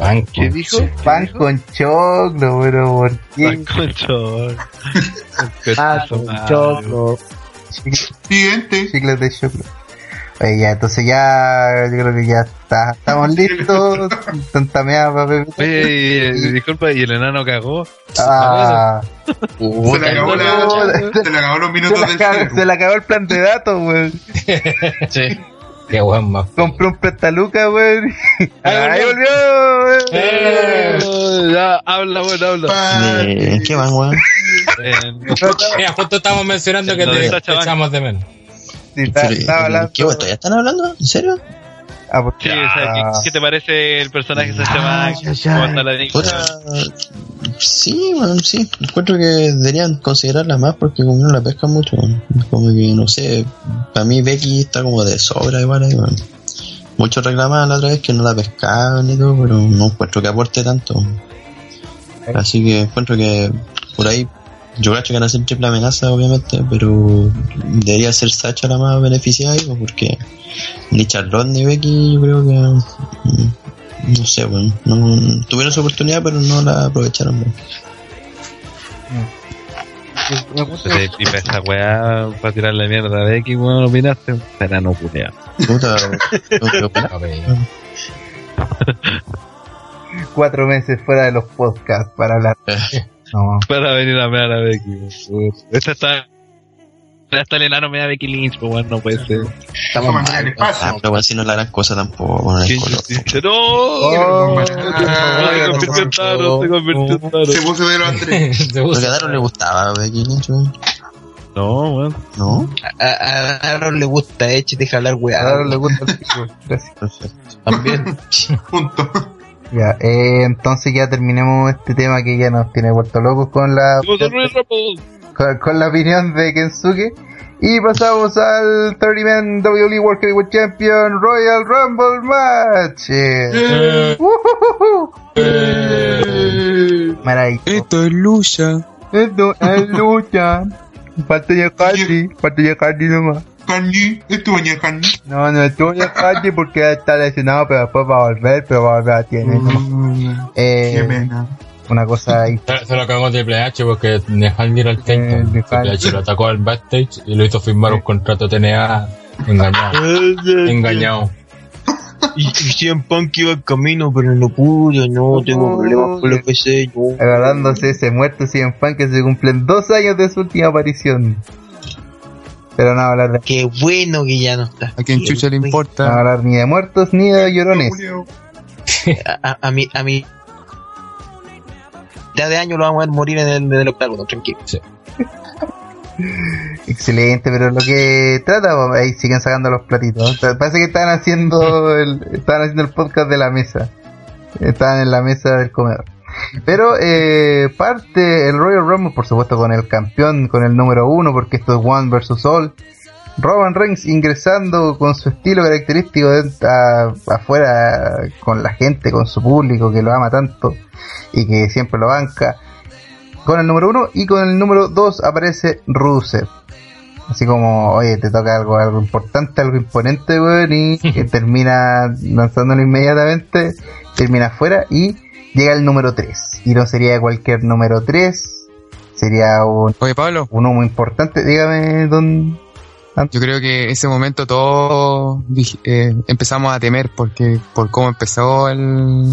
pan ¿Qué con dijo? Pan con choclo, pero ¿por qué? Concho. Pan con choclo. Siguiente. Chicles de choclo. Oye, ya, entonces ya, yo creo que ya está, estamos listos. *laughs* Tanta mea. Oye, y- y- disculpa, ¿y el enano cagó? Ah, Se le acabó, la, se le acabó los minutos del cero. se le acabó el plan de datos, weón. *laughs* Sí. Qué más. Compré un prestaluca, weón. Ahí volvió, weón. Eh, ya, habla, bueno, habla. Eh, ¿Qué más, weón? Eh, *laughs* Mira, justo estamos mencionando que te echamos de menos. Sí, está- Pero, estaba hablando. ¿Qué están hablando? ¿En serio? Ah, porque- Sí, o sea, ¿qué, qué te parece el personaje de. Puta, sí, bueno, sí. Encuentro que deberían considerarla más porque como no la pescan mucho. Como que, no sé, para mí Becky está como de sobra igual ahí, weón. Muchos reclamaban la otra vez que no la pescaban y todo, pero no encuentro que aporte tanto. Así que encuentro que por ahí yo creo que van a ser triple amenaza, obviamente, pero debería ser Sacha la más beneficiada ahí, pues, porque ni Charlotte ni Becky yo creo que mm, no sé, bueno, no, tuvieron su oportunidad pero no la aprovecharon. weón. me gusta- Se tipa esa weá para tirarle mierda a Becky, weón, opinaste. Será no culeado. Puta, *laughs* cuatro meses fuera de los podcasts para hablar. *laughs* No, Para venir a mear a Becky, weón. Esta está. Hasta el enano me da Becky Lynch, pues weón, no puede ser. Estamos a mal. el espacio. Ah, pero bueno, si no es la gran cosa tampoco, no es ¿Quién color. dice? ¡No! Oh, No, se convirtió en Thanos, se convirtió en Thanos. Se puso de los Andrés. *laughs* se Porque usa- a Daron le gustaba Becky Lynch, weón. No, weón. ¿no? A, a Aaron le gusta Edge, deja hablar weá. a Aaron le gusta. También. *laughs* Punto. Ya, eh, entonces ya terminemos este tema que ya nos tiene vuelto locos con la Rumble. con, con la opinión de Kensuke. Y pasamos al 30-man WWE World Heavyweight Champion Royal Rumble Match. Eh, ujujuju. Maravilloso. Esto es lucha. Esto es lucha. Cardi, falta ya Cardi nomás. Kanji, esto baña Kanji. No, no estuvo ya Cardi porque está lesionado, pero después va a volver, pero va a volver a tiene. Mm, Qué Eh, pena. una cosa ahí. Se lo cagó Triple H porque Nehal era el técnico. Triple H lo atacó al backstage y lo hizo firmar un contrato TNA engañado. *laughs* engañado. Y, y CM Punk iba al camino, pero no pudo, no, tengo problemas con los PC, no. agarrándose ese muerto CM Punk que se cumplen dos años de su última aparición. Pero no hablar de, Qué bueno que ya no está. A quien chucha le bueno. no importa. hablar ni de muertos ni de llorones. A, a, a mí, a mí. Ya de año lo vamos a ver morir en el, en el octágono, tranquilo. *laughs* Excelente, pero lo que trata, pues, ahí siguen sacando los platitos. Parece que están haciendo el, estaban haciendo el podcast de la mesa. Estaban en la mesa del comedor. Pero eh, parte el Royal Rumble, por supuesto, con el campeón, con el número uno, porque esto es One versus All. Roman Reigns ingresando con su estilo característico de- a- afuera con la gente, con su público que lo ama tanto y que siempre lo banca. Con el número uno y con el número dos aparece Rusev. Así como, oye, te toca algo, algo importante, algo imponente, weón, y *laughs* que termina lanzándolo inmediatamente, termina afuera y llega el número 3. Y no sería cualquier número 3, sería un, Oye, Pablo, uno muy importante. Dígame, don. yo creo que ese momento todos eh, empezamos a temer porque por cómo empezó el.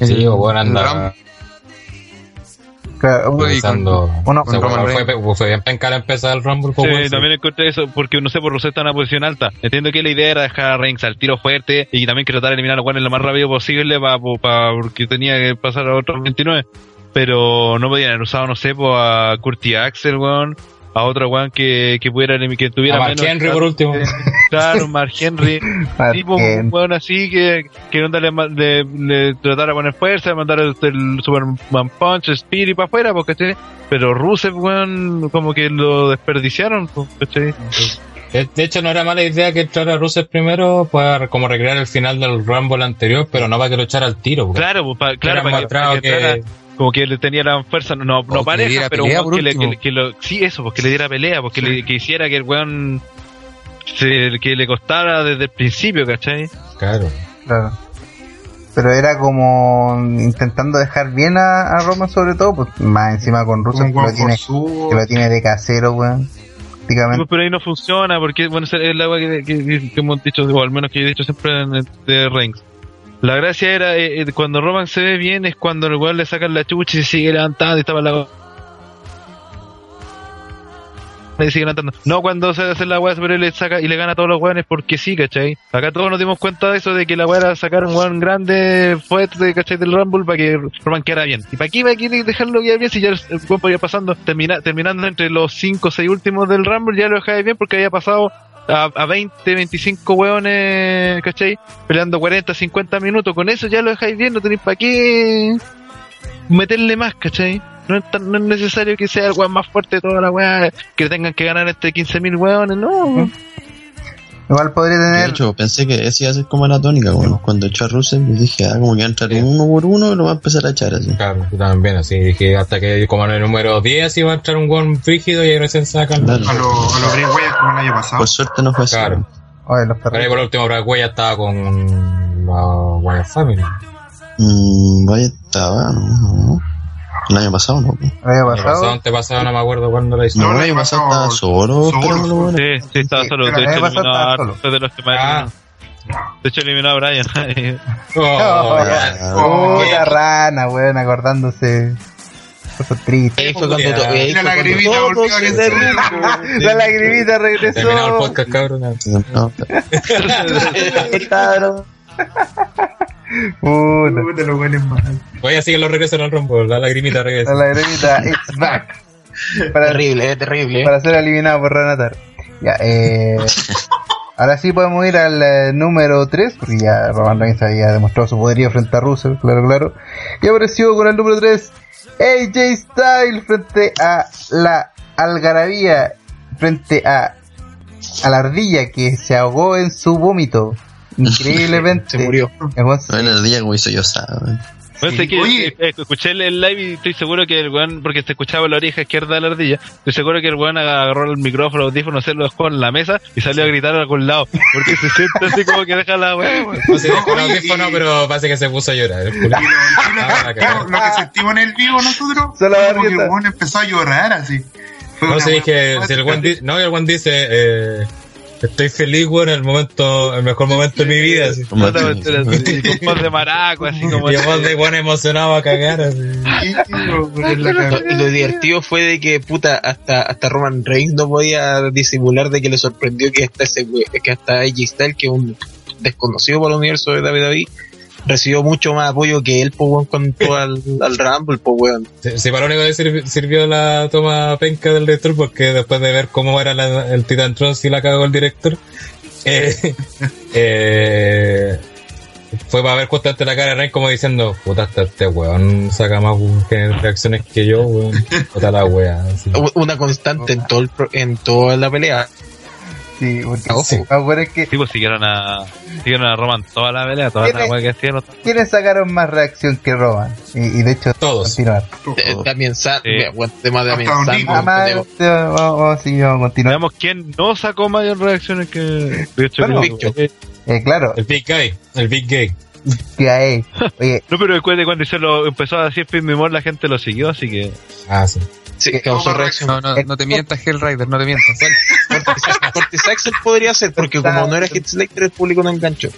el Sí, o bueno, el anda Ram- Claro, Uy, pensando. uno- o sea, con Roman fue, bien pencar empezar el Rumble. Sí, bueno, también encontré eso, porque no sé, por Rusev está en una posición alta. Entiendo que la idea era dejar a Reigns al tiro fuerte y también que tratar de eliminar a Warner lo más rápido posible para porque tenía que pasar a otros 29. Pero no podían haber usado, no sé, pues, a Curti Axel, weón. A otro weón que, que pudiera que tuviera A Mark menos. Henry por último. Claro, Mark Henry. *laughs* Tipo Henry. un weón así que, que onda le, le, le tratara poner fuerza, de mandar el, el Superman Punch, Spirit para afuera, porque ¿cachai? pero Rusev, weón, como que lo desperdiciaron, pues, ¿cachai? De, de hecho, no era mala idea que entrara Rusev primero para como recrear el final del Rumble anterior, pero no para que lo echara al tiro. Claro, pues, pa- claro, para que, para mostrado que entrara, que, como que le tenía la fuerza, no, no le pareja, pero pelea, que, le, que, último. le- que lo, sí, eso, porque le diera pelea, porque le, que hiciera que el weón se, que le costara desde el principio, ¿cachai? claro. Claro. Pero era como intentando dejar bien a, a Roman sobre todo, pues más encima con Un que lo tiene, que lo tiene de casero, weón. Prácticamente. Pues, pero ahí no funciona, porque bueno, es el agua que, que- que- que hemos dicho, o al menos que he dicho siempre en de Reigns. La gracia era, eh, eh, cuando Roman se ve bien, es cuando el weón le sacan la chucha y sigue levantando y estaba la y sigue levantando. No cuando se hace la weá, pero él le saca y le gana a todos los weones porque sí, ¿cachai? Acá todos nos dimos cuenta de eso, de que la weá era sacar un weón grande, fuerte, ¿cachai? Del Rumble para que Roman quedara bien. ¿Y para qué va a dejarlo quedar bien si ya el weón podía pasando, termina, terminando entre los 5 o 6 últimos del Rumble, ya lo dejaba bien porque había pasado a, a 20, 25 hueones, ¿cachai? Peleando 40, 50 minutos. Con eso ya lo dejáis bien, no tenéis para qué meterle más, ¿cachai? No es, no es necesario que sea el weón más fuerte de toda la weá, que tengan que ganar este 15.000 hueones, no. Igual podría De tener. hecho, pensé que esa iba a ser como la tónica, bueno, cuando echó a yo dije, ah, como que va a entrar uno por uno y lo va a empezar a echar así. Claro, yo también así dije hasta que como en el número 10 iba a entrar un gol frígido y ahí recién sacan. Dale. A los a los Bray Wyatt como el año pasado. Por suerte no fue así. Claro. Oye, los Pero ahí por último Brad Wyatt estaba con la Wyatt Family. Mm, vaya, estaba, no, no. El año pasado no. Había El año pasado, pasado. antepasado, no me acuerdo cuándo la hizo. No, No, el el año año pasado pasado estaba solo, solo. Sí, sí, estaba solo. De la hecho, eliminó a de los que más Ah. De hecho, eliminó a Brian. *laughs* Oh, Oh, ya. Ah, Puta rana, weón, acordándose. Tristes. Ahí fue cuando la cuando lagrimita. *laughs* La lagrimita Terminado el regresó. podcast, *laughs* cabrón. no, Cabrón. *laughs* Puta. Puta, buenos mal. Voy a seguir los regresos al rombo, la lagrimita regresa. La lagrimita it's back. *laughs* Para, Terrible, es terrible. para ser eliminado por Renatar. Ya, eh. *laughs* Ahora sí podemos ir al eh, número 3, porque ya Roman Reigns había demostrado su poderío frente a Russell, claro, claro. Y apareció con el número 3 AJ Styles frente a la Algarabía, frente a, a la ardilla que se ahogó en su vómito. Increíblemente. *laughs* Se murió. El weón se- bueno, el día como hizo yo. Bueno, Sí. sé que Oye. eh, eh, escuché el, el live y estoy seguro que el weón, porque se escuchaba la oreja izquierda de la ardilla, estoy seguro que el weón agarró el micrófono, el audífono, se lo dejó en la mesa y salió a gritar a algún lado, porque se siente así como que deja la weá, weón. No sé, dejó el audífono, pero parece que se puso a llorar. el culo. Ah, lo que sentimos en el vivo nosotros Se la como que el weón empezó a llorar así. Fue No sé, dije, si el weón dice, no, el weón dice, eh, estoy feliz, weón, en el momento, el mejor momento de mi vida, así. Así, con voz de maraco, así como... Y de weón emocionado a cagar, así. Y lo divertido fue de que puta hasta hasta Roman Reigns no podía disimular de que le sorprendió que hasta ese que hasta AJ Styles que es un desconocido para el universo de WWE recibió mucho más apoyo que él pues weón cuando al, *laughs* al Rumble pues weón Si si para lo único que sirvi- sirvió la toma penca del director, porque después de ver cómo era la- el Titan Tron, si la cagó el director, eh, *laughs* eh, fue para ver justamente la cara de Rey como diciendo, puta, hasta este weón saca más reacciones que yo, weón. Puta la wea. así. *laughs* Una constante en todo el pro- en toda la pelea Sí, porque Ojo. ah, bueno, es que Sí, pues siguieron a, siguieron a Roman toda la pelea, toda la ¿Tiene- weá que hacían. ¿quiénes sacaron más reacción que Roman? Y, y de hecho, Todos. continuar. Eh, también Sa- Sí. weón, tema de Sam, de- este, vamos, vamos, sí, vamos a continuar. Veamos quién no sacó mayor reacciones que... De hecho, Bueno, creo Big que- Eh, claro, El Big Guy, el Big Gay. Oye, *laughs* No, pero recuerde cuando se lo empezó a decir Pin Mimor, la gente lo siguió, así que... Ah, sí. sí, causó reacción No, no, no te mientas, Hellrider, no te mientas. *laughs* Cortis Axel podría ser porque como no era Hit Selector el público no enganchó.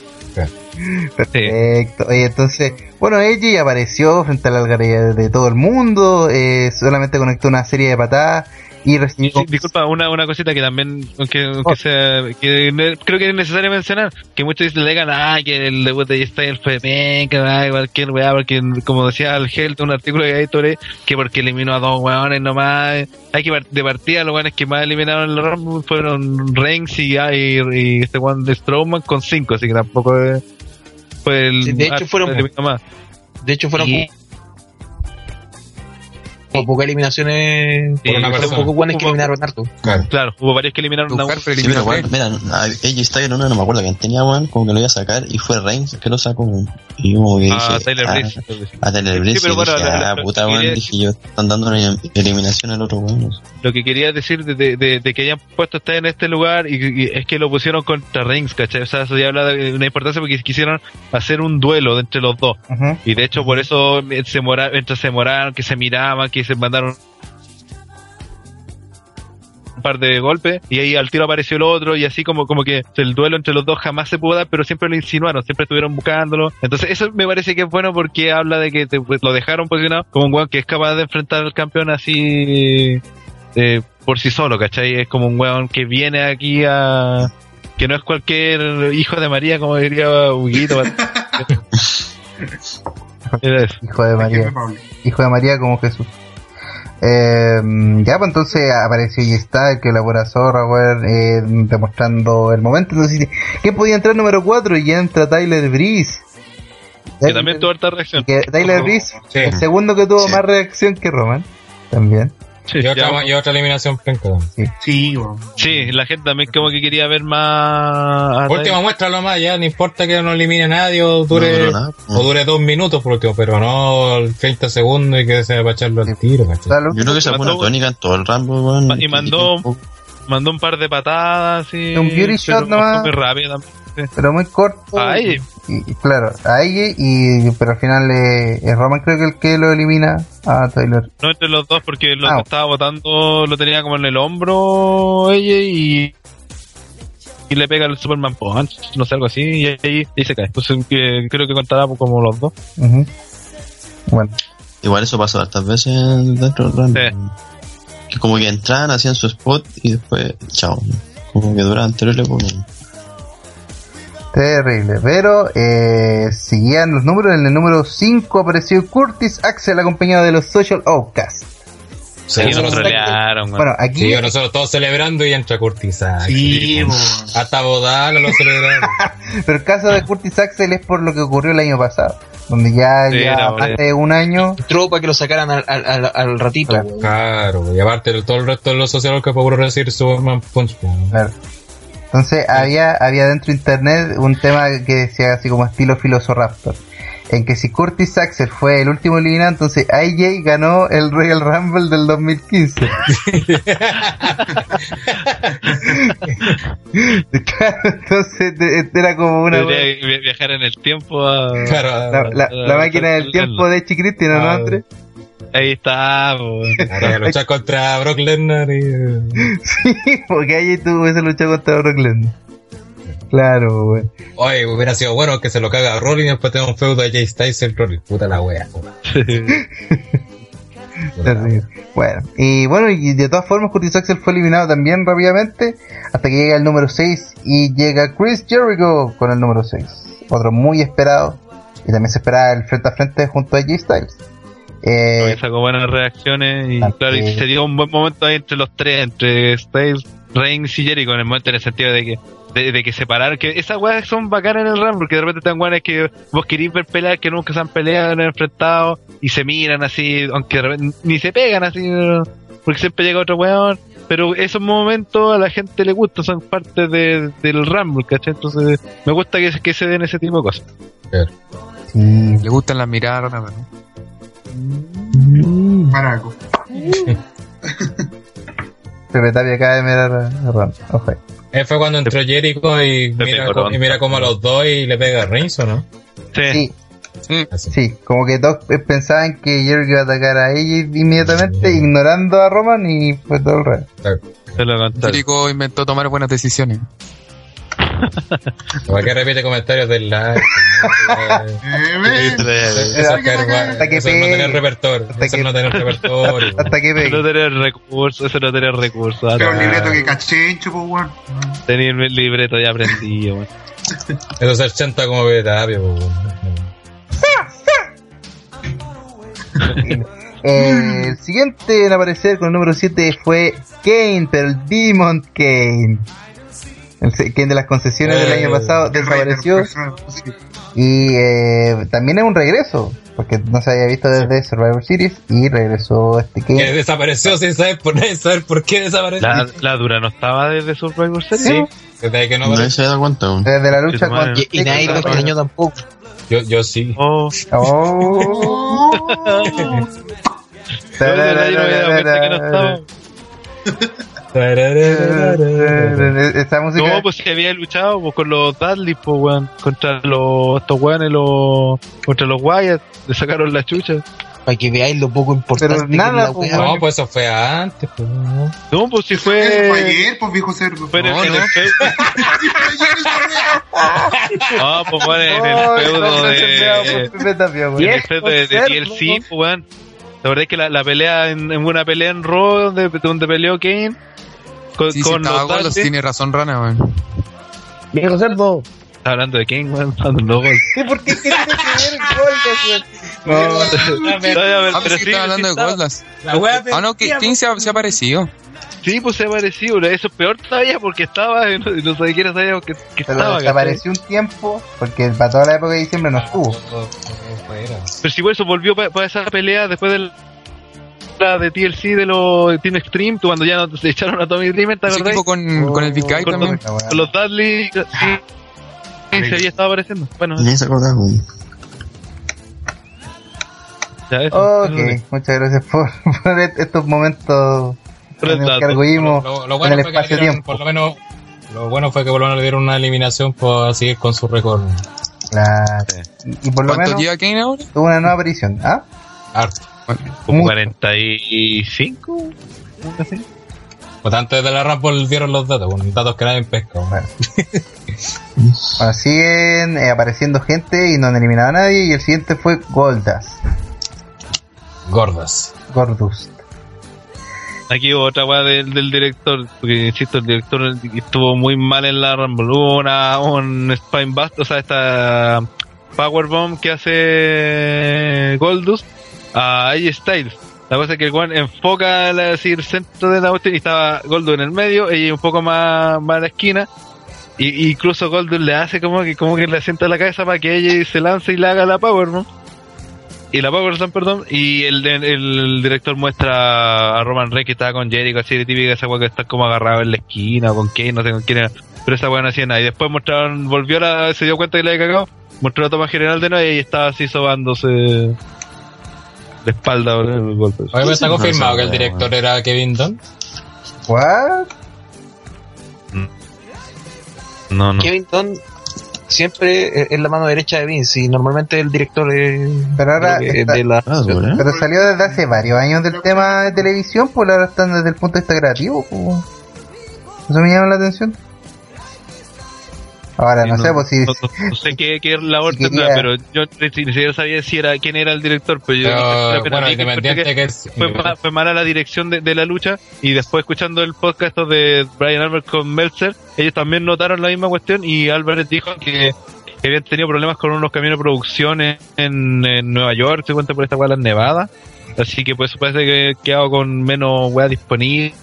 Perfecto. Oye, entonces, bueno, Edgy apareció frente a la algarabía de todo el mundo, eh, solamente conectó una serie de patadas y Y, recibió... sí, disculpa, una, una cosita que también, aunque, aunque Oh. sea, que ne- creo que es necesario mencionar, que muchos le digan, ah, que el debut de Styles fue penca, ah, cualquier weá, porque como decía el Hell, un artículo que hay sobre que porque eliminó a dos weones nomás, hay que de partida los weones que más eliminaron el Rumble fueron Reigns y, ah, y, y este one de Strowman con cinco, así que tampoco fue el... Sí, de hecho fueron- eliminó más. de hecho fueron como pocas eliminaciones Sí, Por una persona. pocos buenos que eliminaron harto Claro. Claro, hubo varios que eliminaron a Buscar, uno. pero Sí, pero bueno, mira, a AJ Styles uno no me acuerdo quién tenía, weón, como que lo iba a sacar y fue Reigns que lo sacó. Y como que dije, a Tyler ah, Breeze. a Tyler Sí, Breeze, pero y bueno, dije, la- ah, la- puta, quería weón, decir- dije yo, están dando una eliminación al otro, weón. Lo que quería decir de, de- de- de que hayan puesto estar en este lugar y, y es que lo pusieron contra Reigns, ¿cachai? O sea, eso ya habla de una importancia porque quisieron hacer un duelo de entre los dos. Y de hecho, por eso eh, se mora, mientras se moraron, que se miraban, que se mandaron un par de golpes y ahí al tiro apareció el otro y así como como que el duelo entre los dos jamás se pudo dar pero siempre lo insinuaron siempre estuvieron buscándolo entonces eso me parece que es bueno porque habla de que te- pues, lo dejaron posicionado como un weón que es capaz de enfrentar al campeón así eh, por sí solo ¿cachai? es como un weón que viene aquí a que no es cualquier hijo de María como diría Huguito. *laughs* Hijo de María. Hijo de María como Jesús. Eh, ya, pues entonces apareció y está que elabora Zorra, weón, eh, demostrando el momento. Entonces, ¿quién podía entrar número 4? Y entra Tyler Breeze. Que también tuvo harta reacción. Que Tyler Breeze, Sí. el segundo que tuvo Sí. más reacción que Roman. También. Sí, Y ya, otra, y otra eliminación penca. Sí, sí, la gente también como que quería ver más. Última muestra lo más, ya no importa que no elimine a nadie o dure, No o dure dos minutos por último, pero no 30 segundos y que se va a echarlo al tiro. Yo creo que se Mandó- tónica en todo el Rambo, weón. Y mandó- Mandó un par de patadas y. Un beauty shot nomás. Muy rápido también. Sí. Pero muy corto. Y, y claro, a ella y pero al final eh, es Roman creo que el que lo elimina a Tyler. No entre los dos porque lo Ah. que estaba botando lo tenía como en el hombro ella y. Y le pega el Superman Punch, no sé, algo así, y ahí, y se cae. Entonces que- creo que contará como los dos. Bueno, Igual eso pasó hartas veces dentro del. Sí. Que como que entraban, hacían su spot y después, chao. Como que duraban terrible poco. Terrible. Pero eh, seguían los números. En el número 5 apareció Curtis Axel acompañado de los Social Outcasts. Sí, Sí, nos nosotros, trolearon. Bueno, aquí sí, nosotros todos celebrando y entra Curtis Axel. Sí. Hasta Bodala lo celebraron. *laughs* Pero el caso de Curtis Axel es por lo que ocurrió el año pasado, donde ya Sí, ya de un año. Entró para que lo sacaran al, al, al, al ratito. claro, y aparte de todo el resto de los sociólogos que pudo recibir Superman Punch. Claro. Entonces había había dentro de internet un tema que decía así como estilo Filosoraptor, en que si Curtis Axel fue el último eliminado, entonces AJ ganó el Royal Rumble del 2015. *laughs* Claro, entonces de- era como una viajar en el tiempo a... Claro, la, la- la máquina del tiempo de Chicristiano, ¿no, Ah, André? Ahí está. Para luchar contra Brock Lesnar y... Sí, porque AJ tuvo esa lucha contra Brock Lesnar. Claro, güey. Oye, hubiera sido bueno que se lo caga a Rollins y después tenga un feudo de Jay Styles y el Rollins. Puta la wea. *laughs* Terrible. Bueno, y bueno, y de todas formas Curtis Axel fue eliminado también rápidamente hasta que llega el número 6 y llega Chris Jericho con el número 6. Otro muy esperado y también se esperaba el frente a frente junto a Jay Styles. Eh, Porque sacó buenas reacciones y claro, y se dio un buen momento ahí entre los tres, entre Styles, Reigns y Jericho, en el momento en el sentido de que de, de que separaron, que esas weas son bacanas en el Rumble, porque de repente están weas que vos querís ver pelear, que nunca se han peleado, no han enfrentado, y se miran así, aunque de repente ni se pegan así, porque siempre llega otro weón, pero esos momentos a la gente le gusta, son parte de, del Rumble, ¿cachai? Entonces me gusta que, que se den ese tipo de cosas. sí. Le gustan las miradas, ¿no? Maraco. Pepe Tapia acaba de mirar a. Ojo. Eh, fue cuando entró Jericho y mira, y mira como a los dos y le pega a Reigns, ¿o no? Sí, Sí, como que todos pensaban que Jericho iba a atacar a ella inmediatamente, ignorando a Roman y fue todo el resto. Claro. Jericho inventó tomar buenas decisiones. *laughs* ¿Para qué repite comentarios del? Eh, es Hasta que- es no pegue. tener repertorio. Eso no tener repertorio. Hasta que Eso no pegue. tener *laughs* recursos, eso no tener recursos. Pero un libreto que cachencho, pues, weón. Tenía el libreto ya aprendido, weón. Eso es ser chanta como Betapia, po, weón. Eh, *laughs* el siguiente en aparecer con el número 7 fue Kane, pero el Demon Kane. Kane de las concesiones del Eh, año pasado del desapareció y eh, también es un regreso, porque no se había visto desde Survivor Series y regresó este Que desapareció sin saber por, nadie saber por qué desapareció. La, la dura no estaba desde Survivor Series. Sí, desde que no Nadie se da cuenta. Desde la lucha con Y, y nadie lo extrañó tampoco. Yo, yo sí. Oh, Oh. *laughs* *laughs* que. *laughs* Esta música No, pues si había luchado pues, con los Dudley, pues, weón, contra los, estos weones, los, contra los Wyatt, le sacaron la chucha. Para que veáis lo poco importante Pero que nada, pues. No, pues eso fue antes. Pues, no. No, pues si Eso fue fue. ayer, pues, viejo cerdo. Fue en el, No, *laughs* *laughs* en el no. feudo. No, pues bueno, en el feudo de. Pues. En el feudo de, de TLC, pues, weón. La verdad es que la, la pelea, en, en una pelea en Raw, donde, donde peleó Kane, con, Sí, con estaba los Golos, tiene razón Rana, weón. Viejo cerdo. Está hablando de Kane, weón, *laughs* cuando no, weón. ¿Y por qué tiene que ver el gol, weón? *laughs* No, pero- *laughs* Ah, pero sí, estaba hablando de wea Ah, no, que King se ha, ha aparecido. Sí, pues se apareció, eso es peor todavía porque estaba, y no, no sabía quién sabía que, que Pero estaba. desapareció un tiempo, porque para toda la época de diciembre no estuvo. Pero si eso volvió para esa pelea después del de TLC de los Team Extreme, tú cuando ya no se *laughs* echaron a Tommy Dreamer, ¿te acordás? con, con el Big Guy Con también. Weá. Con los Dudley, sí, sí, se había estado apareciendo. Bueno, Ni se acordaba, weón. ya eso. Ok, muchas gracias por, *laughs* por estos momentos en el que arguimos Lo, lo en bueno el fue que espacio-tiempo. por lo menos, lo bueno fue que por lo menos le dieron una eliminación por seguir con su récord. Claro. Y, y por lo ¿Cuánto menos lleva Kane ahora? tuvo una nueva aparición. ¿Ah? Harto. Como mucho. 45, algo así. Pues antes de la Rumble dieron los datos, bueno, datos que nadie pesca. Bueno. *laughs* Bueno, siguen eh, apareciendo gente y no han eliminado a nadie. Y el siguiente fue Goldas. Gordas. Gordust. Aquí hubo otra weá del, del director, porque insisto, el director estuvo muy mal en la Rumble. Hubo una, un Spine Bust, o sea, esta Powerbomb que hace Goldust a AJ Styles. La cosa es que el Juan enfoca el, así, el centro de la cuestión y estaba Goldust en el medio, ella un poco más, más a la esquina. Y, incluso Goldust le hace como que como que le sienta la cabeza para que ella se lance y le haga la Powerbomb. Y la Power Slam, perdón, y el, el, director muestra a Roman Reigns que estaba con Jericho, así de típica esa weá que está como agarrado en la esquina, o con Kane, no sé con quién era, pero esa weá no hacía nada. Y después mostraron, volvió la, se dio cuenta que le había cagado, mostró la toma general de nuevo y estaba así sobándose de espalda por el golpe. Oye, pero está no confirmado que el director era Kevin Dunn. ¿What? No, no. Kevin Dunn siempre es la mano derecha de Vince y normalmente el director es Pero ahora está- de la Ah. Pero salió desde hace varios años del tema de televisión, pues ahora están desde el punto de vista creativo. Pues. Eso me llama la atención. Ahora, no, sé, pues si. no, no- no sé qué, qué *laughs* si tendrá, quería- pero yo ni siquiera sabía si era quién era el director, pero yo Pero, la bueno, que independiente encontré que es. fue, ma- fue mala la dirección de, de la lucha y después escuchando el podcast de Brian Albert con Meltzer, ellos también notaron la misma cuestión y Albert dijo que, que habían tenido problemas con unos camiones de producción en, en Nueva York, se cuenta por esta weá las nevadas, así que pues parece que he quedado con menos weá disponible,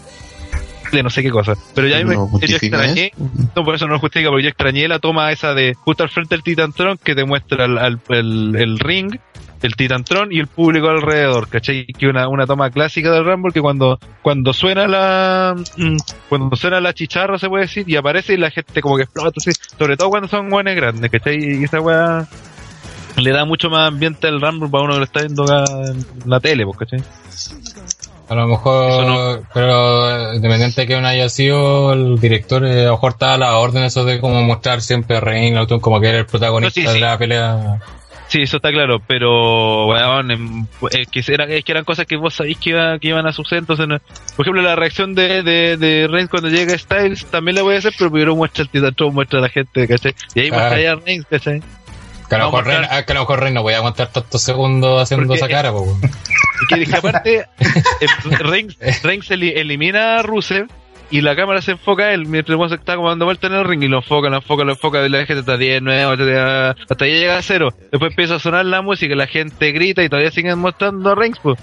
no sé qué cosa, pero ya ¿No me, yo extrañé, no, por eso no lo justifica, porque yo extrañé la toma esa de justo al frente del Titantron que te muestra el, el, el ring, el Titantron y el público alrededor, ¿cachai? Que una, una toma clásica del Rumble que cuando, cuando suena la, mm, cuando suena la chicharra se puede decir y aparece y la gente como que explota así, sobre todo cuando son guanes grandes, ¿cachai? Y esa weá le da mucho más ambiente al Rumble para uno que lo está viendo acá en la tele, pues, ¿cachai? A lo mejor, no. pero eh, independiente de que uno haya sido el director, eh, a lo mejor estaba a la orden eso de como mostrar siempre a cuestión como que era el protagonista No, sí, sí. de la pelea. Sí, eso está claro, pero weón, em, es que, eran, es que eran cosas que vos sabéis que, iba- que iban a suceder, entonces no- por ejemplo la reacción de, de, de Reigns cuando llega Styles también la voy a hacer, pero primero muestra el Titantron, muestra a la gente, ¿cachai? Y ahí Claro. muestra a Reigns, ¿cachai? Que a ah, que a lo mejor no voy a aguantar tantos segundos haciendo Porque- esa cara. Y que dije, aparte, Reigns, Reigns eli- elimina a Rusev y la cámara se enfoca a él mientras el se está como dando vuelta en el ring y lo enfoca, lo enfoca, lo enfoca y la gente está 10, 9, 8, 10, hasta ahí llega a cero. Después empieza a sonar la música, la gente grita y todavía siguen mostrando a Reigns, pues.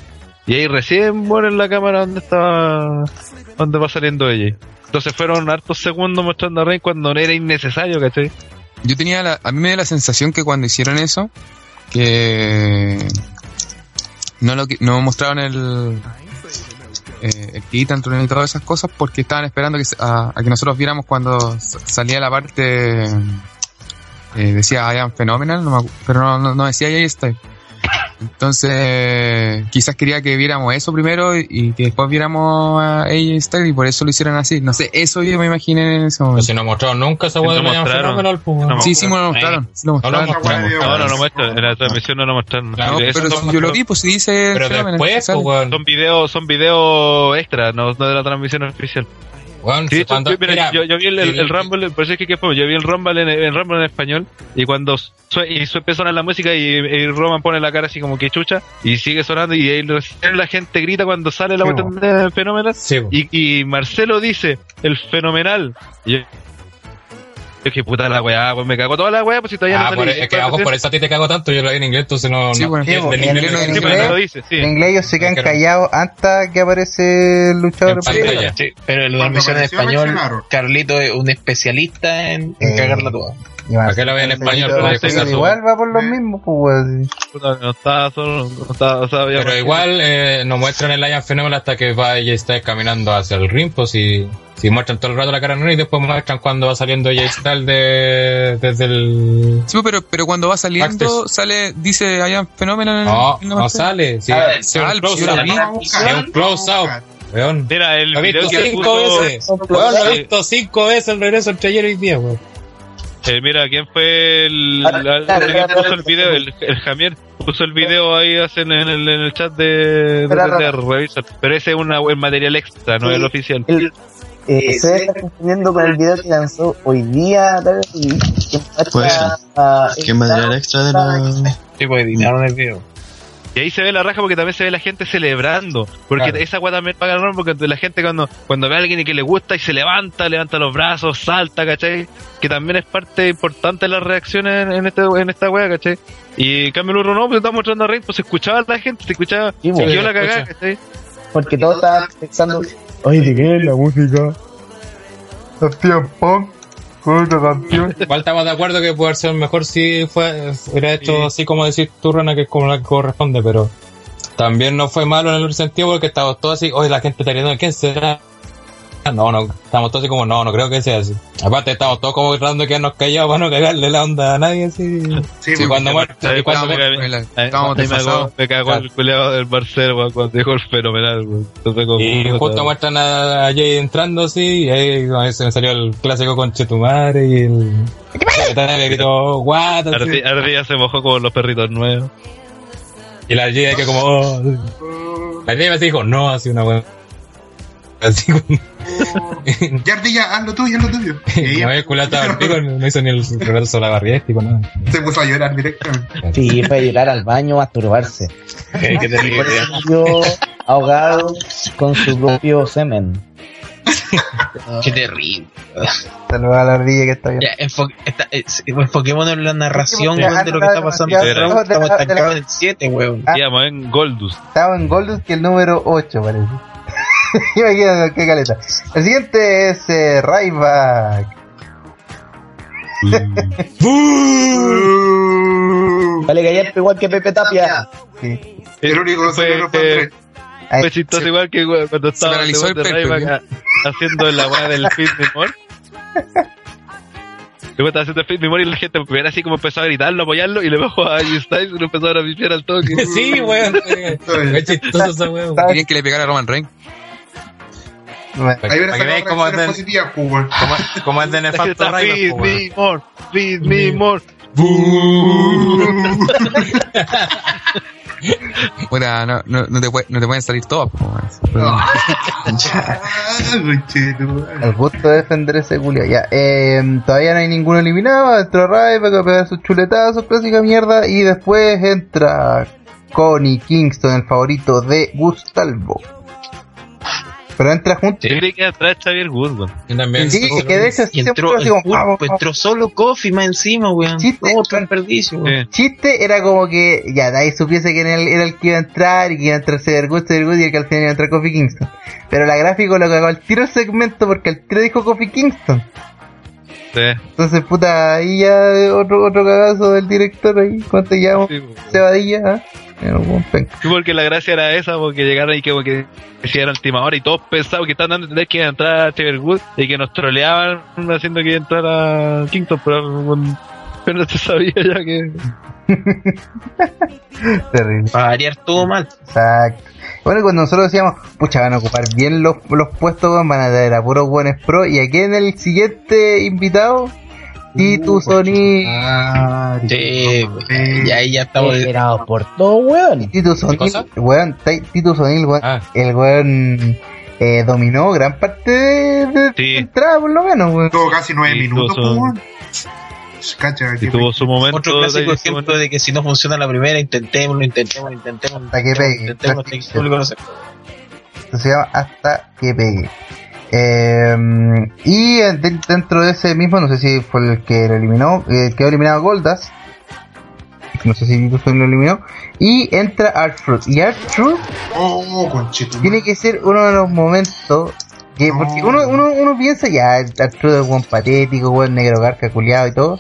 Y ahí recién ponen la cámara donde estaba, donde va saliendo ella. Entonces fueron hartos segundos mostrando a Reigns cuando no era innecesario, ¿cachai? Yo tenía la, a mí me dio la sensación que cuando hicieron eso, que no lo no mostraron el eh, el Titantron y todas esas cosas porque estaban esperando que, a, a que nosotros viéramos cuando salía la parte eh, decía I am phenomenal, pero no, no, no decía ahí está. Entonces, quizás quería que viéramos eso primero y, que después viéramos a AJ Styles y por eso lo hicieron así. No sé, eso yo me imaginé en ese Pero momento. si no mostraron nunca esa no de mostraron. No Sí, sí me lo mostraron. sí lo No lo mostraron. mostraron. No, no, no muestra, en la transmisión no lo mostraron. Claro, No, pero yo lo vi, pues si dice. Pero después, pues. Son videos, son videos extra, no, no de la transmisión oficial. Weón, Sí, de hecho, cuando- mira, mira, yo, yo vi el, el, el Rumble, por eso es que, que fue, yo vi el Rumble en, el Rumble en español y cuando su- y su- empieza a sonar la música y, y Roman pone la cara así como que chucha y sigue sonando y ahí recién la gente grita cuando sale la Sí, cuestión de fenomenal Sí, y, y Marcelo dice el fenomenal y yo, Es que puta la weá, pues me cago toda la weá, pues si todavía Ah, no por, es que abajo por eso a ti te cago tanto, yo lo vi en inglés, entonces no... Sí, no- bueno. Sí, en pues, inglés en no- inglés- no lo dice, sí. En inglés ellos se quedan callados hasta que aparece el luchador. En. Sí, pero en la Cuando versión en español. Carlito es un especialista en, en Eh, cagarla toda. ¿Para qué lo ven en español? pero igual va por lo mismo, pues, weón. Puta, No estaba solo, no estaba, o sea, Pero igual eh, nos muestran el Lion Fenómeno hasta que va y está caminando hacia el ring, pues si, si muestran todo el rato la cara de Nori y después muestran cuando va saliendo Jay Styles de, desde el... Sí, pero, pero cuando va saliendo, Backstage. sale, dice Fenómeno en No, en no sale. Sí, Ah, es un sale, close yo lo up. vi. Vamos a buscar, Es un close vamos a up. buscar. Weón. Mira, el Lo he video visto que cinco puso, veces. Weón, lo he visto cinco veces el regreso entre ayer y hoy día, weón. Eh, mira, ¿quién fue el, Ahora, la- claro, puso el video? El, el Jamier puso el video ahí hacen en el, en el chat de, de, Pero, de revisar. Pero ese es una, el material extra, no Sí. es el oficial. El- eh, se está confundiendo con el video que lanzó hoy día, a- ¿Qué material extra de la.? Sí, pues editaron el video. Y ahí se ve la raja porque también se ve la gente celebrando. Porque Claro. esa weá también paga el porque la gente cuando, cuando ve a alguien y que le gusta y se levanta, levanta los brazos, salta, ¿cachai? Que también es parte importante de las reacciones en, en, este, en esta weá, ¿cachai? Y en cambio el no, pues estaba mostrando a Rey, pues se escuchaba a la gente, se escuchaba, Sí, se pues, quedó se la cagada. ¿cachai? porque todos estaban pensando, oye, ¿de qué es la música? Campeón Punk, otro campeón. Igual estamos de acuerdo que puede ser mejor si fue, hubiera hecho así como decir tu Rana, que es como la que corresponde, pero también no fue malo en el sentido porque estábamos todos así, oye, la gente está gritando, ¿quién será? No, no, estamos todos así como, no, no creo que sea así. Aparte, estamos todos como tratando de quedarnos callados para no cagarle la onda a nadie, así. Sí, Sí, cuando y cuando Estábamos, me- Ahí- estábamos me, desfasados. me cagó el culeado del Barcelo weón, cuando dijo el fenomenal, weón. Y justo muestran a Jay entrando así, y ahí ese me salió el clásico con Chetumare y el. Le gritó, what? Ardilla se mojó como los perritos nuevos. Y la Jay que como. oh. La Jay así dijo, no, así una buena. Así como. Ya, Ardilla, haz lo tuyo, haz lo tuyo. *laughs* Y ahí No había culata *laughs* al pico, no hizo ni el reverso la barriéstico, nada. se puso a llorar directamente. Sí, fue a llorar al baño, masturbarse. Qué, *laughs* qué terrible. Ahogado con su propio semen. Qué terrible. Saludos a la ardilla que está bien. Ya, enfo- esta- eh, enfoquémonos en la narración weón, de lo que está pasando. Estamos la- estancados en el 7, weón. Ah. Íbamos en Goldust. Estaba en Goldust que el número 8, parece. *laughs* Imagínate qué caleta. El siguiente es eh, Ryback. *laughs* Vale, callarte igual que Pepe Tapia. Sí. El único que se Fue-. Ahí. Fue chistoso igual que weón, cuando estaba paralizó el el de Pepe, Ryback a- haciendo la weá del Fit Me More. *laughs* Luego estaba haciendo el Fit Me More y la gente primero así como empezó a gritarlo, apoyarlo y le bajó a G Styles y lo empezaron a pifiar al toque. Sí, weón. Fue chistoso esa weón. Querían que le pegara a Roman Reigns. Para Ahí que veáis cómo es weón. cómo, cómo es de nefasto Ryback, Feed me more, feed me more. Puta, no, no, no, te, puede- no te pueden salir todas. conchetumare. *laughs* el gusto de defender ese culo. Ya, eh, todavía no hay ninguno eliminado. Entra Ryback a pegar sus chuletazos, clásica mierda. Y después entra Connie Kingston, el favorito de Gustavo. Pero entra junto. Yo creí que atrás Xavier Wood, weón. Yo también. Sí, y que de Y entró, así como, el pulpo, entró solo Coffee más encima, weón. Chiste. Sí. chiste era como que ya de ahí supiese que era el, era el que iba a entrar y que iba a entrar Cedar Good, Cedar Good y el que al final iba a entrar Kofi Kingston. Pero la gráfico lo cagó al tiro el segmento porque al tiro dijo Kofi Kingston. Sí, Entonces, puta, ahí ya otro, otro cagazo del director ahí. ¿Cuánto llevamos? sí. Cebadilla, ¿ah? Un buen penca. Sí, porque la gracia era esa, porque llegaron y que hicieron última hora y todos pensaban que estaban dando a entender que iba a entrar Xavier Wood y que nos troleaban haciendo que iba a entrar a Kingston, pero, pero no se sabía ya que... *laughs* Terrible. Para variar todo mal. Exacto. Bueno, y cuando nosotros decíamos, pucha, van a ocupar bien los, los puestos, weón, van a traer a puros buenos pro. Y aquí en el siguiente invitado, Titus O'Neill. Ah, Sí, weón. Y ahí ya estamos. Esperados por todo, weón. Titus ¿Qué O'Neill, cosa? weón, Ti- Titus O'Neill, weón, Ah. el weón eh, dominó gran parte de, de Sí. entrada, por lo menos, weón. Tuvo casi nueve Sí, minutos, tuvo Y tuvo su momento Otro clásico de- ejemplo de que si no funciona la primera, intentémoslo, intentémoslo, intentémoslo. Hasta que pegue. Intentémoslo hasta que se- llama hasta pegue. Eh, y de- dentro de ese mismo, no sé si fue el que lo eliminó, eh, quedó eliminado Goldas. No sé si fue el que lo eliminó. Y entra Artruth. Y Artruth Oh, conchito. tiene que ser uno de los momentos porque uno, uno, uno piensa ya, Artruth es buen patético, buen negro garca culiado y todo.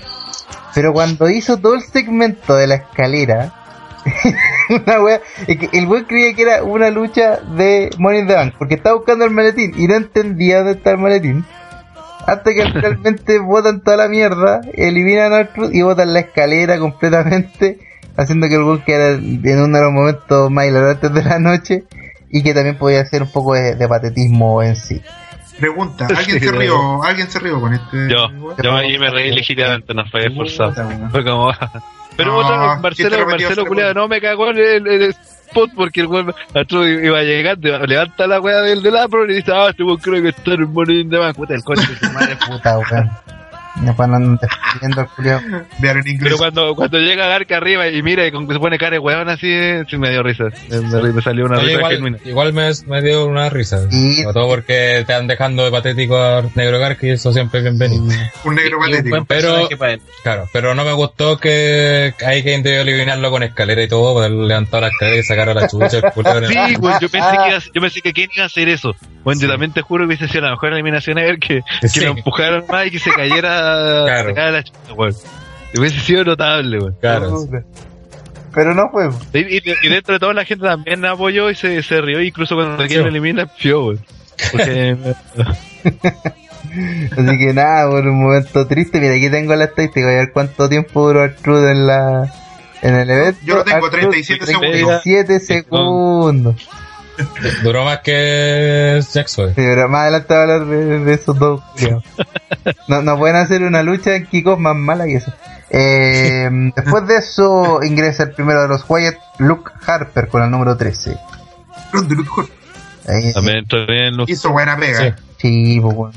Pero cuando hizo todo el segmento de la escalera, *laughs* una wea, es que el weón creía que era una lucha de Money in the Bank, porque estaba buscando el maletín y no entendía dónde está el maletín. Hasta que finalmente *laughs* botan toda la mierda, eliminan a Artruth y botan la escalera completamente, haciendo que el weón quedara en uno de los momentos más hilarantes de la noche y que también podía ser un poco de, de patetismo en sí. Pregunta, *laughs* ¿alguien Sí, se rió? ¿Alguien se rió con este? Yo, yo ahí me reí legítimamente, no fue forzado. Puta, weón. *laughs* Fue como. Pero No, otro, ¿quién te Marcelo, Marcelo culiado, no me cagó en el, el spot porque el weón iba llegando, levanta la weá del del Apro y dice, ah, este weón creo que está en Morning de Banco, puta el coche de su madre. Puta, weón. Después andan defendiendo al culiao. Pero cuando, cuando llega Garca arriba y mira y con se pone cara de weón así, eh, sí me dio risa. Me, me- me salió una Oye, risa igual, genuina. igual me, me dio una risa. Y- Sobre todo porque te han dejando de patético a Negro Garca y eso siempre es bienvenido. Un negro un patético. buen Pero- para. Claro, pero no me gustó que hay que eliminarlo con escalera y todo, poder levantar la escalera y sacar a la chucha el culiao el- Sí, *laughs* weón, yo pensé que iba, yo pensé que quién iba a hacer eso. Bueno, yo también te juro que hubiese sido la mejor eliminación a ver que, que Sí. lo empujaron más y que se cayera, Claro. cayera la weón. Hubiese sido notable, weón. Claro. Pero no fue. Y, y- y dentro de toda la gente también apoyó y se, se rió, incluso cuando Sí. lo elimina, fió, weón. Porque, *laughs* Así que nada, por un momento triste. Mira, aquí tengo la estadística. Voy a ver cuánto tiempo duró Artruth en la en el evento. Yo lo tengo, Artruth, 37 segundos. 37 segundos. Duró más que Sexo. Sí, pero más adelante va a hablar de, de esos dos. *laughs* No, no pueden hacer una lucha en Kikos más mala que eso. Eh, después de eso ingresa el primero de los Wyatt, Luke Harper, con el número 13. Ron de Luthor Ahí, también bien los... Hizo buena pega. Sí. sí, pues, bueno.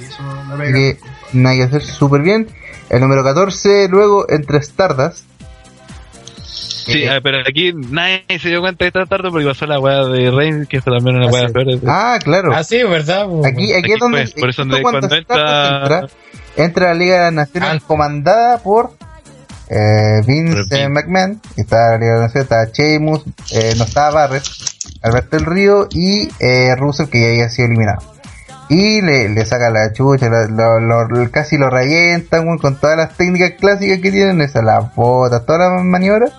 Hizo Así pega. que nada que hacer súper bien. El número 14, luego entre Stardust. Sí, Eh, ah, pero aquí nadie se dio cuenta de esta tarde porque pasó la weá de Reigns, que fue también una Ah, weá peor. Ah, claro. Ah, sí, ¿verdad? Aquí, aquí Aquí es donde, fue, por eso donde- cuando entra- entra, entra la Liga de las Naciones Antes. comandada por eh, Vince eh, McMahon, que está la Liga de las Naciones, estaba Sheamus, eh, no estaba Barrett, Alberto El Río y eh, Russell, que ya había sido eliminado. Y le, le saca la chucha, lo, lo- lo- casi lo revientan con todas las técnicas clásicas que tienen, esas las botas, todas las maniobras.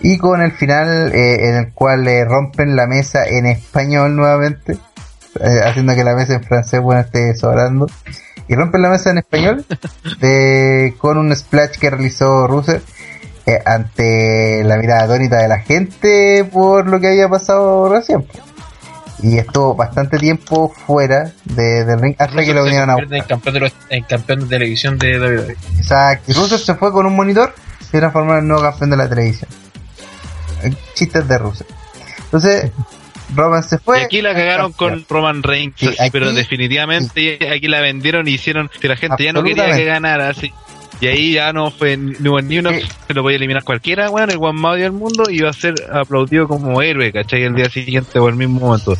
Y con el final eh, en el cual le rompen la mesa en español nuevamente, eh, haciendo que la mesa en francés bueno esté sobrando. Y rompen la mesa en español *laughs* de, con un splash que realizó Russell eh, ante la mirada atónita de la gente por lo que había pasado recién. Y estuvo bastante tiempo fuera de, del ring hasta que lo vinieron a convierte en buscar. campeón de, los- en campeón de televisión de WWE. Exacto. Y Russell se fue con un monitor y se transformó en el nuevo campeón de la televisión. Chistes de Russell. Entonces, Roman se fue. Y aquí la cagaron con Roman Reigns, Sí, así, aquí- pero definitivamente aquí la vendieron y hicieron que la gente ya no quería que ganara, así. Y ahí ya no fue ni, ni uno, Sí. se lo podía eliminar cualquiera, weón, el one más del mundo iba a ser aplaudido como héroe, ¿cachai? El día siguiente o el mismo momento.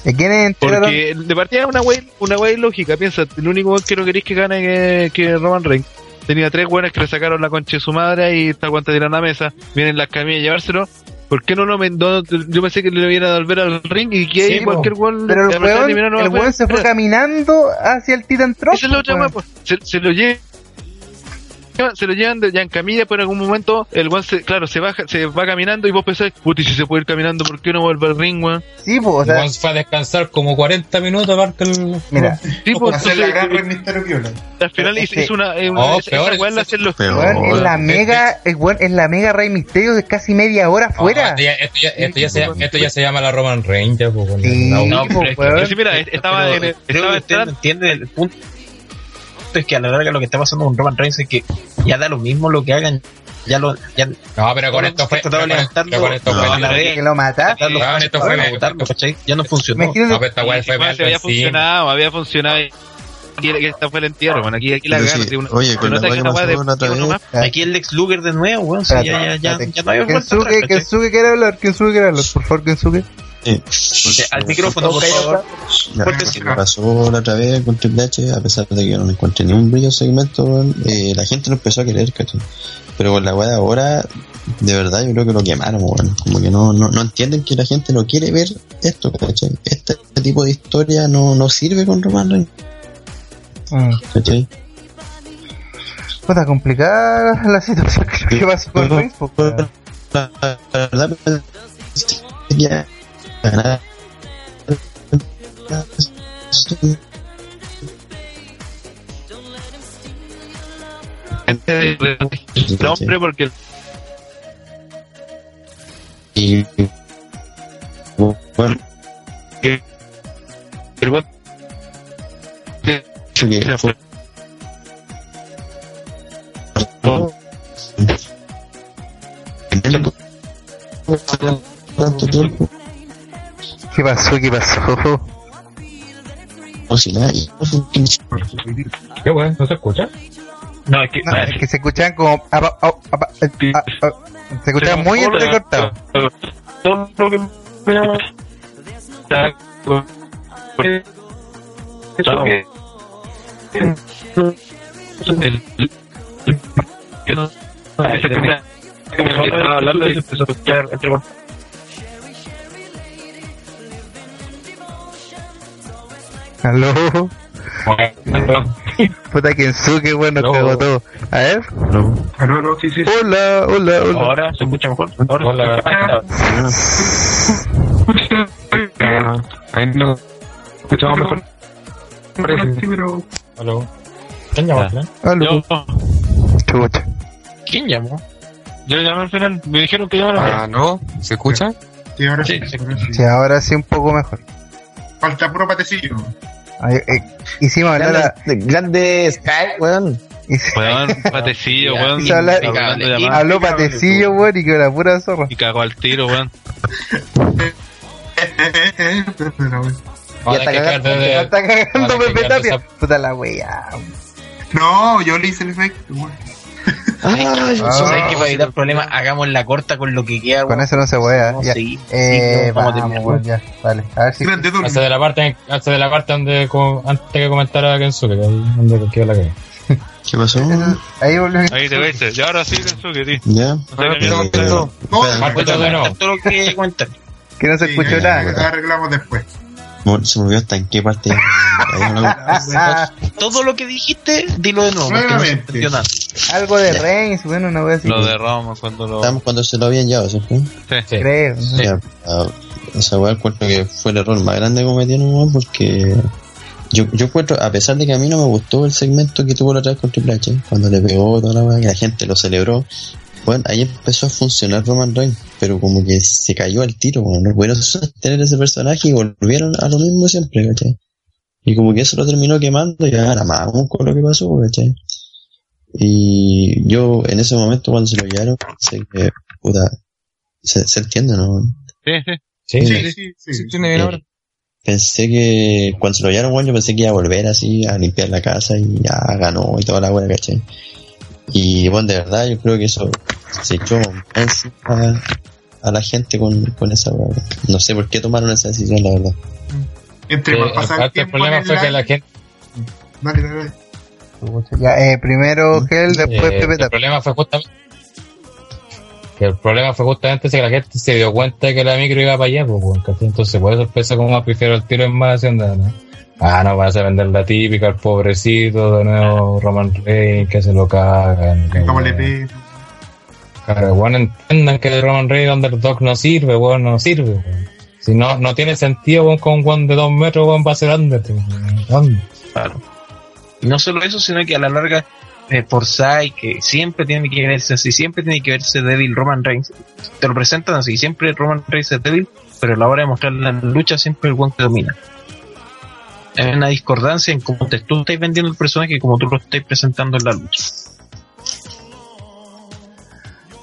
Porque de partida es una wey, una wey lógica, piensa, el único que no queréis que gane que, que Roman Reigns. Tenía tres buenas que le sacaron la concha de su madre y está cuando tiran la mesa, vienen las camillas a llevárselo. ¿Por qué no lo no- Yo pensé que le iban a volver al ring y que Sí, ahí cualquier weón Pero el weón, el weón se fue caminando hacia el Titan Tron. Esa es la otra pues. Se, se lo llevan. Se lo llevan de- ya en camilla, pero en algún momento el weón se, claro, se baja, se va caminando y vos pensás, puti, si se puede ir caminando, ¿por qué no vuelve al ring, weón? Sí, pues, o sea, Juan fue a descansar como 40 minutos aparte el... mira, Sí, pues, Hacer la gran Rey Misterio Viola. al final Este- es, es una, es una Oh, esa- peor esa es- la hacen los Peor. es la eh, mega, es, es la mega Rey Misterio de casi media hora fuera. Oh, esto, ya, esto, ya, esto, ya se, esto ya se llama la Roman Reigns, ya, pues, Sí. no, No, pero. Pero sí, mira, estaba Pero en el- creo estaba que usted punto es que a la larga lo que está pasando con Roman Reigns es que ya da lo mismo lo que hagan ya lo ya No, pero con esto fue... pero con- pero con esto fue... la vez que lo esto ya no funcionó. Imagínate, No, pero esta weá Sí, fue sí, mal se había funcionado, había funcionado. que esta fue el entierro, bueno, aquí, aquí la gana. sí, oye, con que que de- que aquí el Lex Luger de nuevo weón, sí, ya, ya, ya, Espérate, ya no hay hablar, por favor, Kensuke. Sí. Al micrófono, por favor. Lo sí. que me pasó la otra vez con Triple H, a pesar de que no encontré ni un brillo segmento, eh, la gente no empezó a querer, ¿cachai? Pero con la weá de ahora, de verdad yo creo que lo quemaron, weón. Como que no, no, no entienden que la gente no quiere ver esto, ¿cachai? Este, tipo de historia no, no sirve con Roman Reigns, Mm. ¿cachai? Puta, complicada la situación que pasó con Reigns, la verdad, pues, ya ganar. El hombre porque Y bueno, el que fue. tanto tiempo ¿Qué pasó? ¿Qué pasó? o si nada y ¿Qué? ¿No se escucha? No, es que. No, es que se escuchaban como. ah, ah, se escuchaban muy entrecortados. Todo lo que Estaba hablando y se empezó a escuchar entre Aló. Puta Kensuke, bueno, No. cagó todo. A ver. Aló, aló, sí, sí. sí. Hola, hola, hola. Ahora se escucha mejor. Ahora Hola. Ah, Ahí no. escuchamos mejor. Sí, pero Aló. ¿Quién llamaste? Aló. Yo, Chucha. ¿Quién llamó? yo llamé al final, me dijeron que llamara. Ah, ¿no? ¿Se escucha? sí, ahora sí. Sí, sí. ahora sí. Sí, ahora sí un poco mejor. Falta puro patecillo. Ay, eh, hicimos hablar a... Grande, grande Sky, weón. Weón, *laughs* patecillo, weón. de. Habló patecillo, weón, y que la pura zorra. Y cagó al tiro, weón. Está cagando, Ya de- está cagando Pepe Tapia. Puta la wea. No, yo le hice el efecto. weón. Ah. ¿Sabes que para evitar problemas hagamos la corta con lo que queda? Con eso no se puede, Vamos ya. Eh, Sí, vamos vamos. Vale, a ver si... Hace de la parte, hace de la parte donde, como, antes que comentara Kensuke, donde quedó la caga. ¿qué pasó? Ahí volvió. Ahí te ves. Y ahora sí, sí. ya No Eh. No, no se sí, escuchó ya, nada. Arreglamos después. Se me olvidó hasta en qué parte no- *laughs* *laughs* Todo lo que dijiste, dilo de nuevo, porque no se algo de Ya. Reigns, bueno, una wea así. Lo de Roma cuando lo. Estamos cuando se lo habían llevado, ¿cierto? Sí. Creo. ¿no? Ya, esa weá encuentro que fue el error más grande que cometieron, weón, porque yo, yo encuentro, a pesar de que a mí no me gustó el segmento que tuvo la otra vez con Triple H, cuando le pegó toda la weá, que la gente lo celebró, bueno, ahí empezó a funcionar Roman Reigns, pero como que se cayó al tiro, weón, no pudieron *laughs* sostener ese personaje y volvieron a lo mismo siempre, ¿cachai? Y como que eso lo terminó quemando y ahora más aún con lo que pasó, ¿cachai? Y yo en ese momento cuando se lo llevaron, pensé que, puta, se, se entiende, ¿no? Sí, sí. Sí, Sí, sí. sí, sí. ¿Se entiende bien ahora? Pensé que cuando se lo llevaron, bueno, yo pensé que iba a volver así a limpiar la casa y ya ganó y toda la buena, ¿cachai? Y bueno, de verdad, yo creo que eso se echó encima a, a la gente con, con esa. No sé por qué tomaron esa decisión, la verdad. Entre Eh, más pasa el tiempo problema fue que la gente. Dale, dale, dale. Ya, eh, primero Gel, después eh, el problema fue justamente. Que el problema fue justamente que la gente se dio cuenta de que la micro iba para allá, pues. Entonces, por eso empezó como a prefiero el tiro en más haciendo, ¿no? Ah, no, vas a vender la típica, el pobrecito, de nuevo Roman Reigns, que se lo cagan. que ¿Cómo le pego? Claro, weón, entiendan que Roman Reigns Underdog no sirve, weón, no sirve, weón. Si no, no tiene sentido, weón, con un weón de dos metros, weón, va a ser Underdog. Claro. Y no solo eso, sino que a la larga eh, Forsyth, que siempre tiene que verse así, siempre tiene que verse débil Roman Reigns. Te lo presentan así, siempre Roman Reigns es débil, pero a la hora de mostrar la lucha siempre el buen que domina. Hay una discordancia en cómo te, tú estás vendiendo el personaje y cómo tú lo estás presentando en la lucha.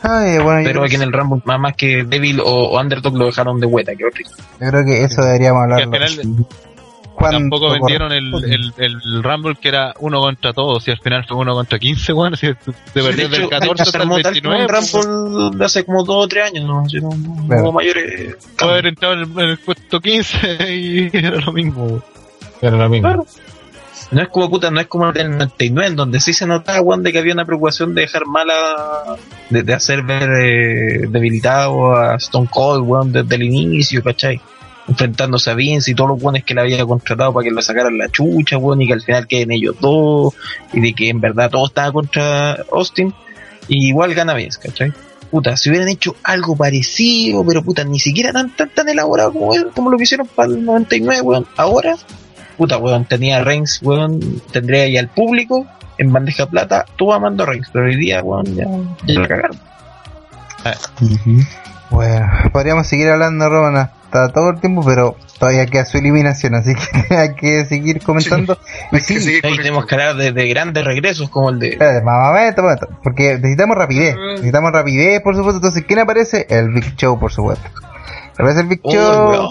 Ay, bueno, Pero aquí en el Rumble, más, más que débil o, o underdog lo dejaron de hueta, que horrible. yo creo que eso deberíamos cuando Tampoco vendieron el, el, el Rumble que era uno contra todos y al final fue uno contra 15, weón. Si te De perdías del hecho, 14 se hasta el armó tal como 29. un Rumble de hace como dos o tres años, ¿no? Así, no, no hubo mayores Puede haber entrado en el, en el puesto 15 *laughs* y era lo mismo. Era lo mismo. No es como puta, no es como el del 99, en donde sí se notaba, weón, de que había una preocupación de dejar mala, de, hacer ver eh, debilitado a Stone Cold, weón, desde el inicio, ¿cachai? Enfrentándose a Vince y todos los weones que le había contratado para que lo sacaran la chucha, weón, y que al final queden ellos dos, y de que en verdad todo estaba contra Austin, y igual gana Vince, ¿cachai? Puta, si hubieran hecho algo parecido, pero puta, ni siquiera tan tan, tan elaborado como, como lo que hicieron para el 99, weón, ahora puta, weón, tenía a Reigns, weón, tendría ahí al público en bandeja plata, tú amando a Reigns, pero hoy día, weón, ya, ya la cagaron. Bueno, podríamos seguir hablando, Roman, hasta todo el tiempo, pero todavía queda su eliminación, así que *laughs* hay que seguir comentando. Y Hay que sí, seguir con tenemos que hablar de, de grandes regresos como el de... espérate, mamá, momento, momento, porque necesitamos rapidez, necesitamos rapidez, por supuesto. Entonces, ¿quién aparece? El Big Show, por supuesto. Big Oh,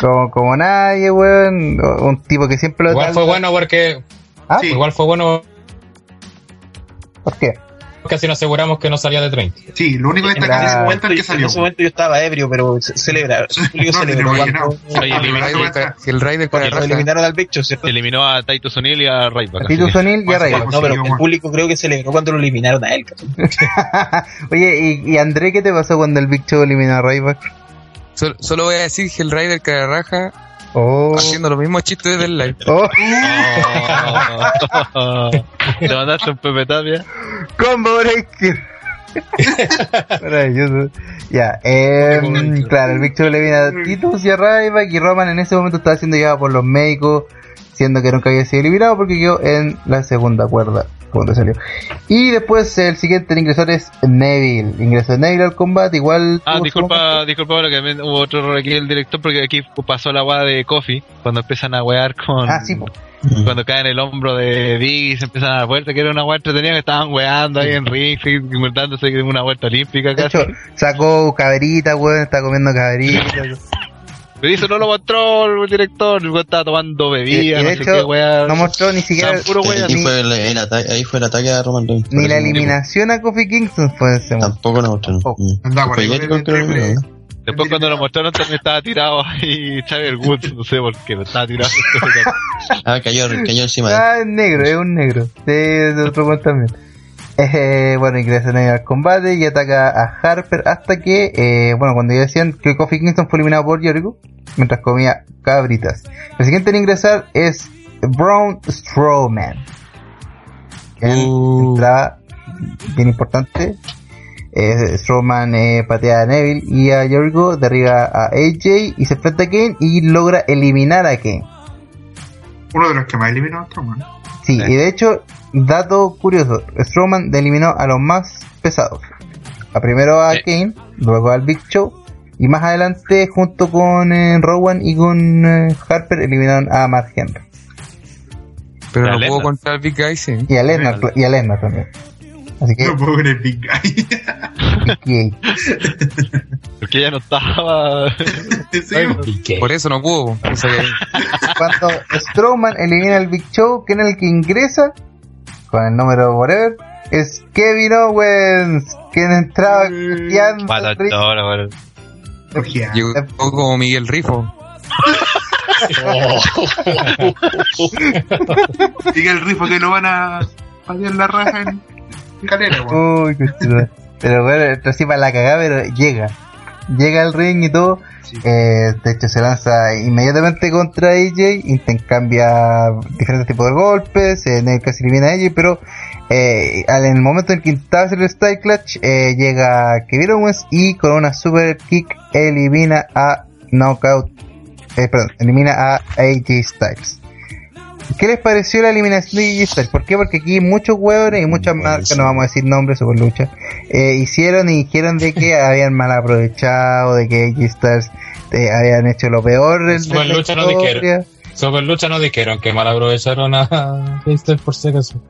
como, como nadie, weón, un tipo que siempre lo Igual fue bueno porque. ¿Ah? Sí. Igual fue bueno ¿Por qué? Así nos aseguramos que no salía de 30. Sí, lo único que En destacable Claro. es ese el momento, en que en salió. ese momento yo estaba ebrio, pero ce- celebrar. Julio *laughs* No, celebró ni te cuando, imaginaba. *laughs* Oye, eliminó- pero Rider, está- si el Rider con raza. eliminaron al Big Show, ¿cierto? Eliminó a Titus O'Neill y a así Titus O'Neill y Pues, Arriba. No, pero el público creo que celebró cuando lo eliminaron a él. *laughs* Oye, ¿y, André qué te pasó cuando el Big Show eliminó a Ryback? Solo, voy a decir que el Rider cara raja Oh. haciendo los mismos chistes del live. Oh, *laughs* Oh. Te mandaste un Pepe Tapia. combo breaker. *laughs* Maravilloso. Ya, eh, claro, el Big Show le viene a Titus y a Ryback y Roman en ese momento estaba siendo llevado por los médicos, siendo que nunca había sido eliminado porque quedó en la segunda cuerda cuando salió. Y después el siguiente en ingresar es Neville. Ingresó Neville al combate, igual. Ah, disculpa, disculpa, ahora que también hubo otro error aquí del director porque aquí pasó la weá de Coffee cuando empiezan a wear con. Ah, sí, po. Cuando cae en el hombro de Big y se empiezan a dar vueltas, que era una vuelta entretenida que estaban weando ahí en ring, inventándose que era una vuelta olímpica De casi. hecho, sacó cabrita, weón, está comiendo cabrita. Pero eso no lo mostró el director, el estaba tomando Y- y bebida, de no sé qué weá. no mostró ni siquiera Estaban puro Ahí weando. fue el, el ataque, ahí fue el ataque a Roman Reigns. ni la eliminación a Kofi Kingston fue ese momento. Tampoco lo mostraron. Mm. El el. Después cuando lo mostraron también estaba tirado ahí Xavier Woods, no sé por qué, pero estaba tirado. Ah, cayó, cayó encima de él. Ah, es negro, es un negro. Sí, es de otro también. Eh, bueno, ingresa Neville al combate y ataca a Harper hasta que, eh, bueno, cuando ya decían que Kofi Kingston fue eliminado por Jericho mientras comía cabritas. El siguiente en ingresar es Braun Strowman. Uh. entraba bien importante. Eh, Strowman eh, patea a Neville y a Jericho, derriba a AJ y se enfrenta a Kane y logra eliminar a Kane. Uno de los que más eliminó a Strowman. Sí, y de hecho, dato curioso, Strowman eliminó a los más pesados. A primero a Sí. Kane, luego al Big Show, y más adelante, junto con eh, Rowan y con eh, Harper, eliminaron a Mark Henry. Pero no puedo Lesnar. contra el Big Guy, sí. Y a Lesnar, y a Lesnar también. Así que, *laughs* No puedo con el Big Guy. Big Porque ella no estaba. Sí, ¿Y qué? Por eso no pudo. Cuando Strowman elimina al Big Show, ¿quién es el que ingresa? Con el número whatever. Es Kevin Owens, quien entraba cojeando. Orgía. llegó como Miguel Rifo. *laughs* Diga el rifo que lo van a patear la raja en calera, weón. Uy, qué. Pero bueno, sí para la cagada, pero llega. Llega al ring y todo. Sí. Eh, de hecho, se lanza inmediatamente contra AJ. Intercambia diferentes tipos de golpes. Eh, Neville casi elimina a AJ, pero eh, en el momento en que intentaba hacer el Style Clutch, eh, llega Kevin Owens y con una super kick elimina a Knockout. Eh, perdón, elimina a AJ Styles. ¿Qué les pareció la eliminación de Styles? ¿Por qué? Porque aquí muchos hueones y muchas marcas, no vamos a decir nombres sobre lucha, eh, hicieron y dijeron de que *laughs* habían mal aprovechado, de que Styles eh, habían hecho lo peor en Super la lucha no historia. Sobre lucha no dijeron que mal aprovecharon a *laughs* Mister por si acaso.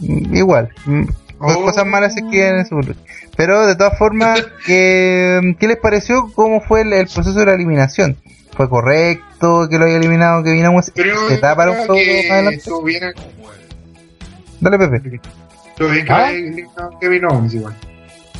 Mm, Igual, mm, Oh. cosas malas se quedan en su lucha. Pero de todas formas, ¿qué, *laughs* ¿qué les pareció? ¿Cómo fue el, el proceso de la eliminación? Fue correcto que lo haya eliminado Owens. Pero Se da para un que más adelante. bien, Dale, Pepe. bien que ¿Ah? haya eliminado a Kevin Owens igual.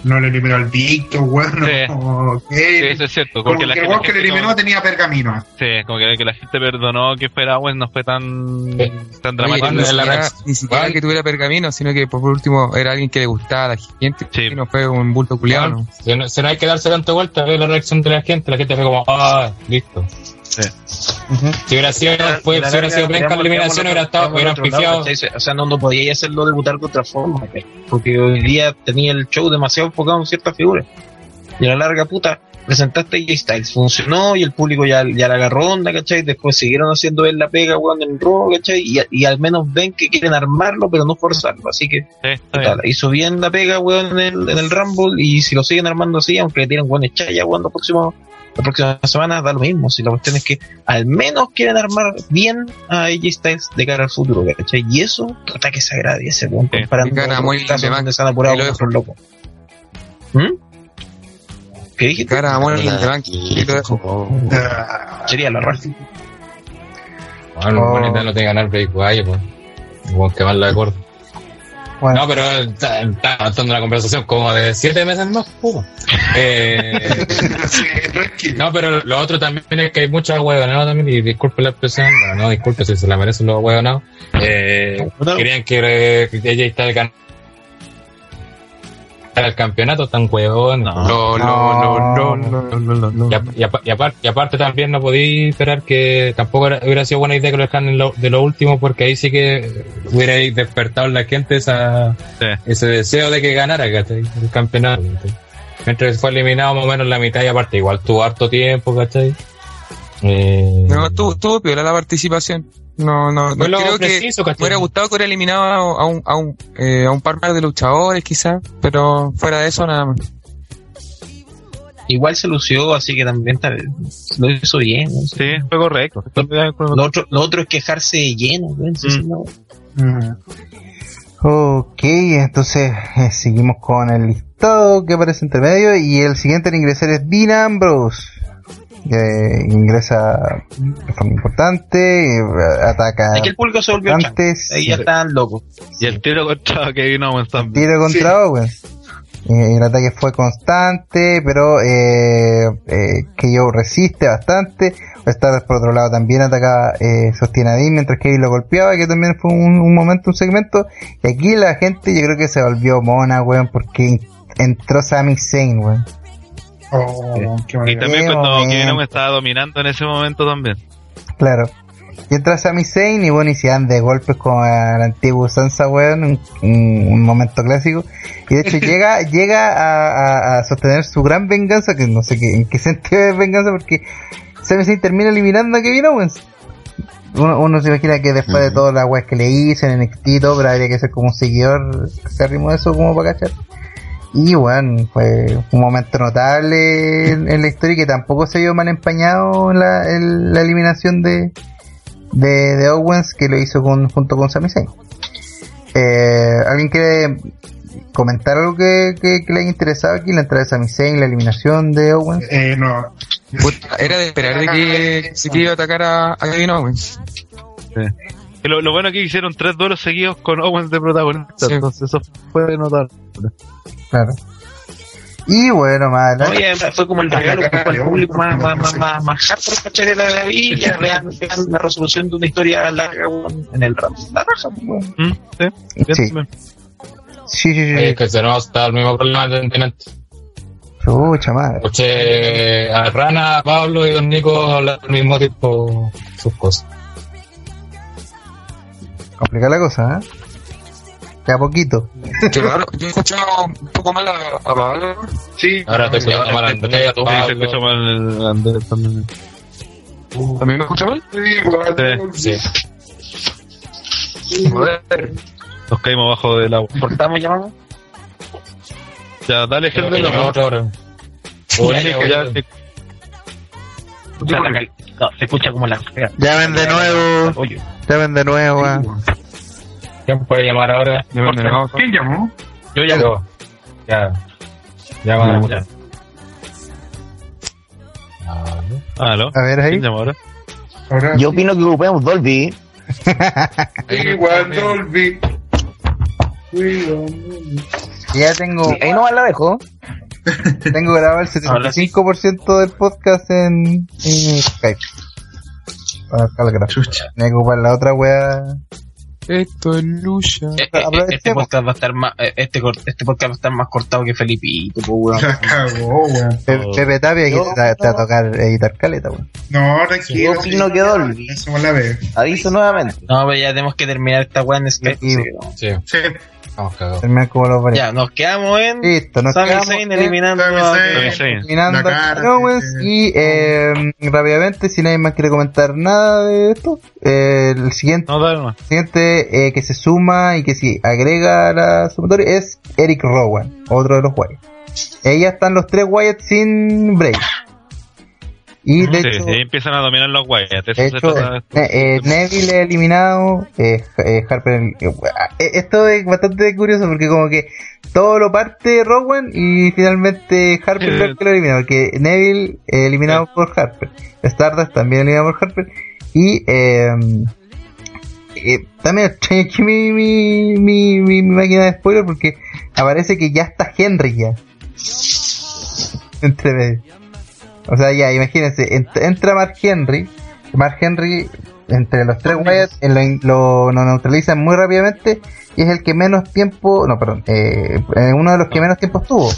No le eliminó al Victor, weón. Sí. No. Sí, eso es cierto. Como Porque la que el gente, weón que le eliminó como- tenía pergamino. sí, como que, que la gente perdonó que fuera Owens no fue tan, Sí. tan Oye, dramático. ni en la siquiera, red. ni siquiera que tuviera pergamino, sino que por último era alguien que le gustaba a la gente. Sí. Y no fue un bulto culiado. ¿no? Si no, si no hay que darse tanta vuelta, ve la reacción de la gente. La gente fue como, ah, listo. Si hubiera sido, fue, si hubiera sido penca la eliminación, hubiera estado, hubieran pifiado. O sea, no, no podía hacerlo debutar de otra forma, porque hoy día tenía el show demasiado enfocado en ciertas figuras. Y a la larga, puta, presentaste a J-Styles, funcionó y el público ya, ya la agarró onda, ¿cachai? Después siguieron haciendo él la pega, weón, en Raw, ¿cachai? Y, y al menos ven que quieren armarlo, pero no forzarlo. Así que, Sí, hizo bien la pega, weón, en el, en el Rumble. Y si lo siguen armando así, aunque le tienen buenas chaya, weón, los próximos la próxima semana da lo mismo. Si la cuestión es que al menos quieren armar bien a AJ Styles de cara al futuro, ¿cachai? Y eso, puta que se agradece, weón, Sí. comparando muy casos de donde se han apurado y lo con locos. ¿Mm? ¿Qué dijiste? Cara, amor, de lo dejo. Ah, Sería la raza. Bueno, Oh. bonita no te ganar Break Wire, pues. Igual que más la acuerdo. Bueno, No, pero está, avanzando la conversación como de siete meses más. Eh, *laughs* no, pero lo otro también es que hay muchos huevonados también, y disculpe la expresión, no, no disculpe si se la merecen los huevonados. Eh, No. querían que, eh, que ella está el el campeonato tan huevón. No. No, no, no, no. Y, ap- y apa- y aparte, y aparte también no podía esperar que tampoco era- hubiera sido buena idea que lo dejaran en lo- de lo último porque ahí sí que hubiera despertado en la gente esa, Sí. ese deseo de que ganara ¿cachai? el campeonato. Mientras fue eliminado más o menos la mitad y aparte igual tuvo harto tiempo, ¿cachai? Eh, No, estuvo, estuvo piola la participación. No, no, no creo que preciso, me hubiera gustado que hubiera eliminado a, un, a, un, eh, a un par más de luchadores quizás, pero fuera de eso nada más. Igual se lució, así que también tal- lo hizo bien. ¿no? Sí, fue correcto. Lo, otro, lo otro es quejarse de lleno, weón. Sí, Mm. no. Mm. Ok, entonces eh, seguimos con el listado que aparece entre medio y el siguiente en ingresar es Dean Ambrose. Que ingresa de forma importante, eh, ataca Es que el público se volvió chango. antes, Ahí ya estaban locos. Y el tiro contra Kevin Owens también. tiro contra Owens. Eh, el ataque fue constante, pero eh, eh, que yo resiste bastante. Star por otro lado también atacaba, eh, sostiene a Dean mientras que lo golpeaba, que también fue un, un momento, un segmento. Y aquí la gente yo creo que se volvió mona, weón, porque entró Sami Zayn, weón. Oh, qué Y también cuando. Kevin Owens estaba dominando en ese momento también. Claro. Y entra Sami Zayn y bueno, y se dan de golpes con la antigua usanza, weón, un, un- un momento clásico. Y de hecho *laughs* llega, llega a, a- a sostener su gran venganza, que no sé qué, en qué sentido es venganza, porque Sami Zayn termina eliminando a Kevin Owens. Uno, uno se imagina que después de todas las weas que le hizo en NXT y todo, pero habría que ser como un seguidor acérrimo de eso como para cachar. Y bueno, fue un momento notable en, en la historia y que tampoco se vio mal empañado en la, en la eliminación de, de, de Owens que lo hizo con, junto con Sami Zayn. Eh, ¿Alguien quiere comentar algo que, que, que le haya interesado aquí? La entrada de Sami Zayn, la eliminación de Owens. Eh, no. Era de esperar de que se iba a atacar a, a Kevin Owens. Y lo, lo bueno es que hicieron tres duelos seguidos con Owens de protagonista. Sí. Entonces eso fue notar. Claro. Y bueno, más además fue como el regalo que fue el público más, más, más, más, más hardcore, ¿cachai? de la vida vean, vean la resolución de una historia larga en el rap. La raja. ¿Mm? Sí. Sí. sí, sí, Oye, que se nos está el mismo problema de antes. Chucha madre. Escuché a Rana, Pablo y Don Nico hablar al mismo tiempo sus cosas. Complica la cosa, ¿eh? Queda poquito. Qué raro, yo he escuchado un poco mal a, a Pablo. Sí. Ahora te escuchando mal a Andrea, Sí, se escucha mal el Andrés también. ¿También me escucha mal? Sí. Sí. Joder. Nos caímos abajo del agua. ¿Cortamos llamamos? Ya, dale, gente. que llame otra ya- No, se escucha como la fea. Llamen de nuevo, Oye, llamen de nuevo, ah. ¿Quién puede llamar ahora? ¿Quién llamó? Yo ya. Yo. Ya. Llama. Ya. A ver. ¿Aló? A ver ahí. ¿Quién llamó ahora? Ahora Yo sí. opino que ocupemos Dolby. Igual Dolby. Ya tengo, Ahí nomás la dejo. *laughs* tengo grabado el 75% del podcast en, en Skype. Para Calgra. Chucha. Me voy a ocupar la otra wea. Esto es lucha. Eh, eh, Este podcast va a estar más, eh, este, cor- este podcast va a estar más cortado que Felipito, pues, weón. La cagó, weón. Pe-. Pepe Tapia que te, va- a tocar editar caleta, weón. No, tranquilo. Yo opino que Dolby. Eso la ve. Aviso nuevamente. No, pero ya tenemos que terminar esta weá en Skype. Sí, Sí. Vamos cagados. Terminar como los varios. Ya, nos quedamos en Listo, nos Sami quedamos Zayn en- eliminando Sami a- Zayn. Sí. Eliminando a Owens sí. y eh, rápidamente, si nadie más quiere comentar nada de esto, eh, el siguiente, No, nomás. siguiente eh, que se suma y que si agrega a la sumatoria es Eric Rowan, otro de los Wyatt. Eh, ya están los tres Wyatt sin break. Y de Sí, hecho, sí, empiezan a dominar los de hecho, de- eh, eh, Neville eliminado, eh, eh, Harper, esto es bastante curioso porque como que todo lo parte Rowan y finalmente Harper lo elimina, porque Neville eliminado por Harper, Stardust también eliminado por Harper. Y eh, eh, también *laughs* extraño mi, mi, mi, mi máquina de spoiler porque aparece que ya está Henry ya. Entre medio. O sea, ya, imagínense, ent- entra Mark Henry, Mark Henry, entre los tres Wyatt, lo, lo, lo neutralizan muy rápidamente y es el que menos tiempo, no, perdón, eh, eh, uno de los que menos tiempo estuvo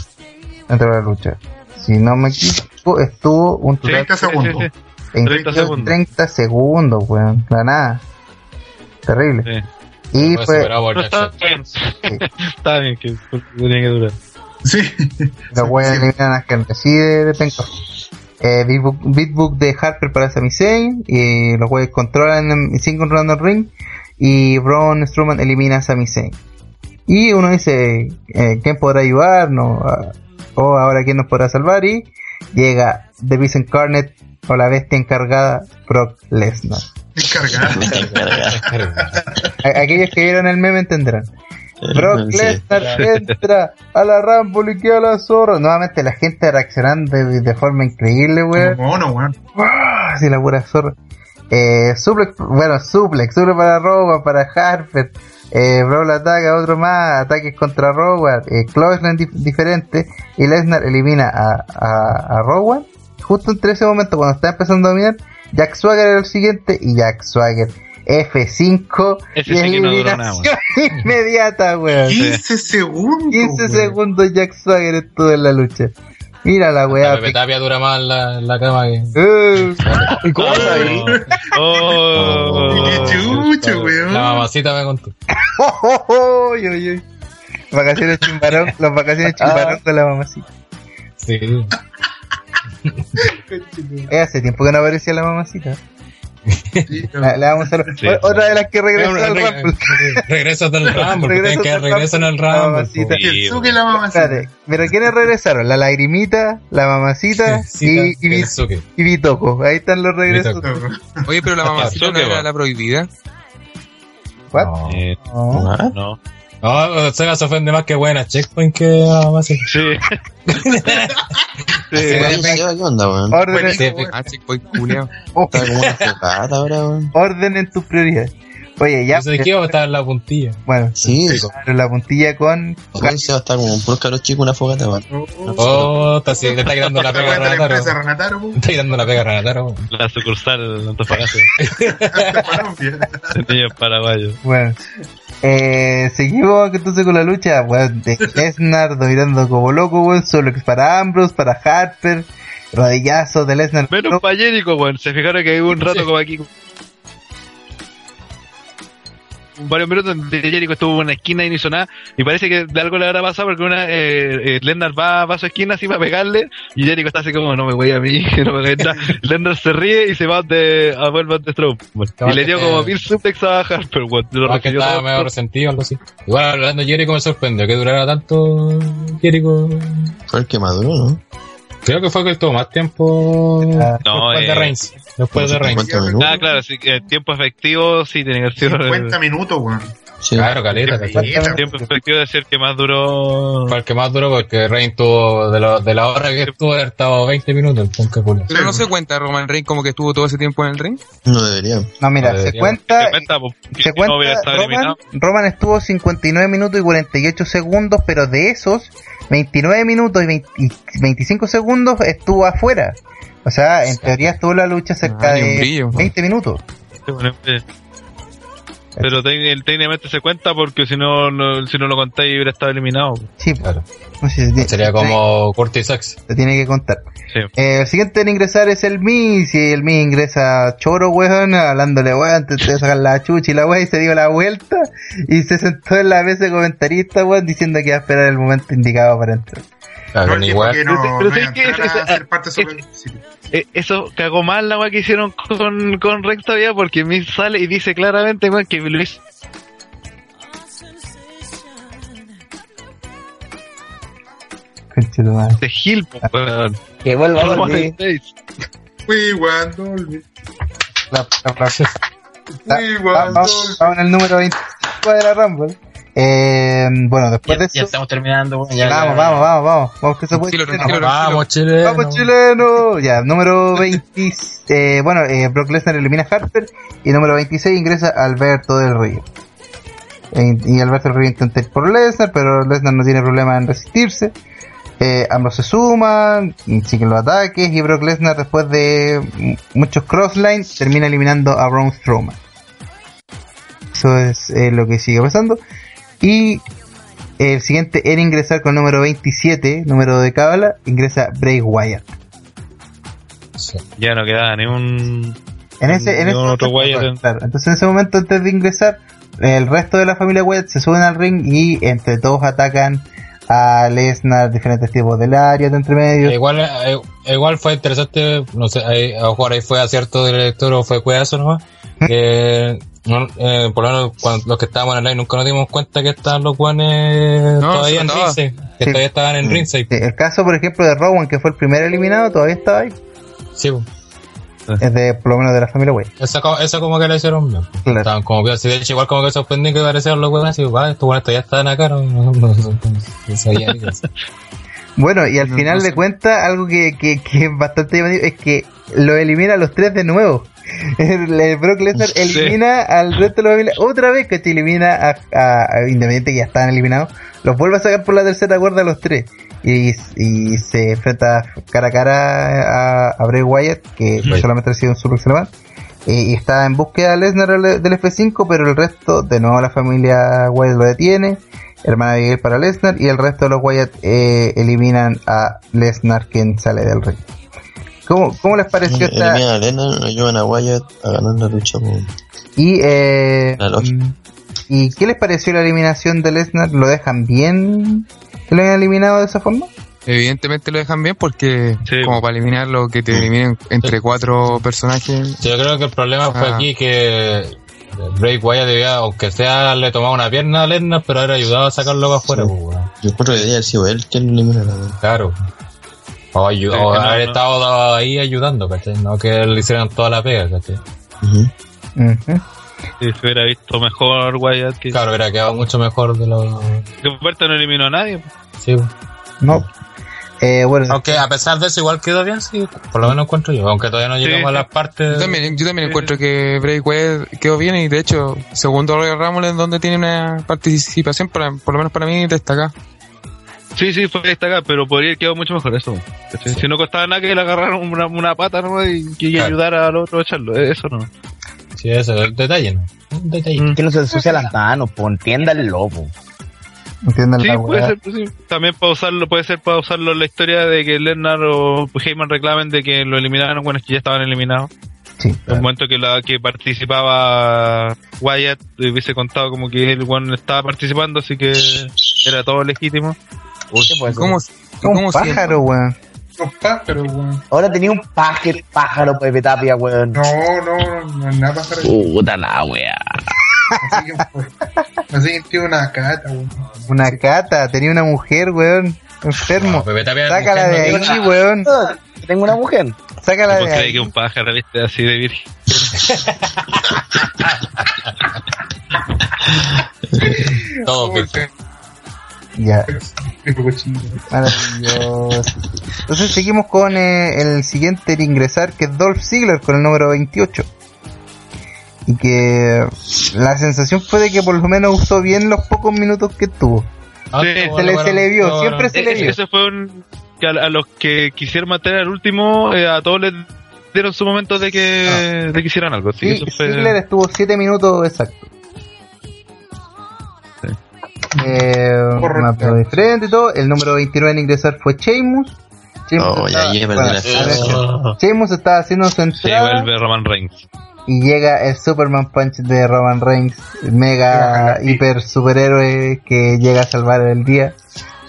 dentro de la lucha. Si no me equivoco, estuvo un total 30 segundos. Sí, sí, en 30 segundos. 30 segundos, weón, la nada. Terrible. sí. Y Fue está bien. Está bien que tenía que durar. Sí. los Wyatt eliminan a Henry, así de, de penca. Eh, Big Book, Big Book de Harper para Sami Zayn y los Wyatt controlan, controlando el ring y Braun Strowman elimina a Sami Zayn. Y uno dice, eh, ¿quién podrá ayudarnos? Ah, O ahora quién nos podrá salvar y llega The Beast Incarnate o la bestia encargada Brock Lesnar. Encargado. A- Aquellos que vieron el meme entenderán. Brock Sí. Lesnar entra a la Rumble y queda la zorra. Nuevamente la gente reaccionando de, de forma increíble, weón. Mono, weón. ¡Ah! Así la pura zorra. Eh, suplex, bueno, suplex, suplex para Rowan, para Harper. Eh, Brawl ataca otro más, ataques contra Rowan, eh, Clothesline dif- diferente. Y Lesnar elimina a, a, a Rowan. Justo entre ese momento, cuando está empezando a dominar, Jack Swagger era el siguiente y Jack Swagger F5 Ese y no eliminación *laughs* inmediata, weón. 15 segundos. 15 weón. segundos Jack Swagger estuvo en la lucha. Mira la weá. Pepe Tapia dura más la, la cama que. Uh, ¿Y cómo sabéis? Oh. Qué chucho, weón. La mamacita me contó. oh, oh, oh, oy, oy, oy. Vacaciones chimbarón, las vacaciones chimbarón con la mamacita. Sí. Eh, hace tiempo que no aparecía la mamacita. Sí, *laughs* La, la vamos a. Sí. Otra de las que regresó al Re- Rumble. Regresas *laughs* del Rumble, que del regresan al Rumble. La mamacita. Sí, Kensuke la mamacita. Espérate, pero ¿quiénes regresaron? La lagrimita, la mamacita y, y, Bitoco. Ahí están los regresos. Oye, pero la mamacita no era la prohibida. What? No. Eh, No. No. Sega se ofende más que buena Checkpoint que a mamacita. *laughs* Sí. sí. Orden en tus prioridades. Oye, ya. Yo sé de qué iba a estar en la puntilla. Bueno, Sí, la puntilla con. Oye, Seba está como un puro cabro chico, una fogata, weón. Oh, está así, le está quitando la pega a Renataro. Renataro, Le weón. está quitando la pega a Renataro. La sucursal de Antofagasta. *laughs* Niños paraguayos. Bueno, eh, seguimos entonces con la lucha, weón, de Lesnar dominando como loco, weón, solo que para Ambrose, para Harper, rodillazo de Lesnar. Menos para Jericho, weón. Se fijaron que hay un rato Sí. como aquí. Varios minutos donde Jericho estuvo en una esquina y no hizo nada. Y parece que de algo le habrá pasado porque una eh, eh, Lennart va, va a su esquina así para pegarle. Y Jericho está así como, no me voy a mí, *laughs* no me voy a nada. Lennart se ríe y se va de, a vuelve de Stroke. Y le dio como mil suplex a Harper, weón. Lo que estaba todo. medio resentido algo así. Igual hablando de Jericho me sorprendió que durara tanto Jericho. Fue el que maduró, ¿no? Creo que fue que él tuvo más tiempo Ah, No, después de eh, Reigns. Después de Reigns. 50 minutos. Ah, claro, sí, que tiempo efectivo sí tiene que ser. 50 minutos, weón. Sí. Claro, caleta, ¿cachai? Siempre efectivo decir que más duró. Fue el que más duró porque Reigns tuvo, de, lo- de la hora que estuvo, haber estado 20 minutos, el. Pero no se cuenta Roman Reigns como que estuvo todo ese tiempo en el ring. No debería. No, mira, No se debería. cuenta, Se cuenta, pues, se no cuenta estado Roman. Roman estuvo 59 minutos y 48 segundos, pero de esos, 29 minutos y, 20 y 25 segundos estuvo afuera. O sea, en teoría estuvo la lucha cerca Ah, de brillo. 20 minutos. Sí, bueno, eh. Pero técnicamente se cuenta porque si no, no- si no lo contáis hubiera estado eliminado. Sí, Claro. no sé, se tiene- Sería se- como Curtis Sax. Se tiene que contar. Sí. Eh, el siguiente en ingresar es el Miz. Y el Miz ingresa choro, weón, hablándole, weón, te voy a sacar la chucha y la weón, y se dio la vuelta. Y se sentó en la mesa de comentarista, weón, diciendo que iba a esperar el momento indicado para entrar. Claro, No, con él dijo igual. que no, Pero no que entrar es- a es- ser parte es- sobre sí. Eh, eso cagó mal la weá que hicieron con, con Rex todavía porque Miz sale y dice claramente weón, que madre. de weón. Que vuelva a seis. We want Dolby. La- la- la- We Va- want Vamos Dolby. vamos en el número 25 de la Rumble. Eh, bueno, después Ya, de ya eso. estamos terminando. Ya, vamos, ya, vamos, vamos, vamos. Vamos que se puede. Vamos, chile. Vamos, chileno. *laughs* Ya, número 20. eh, bueno, eh, Brock Lesnar elimina a Harper. Y número 26 ingresa Alberto del Río. Y Alberto del Río intenta ir por Lesnar, pero Lesnar no tiene problema en resistirse. Eh, ambos se suman, siguen los ataques. Y Brock Lesnar, después de muchos crosslines, termina eliminando a Braun Strowman. Eso es eh, lo que sigue pasando. Y el siguiente en ingresar con número 27, número de cábala, ingresa Bray Wyatt. Ya no quedaba ni un. En ese, en Ni ese un otro momento, Wyatt. claro, entonces en ese momento antes de ingresar, el resto de la familia Wyatt se suben al ring y entre todos atacan a Lesnar, diferentes tipos del área de entre medio. Igual, eh, igual fue interesante, no sé, a lo mejor ahí fue acierto del director o fue cuidazo nomás, que no, eh, por lo menos cuando los que estábamos en el live nunca nos dimos cuenta que estaban los guanes No, todavía en. Ringside, que Sí. todavía estaban en Ringside. Sí, el caso, por ejemplo, de Rowan, que fue el primer eliminado, todavía estaba ahí. Sí, pues. Es de, por lo menos de la familia. Eso, co- eso como que le hicieron bien. Claro. Estaban como que, sí, de hecho, igual como que sorprendí que aparecieron los huevos así, va, estos buenos ya están acá, no, no. *laughs* Bueno, y al No- final no de cuentas, algo que, que, que es bastante llamativo es que lo elimina a los tres de nuevo. *laughs* Brock Lesnar Sí. elimina al resto de los familia otra vez que elimina a, a- a Independiente que ya estaban eliminados. Los vuelve a sacar por la tercera cuerda a los tres. Y, y se enfrenta cara a cara a, a Bray Wyatt, que solamente recibe un Super Slam. Eh, y está en búsqueda de Lesnar del del F5, pero el resto, de nuevo la familia Wyatt lo detiene. Hermana Miguel para Lesnar y el resto de los Wyatt eh, eliminan a Lesnar quien sale del ring. ¿Cómo, cómo les pareció esta? Elimina a Lennon, ayudan a Wyatt a ganar la lucha. Y, eh, La lógica. ¿Y qué les pareció la eliminación de Lesnar? ¿Lo dejan bien que lo hayan eliminado de esa forma? Evidentemente lo dejan bien porque Sí. como para eliminarlo, que te eliminen entre cuatro personajes. Yo creo que el problema fue Ah. aquí que Bray Wyatt debía, aunque sea, le tomaba una pierna a Lesnar, pero haber ayudado a sacarlo para afuera, Sí. pues. Yo creo que debería haber sido él quien lo eliminara. Claro. O, ayu- Sí, o no, haber no. estado ahí ayudando, ¿cachai? No que le hicieran toda la pega, ¿cachai? Si se hubiera visto mejor Wyatt que. Claro, hubiera quedado mucho mejor de lo... Que no eliminó a nadie. Sí. No. Eh, bueno, Aunque a pesar de eso igual quedó bien, sí, por lo menos encuentro yo. Aunque todavía no Sí, llegamos a las partes... Yo también, yo también encuentro que Bray Wyatt quedó bien y de hecho, segundo Royal Rumble es donde tiene una participación, para, por lo menos para mí, destacada. Sí, sí, fue destacado, pero podría haber quedado mucho mejor eso. Si no costaba nada que le agarraran una, una pata ¿no? y que Claro. ayudara al otro a echarlo. eh, Eso no. Sí, eso, el detalle, ¿no? Un detalle. Mm. Que no se ensucia las manos, po, entiéndanlo, po. entiendan Sí, la puede ser, pues, sí. También para usarlo, puede ser para usarlo la historia de que Lennar o Heyman reclamen de que lo eliminaron cuando que ya estaban eliminados. Sí. En el momento que la que participaba Wyatt hubiese contado como que el one estaba participando, así que era todo legítimo. ¿Qué puede ser? ¿Cómo, Como cómo un pájaro, weón. Los pájaros, weón. Ahora tenía un pájaro, pájaro Pepe Tapia, weón. No, no, no es nada pájaro. Puta la wea. Así que, pues, así que tiene una cata, weón. Una cata, tenía una mujer, weón. Enfermo. No, Pepe Tapia Sácala de no ahí, weón. Tengo una mujer. Sácala de ahí. que un pájaro, viste, así de virgen. *laughs* Todo bien. Ya, *laughs* maravilloso. Entonces seguimos con eh, el siguiente en ingresar, que es Dolph Ziggler con el número 28. Y que la sensación fue de que por lo menos usó bien los pocos minutos que tuvo. Ah, Sí, se Se le, bueno, se le vio, siempre bueno. se le Ese, vio. ese fue un. Que a, a los que quisieron mantener al último, eh, a todos les dieron su momento de que, de que hicieran algo. Así que Sí, eso fue. Ziggler estuvo 7 minutos exactos. Eh, diferente y todo. El número 29 en ingresar fue Sheamus. Sheamus Oh, ya, estaba- ya perdí bueno, la a ver. Sheamus estaba haciendo su entrada vuelve Roman Reigns. y llega el Superman Punch de Roman Reigns, mega hiper superhéroe que llega a salvar el día.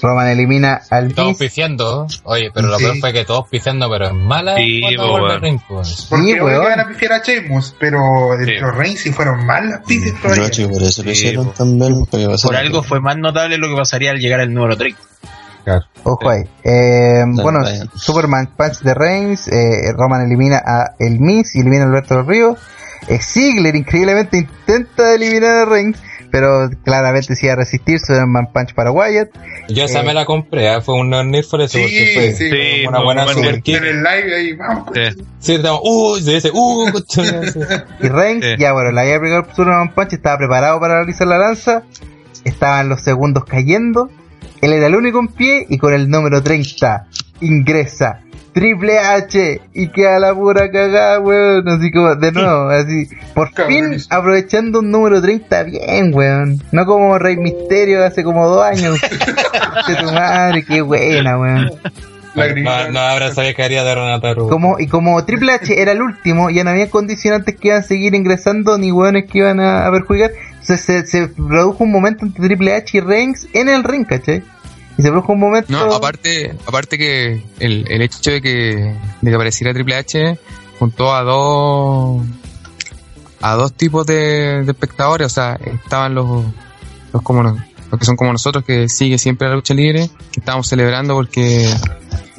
Roman elimina al Todos Miz. pifiando, oye, pero lo Sí. peor fue que todos pifiando, pero es mala. Sí, weón. Reigns, pues. Porque Sí, le van a pifiar a Sheamus, pero de Sí. los Reigns sí fueron mal las pifias todavía. No, chico, por eso lo hicieron también. Ser Por algo fue más notable lo que pasaría al llegar al número 30. Ojo ahí. Eh, bueno. Superman Punch de Reigns. eh, Roman elimina a El Miz y elimina a Alberto del Río. Eh, Ziggler increíblemente intenta eliminar a Reigns, pero claramente se iba a resistir. Superman Punch para Wyatt. Yo esa Eh. me la compré, ¿eh? fue un need for eso, Sí, porque fue sí. Sí, una buena super En el live ahí, vamos. Sí. Sí, estamos, uh, se dice, uh. *laughs* Y Reigns, Sí. ya bueno, la había aplicado el Superman Punch, estaba preparado para realizar la lanza. Estaban los segundos cayendo. Él era el único en pie y con el número 30 ingresa Triple H y queda la pura cagada, weón. Así como, de nuevo, así. Por fin aprovechando un número 30 bien, weón. No como Rey Misterio hace como dos años. *laughs* de tu madre, qué buena, weón. No, no habrá sabido que haría de Renata Rubio. Como, y como Triple H era el último, ya no había condicionantes que iban a seguir ingresando ni hueones que iban a, a perjudicar. Entonces se, se produjo un momento entre Triple H y Reigns en el ring, ¿cachai? Y se produjo un momento. No, aparte, aparte que el, el hecho de que, de apareciera Triple H juntó a dos a dos tipos de, espectadores, o sea, estaban los, los como los que son como nosotros que sigue siempre la lucha libre, que estábamos celebrando porque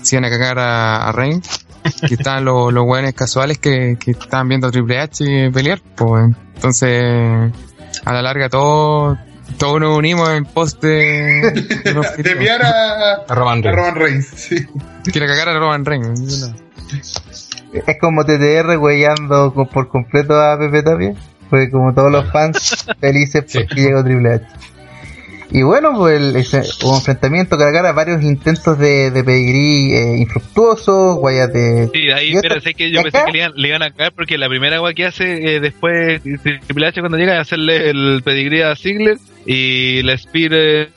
se iban a cagar a, a Reigns, que estaban los, los buenos casuales que, que estaban viendo a Triple H pelear, pues entonces a la larga todo todos nos unimos en pos de, de *laughs* a, A Roman a Reigns. Roman Reigns. Sí. Quiere cagar a Roman Reigns. Es como TTR con- por completo a Pepe Tapia. Fue como todos los fans *laughs* felices Sí. porque llegó Triple H. Y bueno, pues el, un enfrentamiento cara a varios intentos de, de pedigrí eh, infructuosos, guayas de... Sí, ahí, pero sé que yo pensé acá- que le iban, le iban a cagar porque la primera agua que hace eh, después Triple H cuando llega es hacerle el pedigrí a Ziggler y la Spear eh,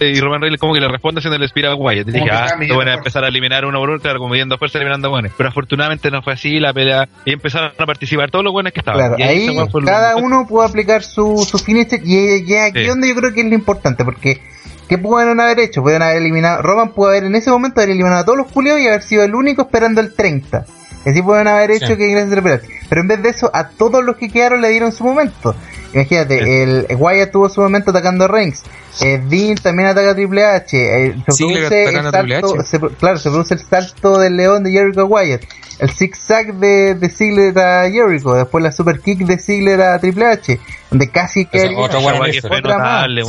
y Roman Reigns como que le responde haciendo el Spear a Wyatt. Y dije, ah, midiendo van a empezar a eliminar uno por uno, claro, como midiendo fuerza, eliminando buenos. Pero afortunadamente no fue así la pelea y empezaron a participar todos los buenos que estaban. Claro, Y ahí lo- cada uno pudo aplicar su, su finisher y ya aquí Sí. donde yo creo que es lo importante, porque ¿qué pudieron haber hecho? Pudieron haber eliminado, Roman pudo haber en ese momento haber eliminado a todos los culiados y haber sido el único esperando el 30. Y así pudieron haber hecho Sí. que ingresen. Pero en vez de eso, a todos los que quedaron le dieron su momento. Imagínate, el Wyatt tuvo su momento atacando a Reigns. Eh, Dean también ataca a Triple H. eh, se Ziggler produce el a salto, H. se claro, se produce el salto del león de Jericho a Wyatt. El zigzag de, de Ziggler a Jericho. Después la super kick de Ziggler a Triple H. Donde casi que otra.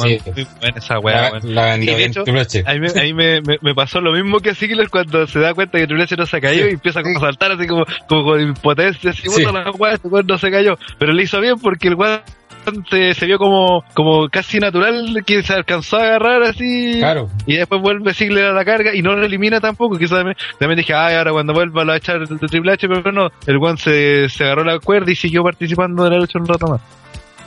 Sí. Hecho, Triple H. Ahí, me, me, me, pasó lo mismo que a Ziggler cuando se da cuenta que Triple H no se cayó y empieza como a saltar así como, como con impotencia, así, Sí. la weá, este weón no se cayó. Pero le hizo bien porque el weón se, se vio como, como casi natural que se alcanzó a agarrar así. Claro. Y después vuelve Ziggler a la carga y no lo elimina tampoco. Quizás también, también dije, ay, ahora cuando vuelva lo va a echar de Triple H, pero no. El weón se, se agarró la cuerda y siguió participando de la lucha un rato más.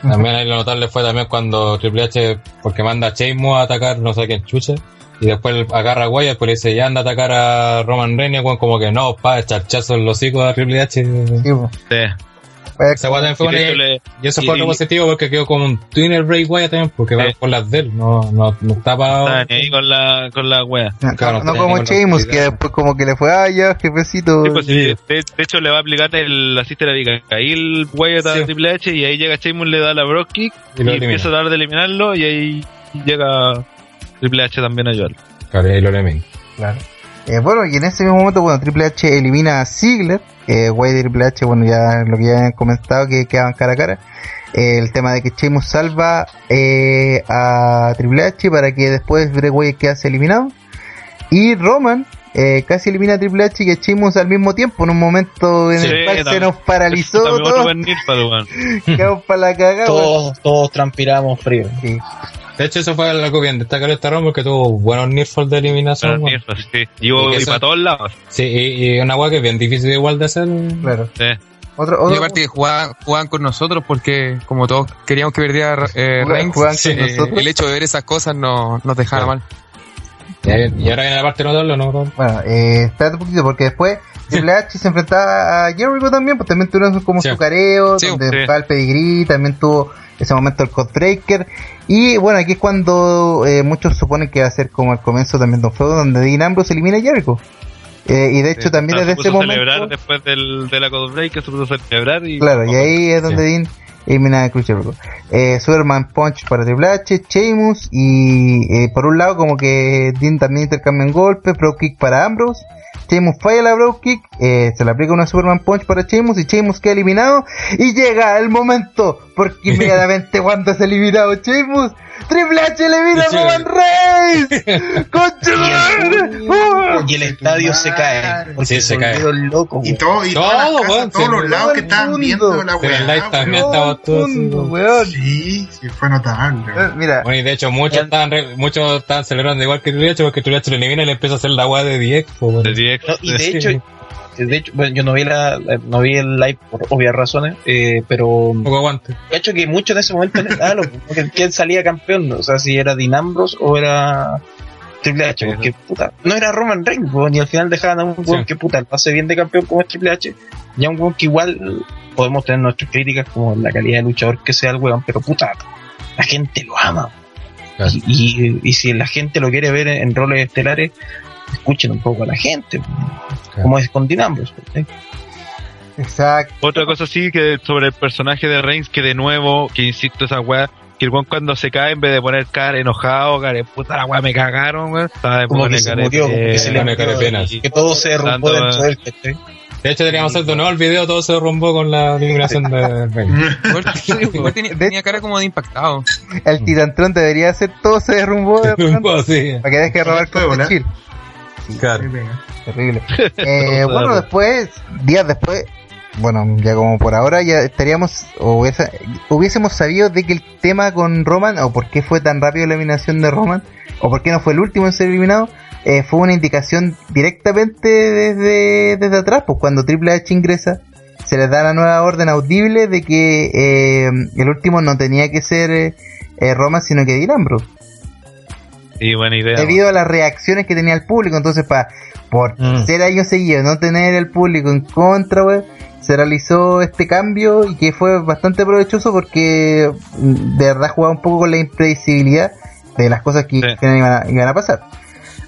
También ahí lo notable fue también cuando Triple H, porque manda a Sheamus a atacar no sé quién chucha, y después agarra a Wyatt, pues le dice, ya anda a atacar a Roman Reigns, como que no, pa, charchazo en los hocicos a Triple H. Sí. Sí. Fue Esa weá también fue Y de una- hecho le- y eso y- fue algo positivo porque quedó como un twinner Bray Wyatt también, porque va por las de él, no, no, no estaba... Ahí con la, con la wea. No, Claro, no tenía como con la Sheamus, que después como que le fue, ah, ya, jefecito. Sí, pues, sí, de, de hecho le va a aplicar el asiste de Abigail Wyatt a Sí. Triple H y ahí llega Sheamus, le da la Brock Kick Y empieza a dar de eliminarlo y ahí llega Triple H también a ayudarlo. Claro, y ahí lo elimina. Claro. Eh, bueno, y en ese mismo momento, bueno, Triple H elimina a Ziggler, eh, Wyatt y Triple H, bueno, ya lo que ya han comentado, que quedaban cara a cara. eh, el tema de que Sheamus salva eh, a Triple H para que después Bray Wyatt quedase eliminado. Y Roman eh, casi elimina a Triple H y a Sheamus al mismo tiempo, en un momento en Sí, el cual se nos paralizó todo. *laughs* Quedamos para la cagada. Todos, todos transpiramos frío. Sí. De hecho, eso fue algo bien destacable esta Rumble que tuvo buenos Nirfall de eliminación. Nirfal, sí. Y, Y y eso- para todos lados. Sí, y, y una weá que es bien difícil igual de hacer. Claro. Sí. Otro, Y otro- aparte que jugaban, jugaban con nosotros porque como todos queríamos que perdiera eh, Reigns, eh, el hecho de ver esas cosas no, nos dejaba Claro. mal. Y, ahora viene la parte notable, ¿no? Bueno, eh, espérate un poquito porque después *laughs* Triple H se enfrentaba a Jericho también, pues también tuvieron como Sí. su careo, Sí, donde sí. estaba el pedigrí, también tuvo ese momento el Codebreaker. Y bueno, aquí es cuando eh, muchos suponen que va a ser como el comienzo también de un feudo donde Dean Ambrose elimina a Jericho. Eh, y de hecho Sí. también desde se ese puso a celebrar momento... después del, de la Code Break, que se puso a celebrar y... Claro, y ahí es donde Sí. Dean elimina a Chris Jericho. Eh, Superman Punch para Triple H, Sheamus y eh, por un lado como que Dean también intercambian golpes, Pro Kick para Ambrose. Sheamus falla la Bro Kick, eh, se le aplica una Superman Punch para Sheamus y Sheamus queda eliminado y llega el momento porque *laughs* inmediatamente cuando es eliminado Sheamus, Triple H elimina a Sí. Roman Reigns. *laughs* ¡Concha. Y el estadio se cae. Sí, se cae. locos, Y todo, y Todo, todas las casas, todos los lados que estaban viendo la Pero el live weá. también weón. estaba todo. Sí, sí, fue notable. Eh, Mira, Bueno, y de hecho muchos estaban, re- muchos estaban celebrando igual que Triple H porque Triple H lo elimina y le empieza a hacer la weá de 10. pues, weón. De DX, No, y de sí. hecho, de hecho, bueno, yo no vi la, la- no vi el live por obvias razones, eh, pero poco aguante. de hecho que mucho en ese momento daba *laughs* lo porque quién salía campeón, o sea, si era Dean Ambrose o era Triple H, porque puta, no era Roman Reigns, y al final dejaban a un weón Sí. que puta, lo hace bien de campeón como es Triple H, y a un weón que igual podemos tener nuestras críticas como la calidad de luchador que sea el weón, pero puta, la gente lo ama. Claro. Y, y, y si la gente lo quiere ver en, en roles estelares, escuchen un poco a la gente, como es con. ¿eh? exacto. Otra cosa sí que sobre el personaje de Reigns, que de nuevo, que insisto esa weá, que el cuando se cae, en vez de poner cara enojado, cara de puta la weá me cagaron, weón. Estaba de poner que se murió, como que se le cara que todo se derrumbó Tanto, dentro de él, ¿cachai? De hecho, teníamos de nuevo el video, todo se derrumbó con la eliminación de Reigns. *laughs* *laughs* Tenía, tenía cara como de impactado. El Titantron debería hacer todo se derrumbó de repente, sí. para que deje de robar con volar. Claro. Terrible. *laughs* Eh, bueno, después, días después, bueno, ya como por ahora, ya estaríamos, o hubiese- hubiésemos sabido de que el tema con Roman, o por qué fue tan rápido la eliminación de Roman, o por qué no fue el último en ser eliminado, eh, fue una indicación directamente desde, desde atrás, pues cuando Triple H ingresa, se les da la nueva orden audible de que eh, el último no tenía que ser eh, Roman, sino que Dean Ambrose Y buena idea. debido a las reacciones que tenía el público. Entonces, para por Mm. ser años seguidos, no tener el público en contra, wey, se realizó este cambio y que fue bastante provechoso porque mm, de verdad jugaba un poco con la impredecibilidad de las cosas que, Sí. que iban, a, iban a pasar.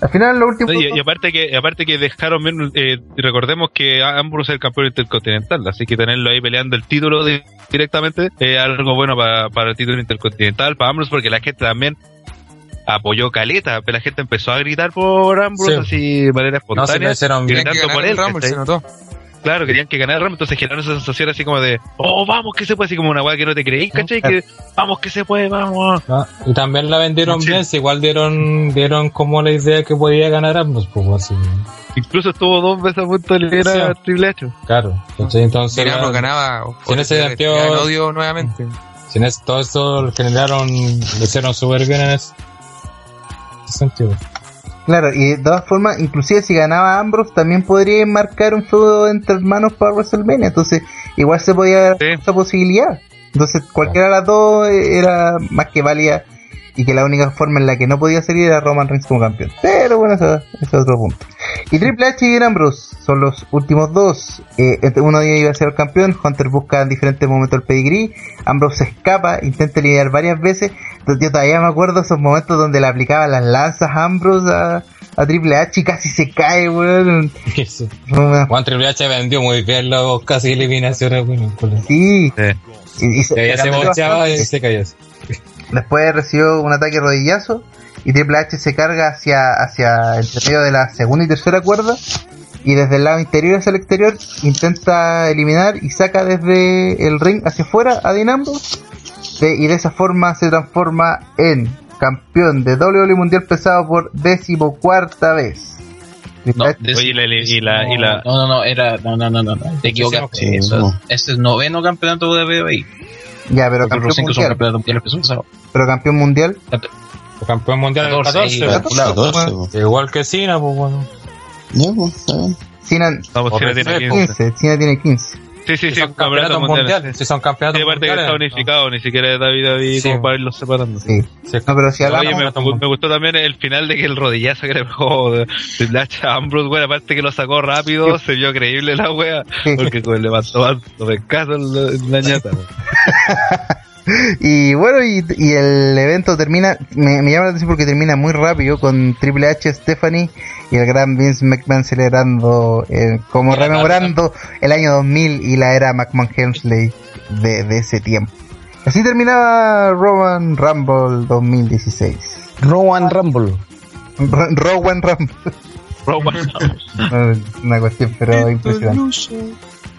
Al final, lo último. Y, y aparte que aparte que dejaron bien, eh, recordemos que Ambrose es el campeón intercontinental, así que tenerlo ahí peleando el título de- directamente es algo bueno para, para el título intercontinental, para Ambrose, porque la gente también apoyó Caleta, pero la gente empezó a gritar por Ambrose Sí. así de manera No, se espontánea. lo hicieron bien. Tenían que gritando por él, Rumble, ¿cachai? se notó. Claro, querían que ganara el Rumble, entonces generaron esa sensación así como de, oh, vamos, que se puede, así como una weá que no te creí, ¿cachai? Que, vamos, que se puede, vamos. Ah, y también la vendieron Sí. bien, si igual dieron dieron como la idea que podía ganar ambos, pues así. Incluso estuvo dos veces a punto de Sí. a Triple H. Claro. ¿cachai? Entonces, Ambrose la- ganaba. Si en ese sentido- odio nuevamente. si en eso- todo eso lo generaron, lo hicieron súper bien en ese sentido. Claro, y de todas formas, inclusive si ganaba Ambrose, también podría marcar un feudo entre hermanos para WrestleMania. Entonces, igual se podía dar Sí. esa posibilidad. Entonces, cualquiera de las dos eh, era más que válida. Y que la única forma en la que no podía salir era Roman Reigns como campeón. Pero bueno, eso, eso es otro punto. Y Triple H y Dean Ambrose son los últimos dos. Eh, entre uno de ellos iba a ser el campeón. Hunter busca en diferentes momentos el pedigrí. Ambrose se escapa, intenta lidiar varias veces. Entonces, yo todavía me acuerdo esos momentos donde le aplicaba las lanzas a Ambrose a, a Triple H y casi se cae, weón. *laughs* Eso. Fue una- Juan Triple H vendió muy bien los casi eliminaciones, la- Sí. Sí. Y, y se- bocheaba y se caía. Después recibió un ataque rodillazo y Triple H se carga hacia, hacia el medio de la segunda y tercera cuerda y desde el lado interior hacia el exterior intenta eliminar y saca desde el ring hacia afuera a Dean Ambrose de- y de esa forma se transforma en campeón de WWE Mundial Pesado por decimocuarta vez. No, Oye, y la, y la, y la- No, no, no, era. No, no, no, no, no. Te equivocaste. Sí, Eso- no. Este es noveno campeonato de WWE. Ya, pero Porque campeón los cinco son mundial. Pero campeón mundial. Campeón mundial del 14, 14. y- pues. 14, po. Igual que Cena, pues bueno. Ya, pues, está bien. Cena tiene respeto. 15. 15, Cena tiene 15. Sí, sí, sí, son campeonatos mundiales. Si son campeonatos Sí, aparte que está mundiales. unificado, ni siquiera es David David Sí. como para irlos separando. Sí. Sí. No, pero si Oye, me, me gustó también el final de que el rodillazo que le pegó de a Ambrose, güey, aparte que lo sacó rápido, se vio creíble la wea, porque con el levantó alto de caso en la ñata. *laughs* *laughs* Y bueno, y, y el evento termina, me, me llama la atención porque termina muy rápido con Triple H, Stephanie y el gran Vince McMahon celebrando, eh, como rememorando el año 2000 y la era McMahon Helmsley de, de ese tiempo. Así terminaba Roman Rumble 2016. Rowan Rumble. R- Rowan Rumble. Roman. No, *laughs* Una cuestión, pero impresionante.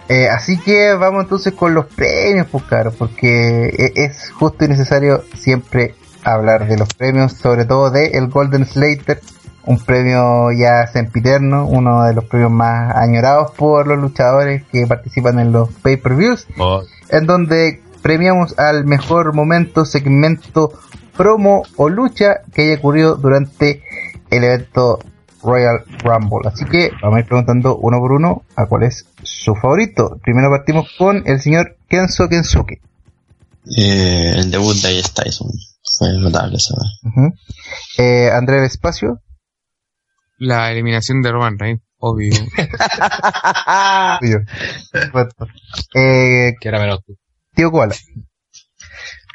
Eh, así que vamos entonces con los premios, pues claro, porque e- es justo y necesario siempre hablar de los premios, sobre todo de el Golden Slater, un premio ya sempiterno, uno de los premios más añorados por los luchadores que participan en los pay-per-views, Oh, en donde premiamos al mejor momento, segmento, promo o lucha que haya ocurrido durante el evento Royal Rumble. Así que vamos a ir preguntando uno por uno a cuál es su favorito. Primero partimos con el señor Kenzo Kensuke. Eh, el debut de Tyson. Fue notable. Ujú. eh, André Vespacio. La eliminación de Roman Reigns, obvio. *laughs* Perfecto. Eh, Que era menos tú. tío Koala.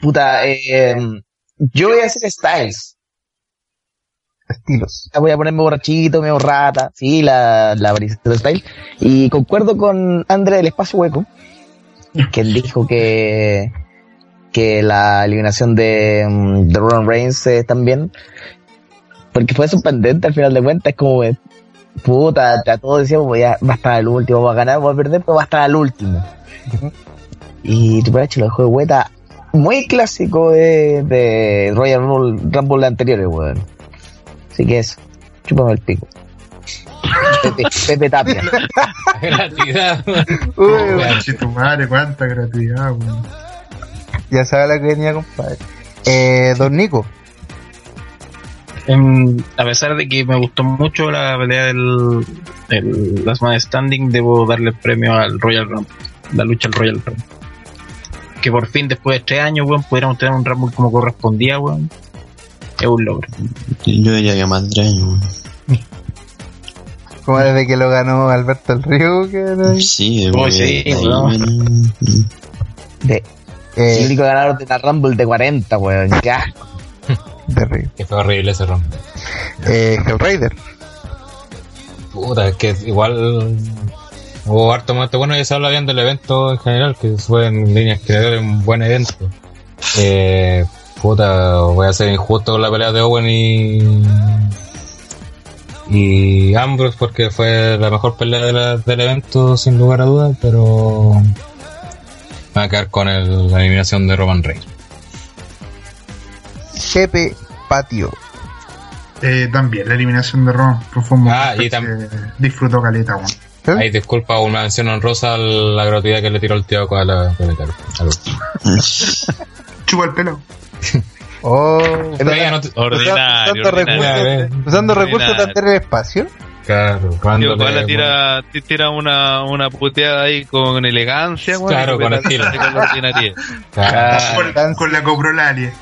Puta, eh, yo voy a hacer Styles. Estilos. Voy a ponerme borrachito, medio rata. Sí, la, la aparición de Styles. Y concuerdo con André del Espacio Hueco, que él dijo que, que la eliminación de, mm, de Roman Reigns eh, también, porque fue sorprendente al final de cuentas, como, puta, a todos decíamos, voy a, va a estar al último, va a ganar, va a perder, pero va a estar al último. Y Triple lo dejó de vuelta muy clásico de, de Royal Rumble, Rumble anteriores, weón. Así que eso, chúpame el pico. Pepe, Pepe Tapia. *laughs* Gratuidad. Uy, tu madre, cuánta gratuidad, weón. ya sabe la que venía, compadre. Eh, Don Nico. Em, a pesar de que me gustó mucho la pelea del, del Last Man Standing, debo darle el premio al Royal Rumble, la lucha al Royal Rumble. Que por fin, después de tres años, weón, pudiéramos tener un Rumble como correspondía, weón. Es un logro. Yo diría que más de tres años. Como desde que lo ganó Alberto el Río, que era. Sí, Oh, sí, De, Eh, el único ganador de la Rumble de 40, weón. Ya. terrible. Que fue horrible ese ron. Eh, Hellraider. Puta, es que igual hubo harto momento bueno y se habla bien del evento en general, que fue en líneas generales un buen evento. Eh, puta, voy a ser injusto con la pelea de Owen y y Ambrose porque fue la mejor pelea de la- del evento sin lugar a dudas, pero me va a quedar con el- la eliminación de Roman Reigns. Pepe Patio. Eh, también la eliminación de. Fue un momento Ah, y que tam- disfrutó caleta, weón. Ahí disculpa una mención honrosa a la gratuidad que le tiró el tío a la pelea. *laughs* Chupa el pelo. *laughs* Oh, Pero ella no te- Ordinario, usando ordinario. recursos, usando recursos de. André Espacio. Claro, cuando Koala le- tira, ti- tira una, una puteada ahí con elegancia, güey. Claro, con estilo. con la ordinariedad. *laughs* Claro. Con, con la coprolalia.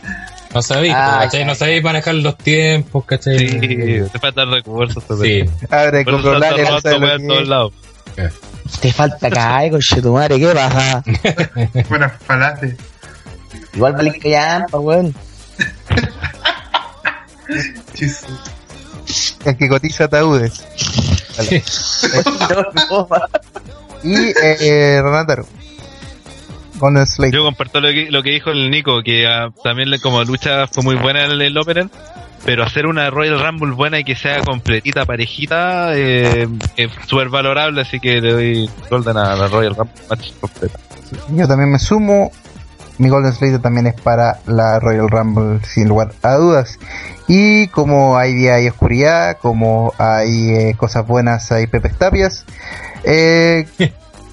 No sabéis, Ah, ¿cachai? No sabéis manejar los tiempos, ¿cachai? Sí, te faltan recursos. Sí. Abre Rolales, no robando sabe lo weá que en todos es. lados. Te falta caer, conchetumare, ¿qué pasa? *laughs* Buenas falaces. Igual valís que ya, pa, weón. *laughs* El que cotiza ataúdes. Vale. *laughs* Y eh, eh, Renataro. Golden Slate. Yo comparto lo que, lo que dijo el Nico, que ah, también le- como lucha fue muy buena en el opener, pero hacer una Royal Rumble buena y que sea completita, parejita, eh, es súper valorable, así que le doy golden a la Royal Rumble match completa. Yo también me sumo. Mi Golden Slater también es para la Royal Rumble, sin lugar a dudas. Y como hay día y oscuridad, como hay eh, cosas buenas, hay Pepe Tapias. Eh, *laughs*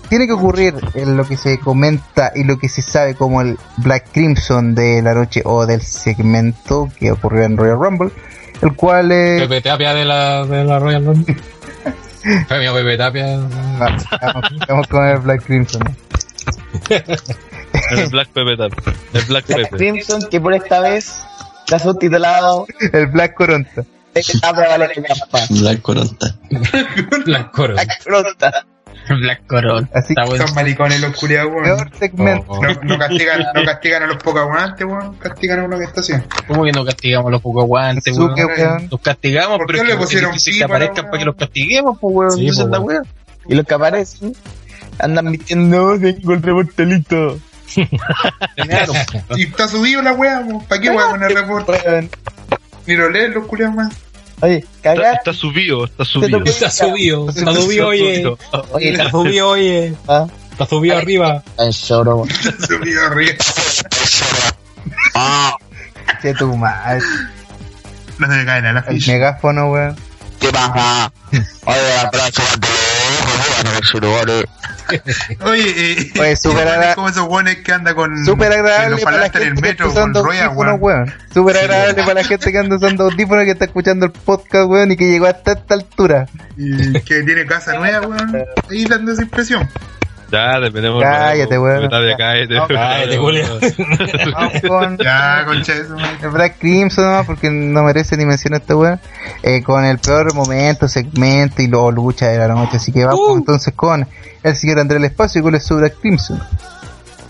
tiene que ocurrir en lo que se comenta y lo que se sabe como el Black Crimson de la noche o del segmento que ocurrió en Royal Rumble, el cual eh, Pepe Tapia de la, de la Royal Rumble. *laughs* Premio Pepe Tapia. vamos, vamos con el Black Crimson. *laughs* ¿no? El Black Pepe tal. El Black Black Pepe. Crimson, que por esta vez está subtitulado El Black Coronta. La capa. Black Coronta. Black Coro. Black Coronta. Black Coron. Así que. Son maricones los culiados, weón. peor segmento. Oh, oh. No, no castigan, no castigan a los pocos aguantes, weón. Castigan a uno que está haciendo. ¿Cómo que no castigamos a los pocos guantes, weón? Los castigamos, ¿Por pero qué es le que pusieron que pipa, aparezcan para que los castiguemos, pues, weón. Sí, pues, la weón. Y los que aparecen andan vistiendo tengo el reportelito. Claro. Y está subido la weá, weón. ¿Para qué weá con el reporte? Ni lo leen los culiados más. Oye, Está, cagar. está subido, está subido. Está subido. *laughs* Está subido, oye. Oye, Está subido, oye. ah, Está subido arriba. está en lloro. Está subido arriba. Che, tu madre. No se me caen a la El ficha. megáfono, weón. ¿Qué pasa? Oye, abrazo *laughs* Oye, eh, Oye, súper agra- como esos weones que anda con. Súper en agradable los para la en el gente que está metro con usando audífonos, weón. weón. Súper agradable para la gente que anda usando audífonos que está escuchando el podcast, weón, y que llegó hasta esta altura. Y que tiene casa nueva, weón. Ahí dando esa impresión. Ya, dependemos. Cállate, weón. Cállate, cállate. Cállate, Julio. *laughs* Vamos con Ya, concha Black Crimson, nomás, porque no merece ni mención a esta weón. Eh, con el peor momento, segmento y luego lucha de la noche. Así que vamos entonces con el señor Andrés El Espacio y con el su Black Crimson.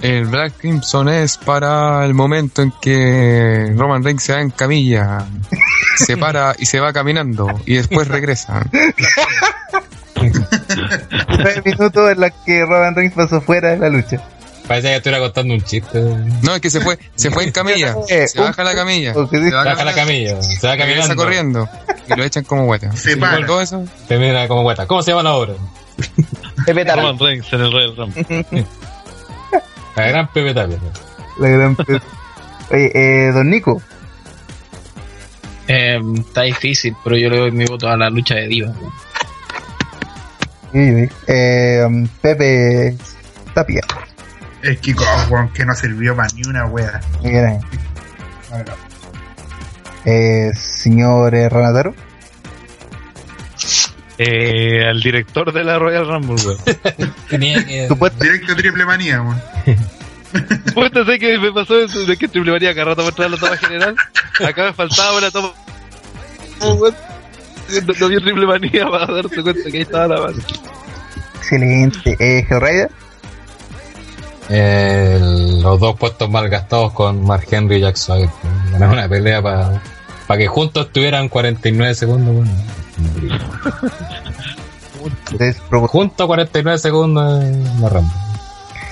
El Black Crimson es para el momento en que Roman Reigns se va en camilla, se para y se va caminando y después regresa. *laughs* *laughs* Nueve minutos en los que Roman Reigns pasó fuera de la lucha. Parece que estuviera contando un chiste. No, es que se fue, se fue en *laughs* camilla, Eh, se baja la camilla, se va Baja la camilla. Se va caminando. corriendo y lo echan como hueta. Se para. Todo eso, Termina como guata. ¿Cómo se llama la obra? *laughs* Pepe. Roman Reigns en el Royal Rumble. *laughs* La gran Pepe. La gran pe- Oye, eh, don Nico. Eh, está difícil, pero yo le doy mi voto a la lucha de divas. Eh, um, Pepe Tapia. El Kiko, weón, que no sirvió para ni una wea. Bien. Eh, señor eh, Ranataro. Eh, al director de la Royal Rumble, weón. *laughs* Tenía que. *laughs* Supuesto, Directo triple manía, weón. *laughs* Puta, sé que me pasó eso de que Triple María cada rato muestra la toma general. Acá me faltaba una toma. Oh, weón. *laughs* No, no vio Triple Manía *laughs* para darse cuenta que ahí estaba la base. excelente. Eh, Hellraider. El- los dos puestos mal gastados con Mark Henry y Jack Swagger. Ganaron una pelea para que juntos tuvieran 49 segundos. bueno. Juntos 49 segundos en la Rumble.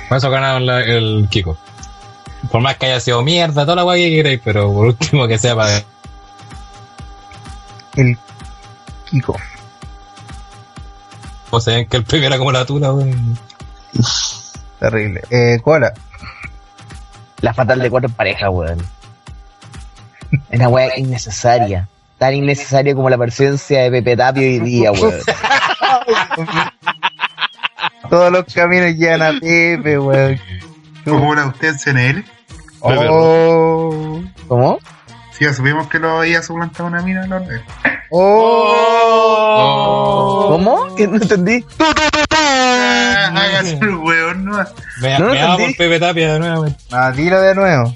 Por eso ganaron la- el Kiko. Por más que haya sido mierda, toda la guay que queréis, pero por último que sea para. El Kiko. O sea, que el premio era como la tula, weón. Terrible. Eh, Koala. La fatal de cuatro en pareja, weón. Es una weá innecesaria. Tan innecesaria como la presencia de Pepe Tapio hoy día, weón. *laughs* Todos los caminos llegan a Pepe, weón. Como la usted en CNL. Oh. ¿Cómo? Ya supimos que lo había suplantado una mina, ¿no? Oh. ¿Cómo? ¿Que no entendí? Ah, Hágase el weón, ¿no? Me, No me por Pepe Tapia de nuevo, weón. Ah, dilo de nuevo.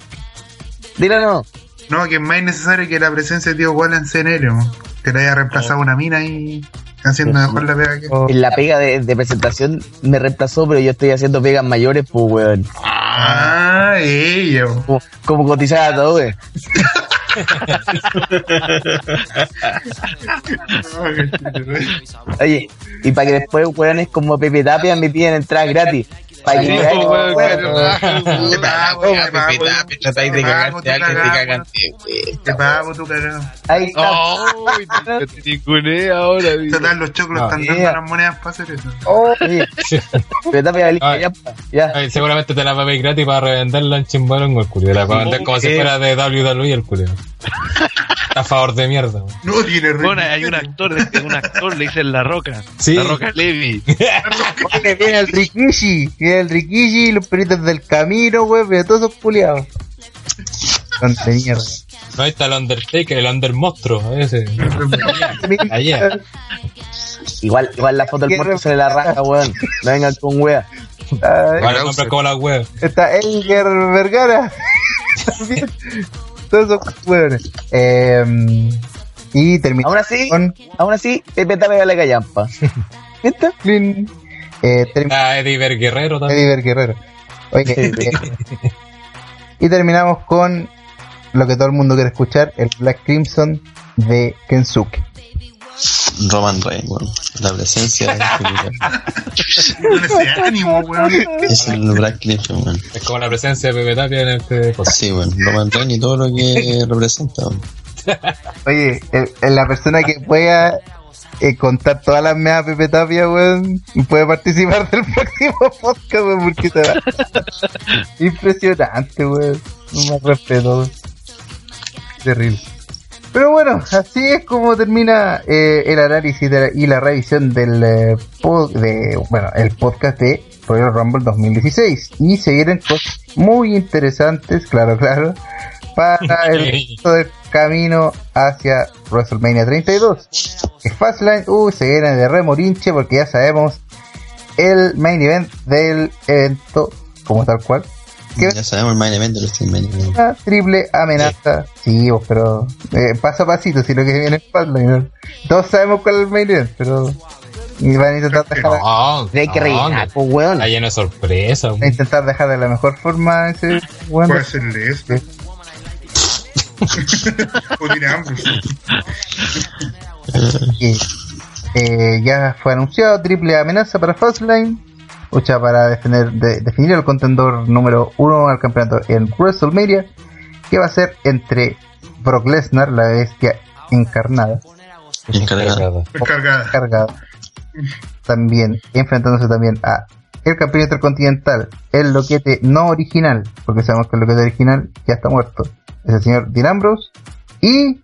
Dilo no. No, que es más innecesario que la presencia de Tío Walla en weón. Que le haya reemplazado una mina y haciendo mejor la pega que. Oh. En la pega de, de presentación me reemplazó, pero yo estoy haciendo pegas mayores, pues, weón. Ah, ella. Como, como cotizada todo, weón. *laughs* *laughs* Oye, y para que después, weones como Pepe Tapia me piden entradas gratis. Te pago, tu cagado. Ahí está. Te- ahora. Total, los choclos están dando las monedas para hacer eso. Oh, ya, pa, ya. Ay, seguramente te la va a pedir gratis para revenderla en el culio. La va a vender como si fuera de WWE el culio. A favor de mierda. weón. No tiene Bueno, hay un actor, un actor le dicen La Roca. Sí. La Roca Levi. Viene el Rikishi, viene el Rikishi, los peritos del camino, weón, pero todos esos culiados. Son de mierda. No, ahí está el Undertaker, el Under Monstruo. Ese. Ayer. Igual, igual la foto del muerto se le la raja, weón. No vengan con wea. Ay, Para comprar como la web. Está Elger Vergara. También. *laughs* Todos esos weones. Eh, y terminamos Aún así, con aún así, Pepe Tapia vale callampa. *laughs* ¿Viste? Clean. Eh, termi- Está Eddie Ver Guerrero también. Eddie Guerrero. Oye, eh, y terminamos con lo que todo el mundo quiere escuchar, el Black Crimson de Kensuke. Roman Reigns, weón. La presencia de Con ese ánimo, weón. es el Black Crimson, weón. Es como la presencia de Pepe Tapia en este podcast. Sí, weón. Roman Reigns y todo lo que *laughs* representa, weón. Oye, el- el- la persona que pueda eh, contar todas las meas Pepe Tapia, weón, puede participar del *laughs* próximo podcast, weón, porque va. *laughs* Impresionante, weón. No más respeto, weón. Terrible. Pero bueno, así es como termina eh, el análisis de la- y la revisión del eh, pod- de, bueno, el podcast de Royal Rumble 2016. Y se vienen cosas muy interesantes, claro, claro, para *laughs* el resto del camino hacia WrestleMania 32. Que Fastlane, uh, se viene de remorinche porque ya sabemos el main event del evento, como tal cual. ¿Qué? Ya sabemos el main event de WrestleMania, weón. Una triple amenaza. Sí, vos, pero eh, paso a pasito, si lo que viene es Fastlane. ¿no? Todos sabemos cuál es el main event, pero. Y van a intentar dejar, No, Hay que no, rellenar, que- pues, weón. Está lleno de sorpresa. van a intentar dejar de la mejor forma ese bueno, Puede hacerle esto. O que, eh, ya fue anunciado triple amenaza para Fastlane. Lucha para defender, de- definir el contendor número uno al campeonato en WrestleMania. Que va a ser entre Brock Lesnar, la bestia encarnada, Encargada. También, enfrentándose también a el campeón intercontinental, el loquete no original, porque sabemos que el loquete original ya está muerto. Es el señor Dean Ambrose. Y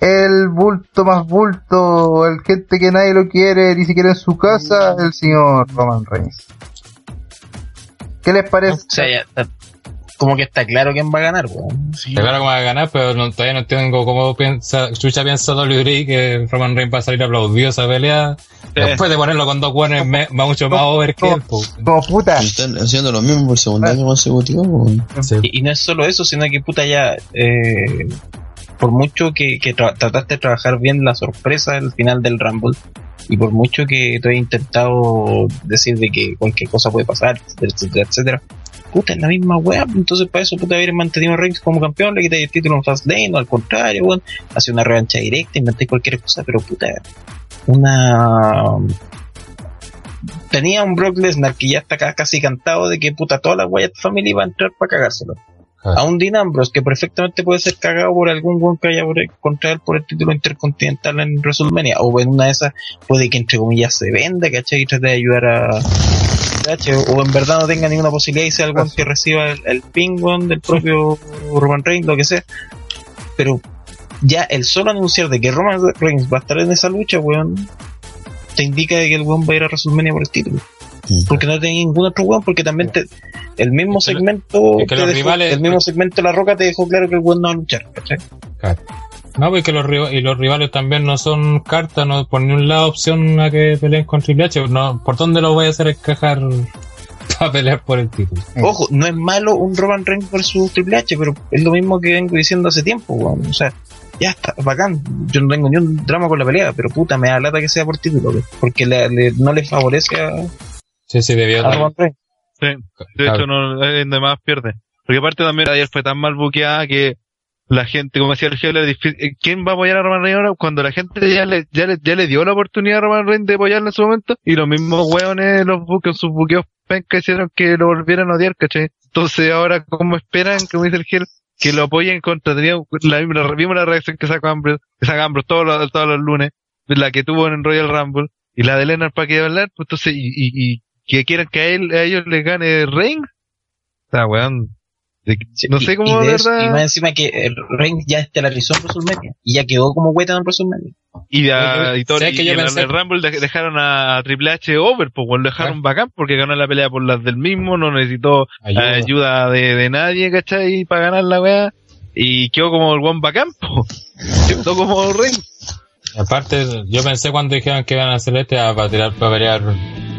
el bulto más bulto, el gente que nadie lo quiere, ni siquiera en su casa, el señor Roman Reigns. ¿Qué les parece? O sea, ya está- como que está claro quién va a ganar, weón. Sí. Está claro cómo va a ganar, pero no- todavía no entiendo cómo piensa, Chucha piensa WWE que Roman Reigns va a salir aplaudido esa pelea. Después de ponerlo con dos me- va mucho más over que él. Como puta, Están haciendo lo mismo por segundo año consecutivo, weón. Sí. Y, y no es solo eso, sino que puta ya, eh, por mucho que, que tra- trataste de trabajar bien la sorpresa del final del Rumble, y por mucho que te he intentado decir de que cualquier cosa puede pasar, etcétera, etcétera, puta, es la misma weá, entonces para eso puta haber mantenido a Reigns como campeón, le quitáis el título en Fastlane, o al contrario, weón, hace una revancha directa, inventé cualquier cosa, pero puta, una tenía un Brock Lesnar que ya está ca- casi cantado de que puta toda la Wyatt Family va a entrar para cagárselo. Ah. A un Dean Ambrose que perfectamente puede ser cagado por algún buen que haya por contra él por el título intercontinental en WrestleMania. O en una de esas puede que entre comillas se venda, ¿cachai? Y trate de ayudar a... ¿cachai? O en verdad no tenga ninguna posibilidad y sea algo que reciba el, el ping weón, del propio *laughs* Roman Reigns, lo que sea. Pero ya el solo anunciar de que Roman Reigns va a estar en esa lucha, weón, te indica de que el weón va a ir a WrestleMania por el título. Porque no tenía ningún otro weón, porque también te, el mismo segmento, es que te los dejó- rivales- el mismo segmento de la roca te dejó claro que el weón no va a luchar, ¿cachai? Claro. No, porque los, y los rivales también no son cartas, no por ni un lado opción a que peleen con Triple H. No, ¿Por dónde lo voy a hacer encajar *laughs* para pelear por el título? Ojo, no es malo un Roman Reigns versus Triple H, pero es lo mismo que vengo diciendo hace tiempo, weón. O sea, ya está, bacán. Yo no tengo ni un drama con la pelea, pero puta, me da lata que sea por título, porque le- le- no le favorece a, Sí, sí, debió Reigns. Sí, de Claro. hecho, no, es donde más pierde. Porque aparte también ayer fue tan mal buqueada que la gente, como decía el Gelo, ¿quién va a apoyar a Roman Reigns ahora? Cuando la gente ya le, ya le, ya le dio la oportunidad a Roman Reigns de apoyarlo en su momento, y los mismos hueones los buquean sus buqueos pencas hicieron que lo volvieran a odiar, ¿cachai? Entonces ahora, ¿cómo esperan, como dice el Gel, que lo apoyen contra, teníamos la, misma- vimos la reacción que sacó Ambrose, que saca Ambrose todos los, todos los lunes, la que tuvo en Royal Rumble, y la de Lennart para que hablar, pues entonces, y, y, y que quieran que a él, a ellos les gane Reigns, o sea, weón, de- no Y- sé cómo, de de eso- verdad, y más encima que el Reigns ya estelarizó en WrestleMania y ya quedó como hueta en WrestleMania. Y, a, y todo, ¿Sabes y que yo en el- pensé- el Rumble dej- dejaron a Triple H over, pues bueno, lo dejaron bacán porque ganó la pelea por las del mismo, no necesitó Ayuda. ayuda, de, de nadie, ¿cachai? Para ganar la weá. Y quedó como el one bacán, pues. Quedó como Rey. Aparte, yo pensé cuando dijeron que iban a hacer este a- para tirar para pelear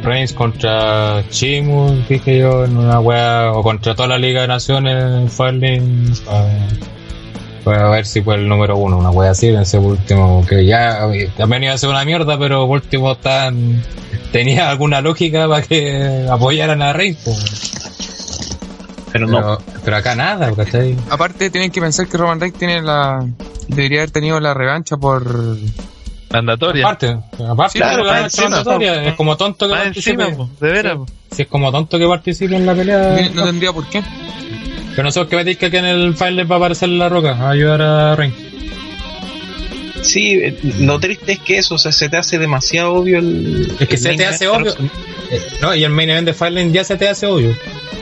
Reigns contra Chimus, dije yo, en una wea, o contra toda la Liga de Naciones en Farling, para ver si fue el número uno, una wea así, en ese último, que ya también iba a ser una mierda, pero por último tan, tenía alguna lógica para que apoyaran a Reigns, pues. Pero Pero, pero acá nada, ¿cachai? Aparte, tienen que pensar que Roman Reigns tiene la. Debería haber tenido la revancha por. Mandatoria. Aparte, aparte de claro, la encima. es como tonto que participe. encima, po, de veras. Si es como tonto que participe en la pelea. No tendría por qué. Que no sé que me diga que aquí en el file va a aparecer la roca a ayudar a Reigns. Sí, eh, lo triste es que eso, o sea, se te hace demasiado obvio el. Es que el se te hace obvio. No, y el main event de Firelink ya se te hace obvio.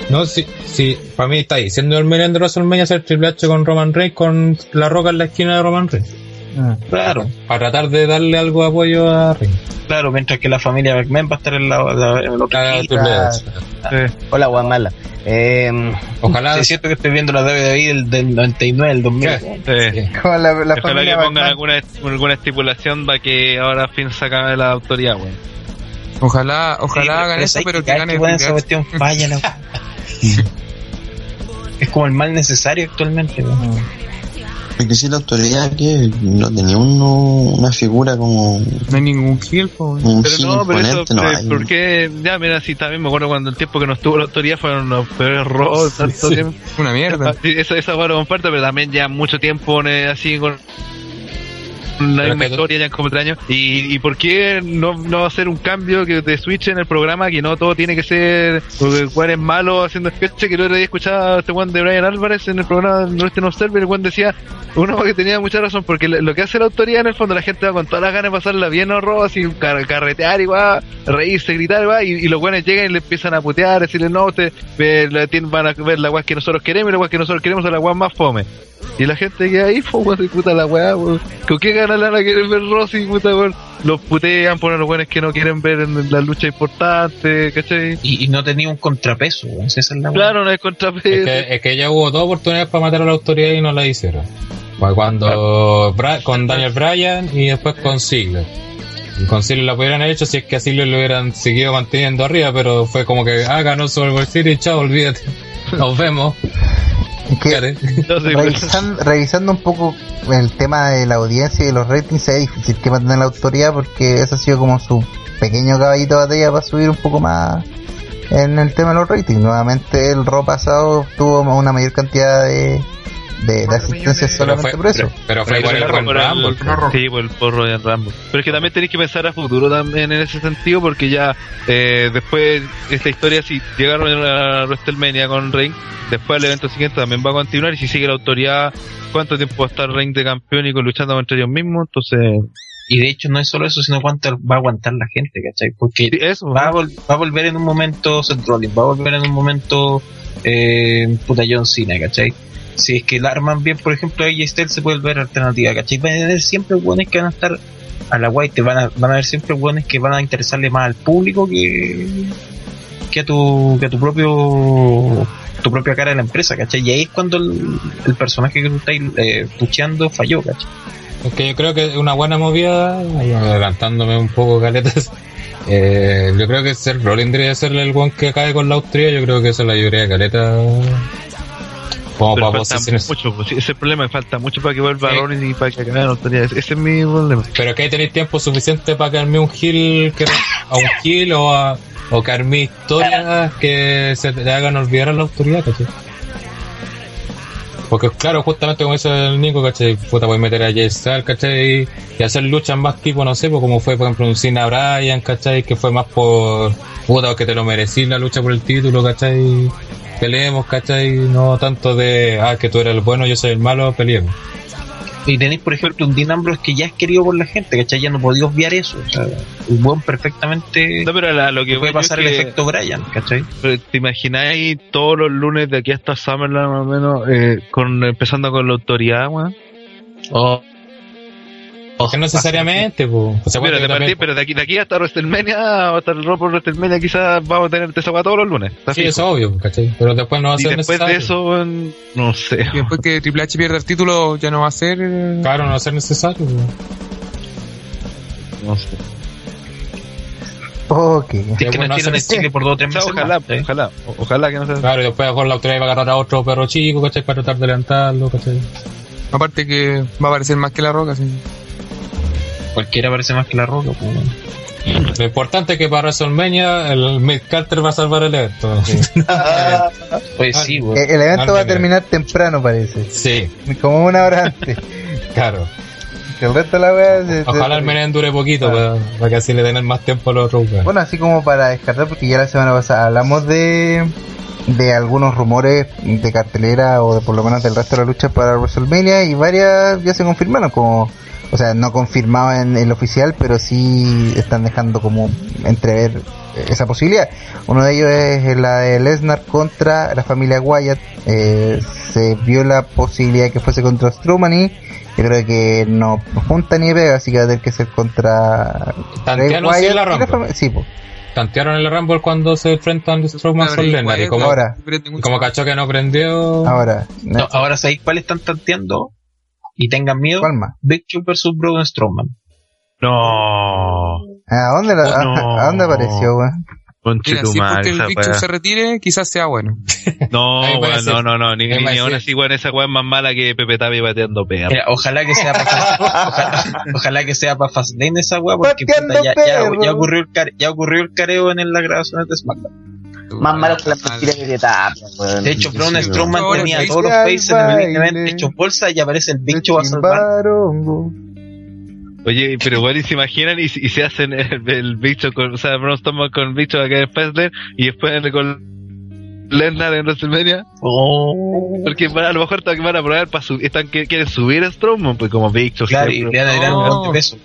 No, si, si para mí está ahí, siendo el main event de WrestleMania ser Triple H con Roman Reigns con la roca en la esquina de Roman Reigns. Claro, Para tratar de darle algo de apoyo a Reigns. claro, mientras que la familia McMahon va a estar en la, la, en el otro A equipo. Triple H. Sí. Hola, Juan Mala. Eh, Ojalá. Sí, es cierto que estoy viendo la WWE del, del 99, del 2000. Sí. Como la, la Ojalá que pongan alguna, alguna estipulación para que ahora al fin se acabe la autoridad, weón. Ojalá, Sí, ojalá hagan eso, ¿sabes pero que que Triple esa cuestión falla la *laughs* Es como el mal necesario actualmente. Es que si la autoridad que no tenía uno, una figura como No hay ningún un Pero no, pero eso, no eh, hay. porque ya, mira, si también me acuerdo cuando el tiempo que no estuvo la autoridad fueron los peores robos, tanto sí. tiempo. Una mierda. *laughs* Esa, esa weá lo comparto, pero también ya mucho tiempo eh, así con misma que- historia ya como tres años. ¿Y, y por qué no, no hacer un cambio que de switch en el programa que no todo tiene que ser porque Juan es malo haciendo sketches? Que el otro día escuchaba a este Juan de Brian Álvarez en el programa de Western Observer. El Juan decía, uno que tenía mucha razón, porque lo que hace la autoridad en el fondo, la gente va con todas las ganas de pasarla bien o robo, así car- carretear igual, reírse, gritar igual, y, y los buenos llegan y le empiezan a putear, decirle no, usted ve, la- tienen- van a ver la weá que nosotros queremos y la weá que nosotros queremos es la weá más fome. Y la gente queda ahí, y puta la weá. ¿Con qué ganas la van a querer ver Rossi, puta weón? Los putean, ponen los weones que no quieren ver en la lucha importante, ¿cachai? Y, y no tenía un contrapeso. weón. Esa es la. Claro, no hay contrapeso. Es que, es que ya hubo dos oportunidades para matar a la autoridad y no la hicieron. Cuando Bra- con Daniel Bryan y después con Ziggler. Y con Ziggler la pudieran haber hecho si es que a Ziggler lo hubieran seguido manteniendo arriba, pero fue como que, ah, ganó Survivor Series, chao, olvídate. *laughs* Nos vemos. Que. No revisando un poco el tema de la audiencia y de los ratings, es difícil que mantengan la autoridad porque ese ha sido como su pequeño caballito de batalla para subir un poco más en el tema de los ratings. Nuevamente el Raw pasado tuvo una mayor cantidad de, de, de asistencias Pero solamente fue, por eso. pero, pero fue Pero por el por buen el- Rumble. Rumble. Sí, por el por Royal Rumble. Pero es que también tenéis que pensar a futuro también en ese sentido, porque ya eh, después esta historia, si llegaron a WrestleMania con Reigns, después el evento siguiente también va a continuar. Y si sigue la autoridad, ¿cuánto tiempo va a estar Reigns de campeón y con luchando contra ellos mismos? Entonces, Y de hecho no es solo eso, sino cuánto va a aguantar la gente, ¿cachai? Porque sí, eso. va a, vol- va a volver en un momento Seth Rollins, va a volver en un momento eh, puta John Cena, ¿cachai? Si es que la arman bien, por ejemplo, AJ Styles se puede volver alternativa, ¿cachai? Van a haber siempre buenos que van a estar a la white, van a, van a haber siempre buenos que van a interesarle más al público que, que a tu, que a tu propio tu propia cara de la empresa, ¿cachai? Y ahí es cuando el, personaje que tú estás eh, pucheando falló, ¿cachai? Es que yo creo que es una buena movida, ahí adelantándome un poco, caletas. *laughs* Eh, yo creo que ser Rollins debería ser el one que cae con la autoridad. Yo creo que eso la ayudaría a caleta. Como Pero para falta mucho, pues, ese es el problema, falta mucho para que vuelva Sí. Rollins y para que acabe la autoridad. Ese es mi problema. Pero que tenéis tiempo suficiente para que arme un heal que, a un heal o a, o que arme historias que se te hagan olvidar a la autoridad, ¿cachai? Porque claro, justamente como dice el Nico, ¿cachai? Puta, puedes meter a Jay Styles, ¿cachai? Y hacer luchas más tipo, no sé, pues como fue por ejemplo un Cena Bryan, ¿cachai? Que fue más por, puta, que te lo merecís la lucha por el título, ¿cachai? Peleemos, ¿cachai? No tanto de, ah, que tú eres el bueno, yo soy el malo, peleemos. Y tenéis, por ejemplo, un Dean Ambrose que ya es querido por la gente, ¿cachai? Ya no podía obviar eso. O sea, el buen perfectamente No, pero la- lo que puede pasar es el que- efecto Brian, ¿cachai? Pero ¿Te imagináis todos los lunes de aquí hasta Summerland más o menos, eh, con, empezando con la autoridad, weón? Oh, Que no necesariamente, pues. O sea, Mira, bueno, de que partir, también- pero de aquí, de aquí hasta WrestleMania, o hasta el por WrestleMania, quizás vamos a tener esa todos los lunes. Sí, fijo. eso es obvio, ¿cachai? Pero después no va a Y ser después de necesario. eso, weón, no sé. Y después que Triple H pierda el título, ya no va a ser. eh, Claro, no va a ser necesario, pues. No sé. Ok. es que bueno, no el chicle por dos o tres meses ojalá, más, ¿eh? ojalá, ojalá que no sea. Claro, y después con la autoridad va a agarrar a otro perro chico, ¿cachai? Para tratar de levantarlo, ¿cachai? Aparte que va a aparecer más que la roca, sí. Cualquiera parece más que la roca, pues, bueno. Lo importante es que para WrestleMania el Mick Carter va a salvar el evento. *laughs* Sí. Pues sí, El, weón. el evento va a terminar temprano, parece. sí, Como una hora antes. *laughs* claro. Que el resto de la wea se- se- Ojalá el Menen dure poquito para, para que así le den más tiempo a los weones. Bueno, así como para descartar, porque ya la semana pasada hablamos de de algunos rumores de cartelera o de por lo menos del resto de la lucha para WrestleMania y varias ya se confirmaron como o sea no confirmado en el oficial pero sí están dejando como entrever esa posibilidad. Uno de ellos es la de Lesnar contra la familia Wyatt. Eh, se vio la posibilidad de que fuese contra Strowman y yo creo que no junta ni pega así que va a tener que ser contra Tantearon sí la Rumble. fami- sí Tantearon el Rumble cuando se enfrentan Strowman con Lesnar y Wyatt, como, Ahora. Como cachó que no prendió... ahora No, ahora sabéis cuál están tanteando y tengan miedo. ¿cuál más? Big Show versus Braun Strowman. No. ¿A dónde, la- Oh, no. a, dónde apareció, weón? Mira, madre, porque el Big Show se retire, quizás sea bueno. *laughs* No, weón, no, no, no, ni, ni, aún así, weón, esa weá es más mala que Pepe Tavi bateando perro. Mira, ojalá que sea para ojalá, ojalá que sea para Fastlane esa weá porque puta, ya, ya, ya ocurrió el care- ya ocurrió el careo en las grabaciones de SmackDown. Más malo que la mentira que te tapan, weón. De hecho, Braun Sí, Strowman tenía todos los baile. faces en el main event hecho bolsa y aparece el Big Show a salvar. Oye, pero igual y se imaginan y, y se hacen el, el bicho con, o sea, Braun Strowman con el bicho acá en Fastlane y después con Lesnar en WrestleMania. Oh. Porque van- a lo mejor están- van a probar para subir, están que quieren subir a Strowman, pues como bicho. Claro, y le van a tirar un No. montón de peso.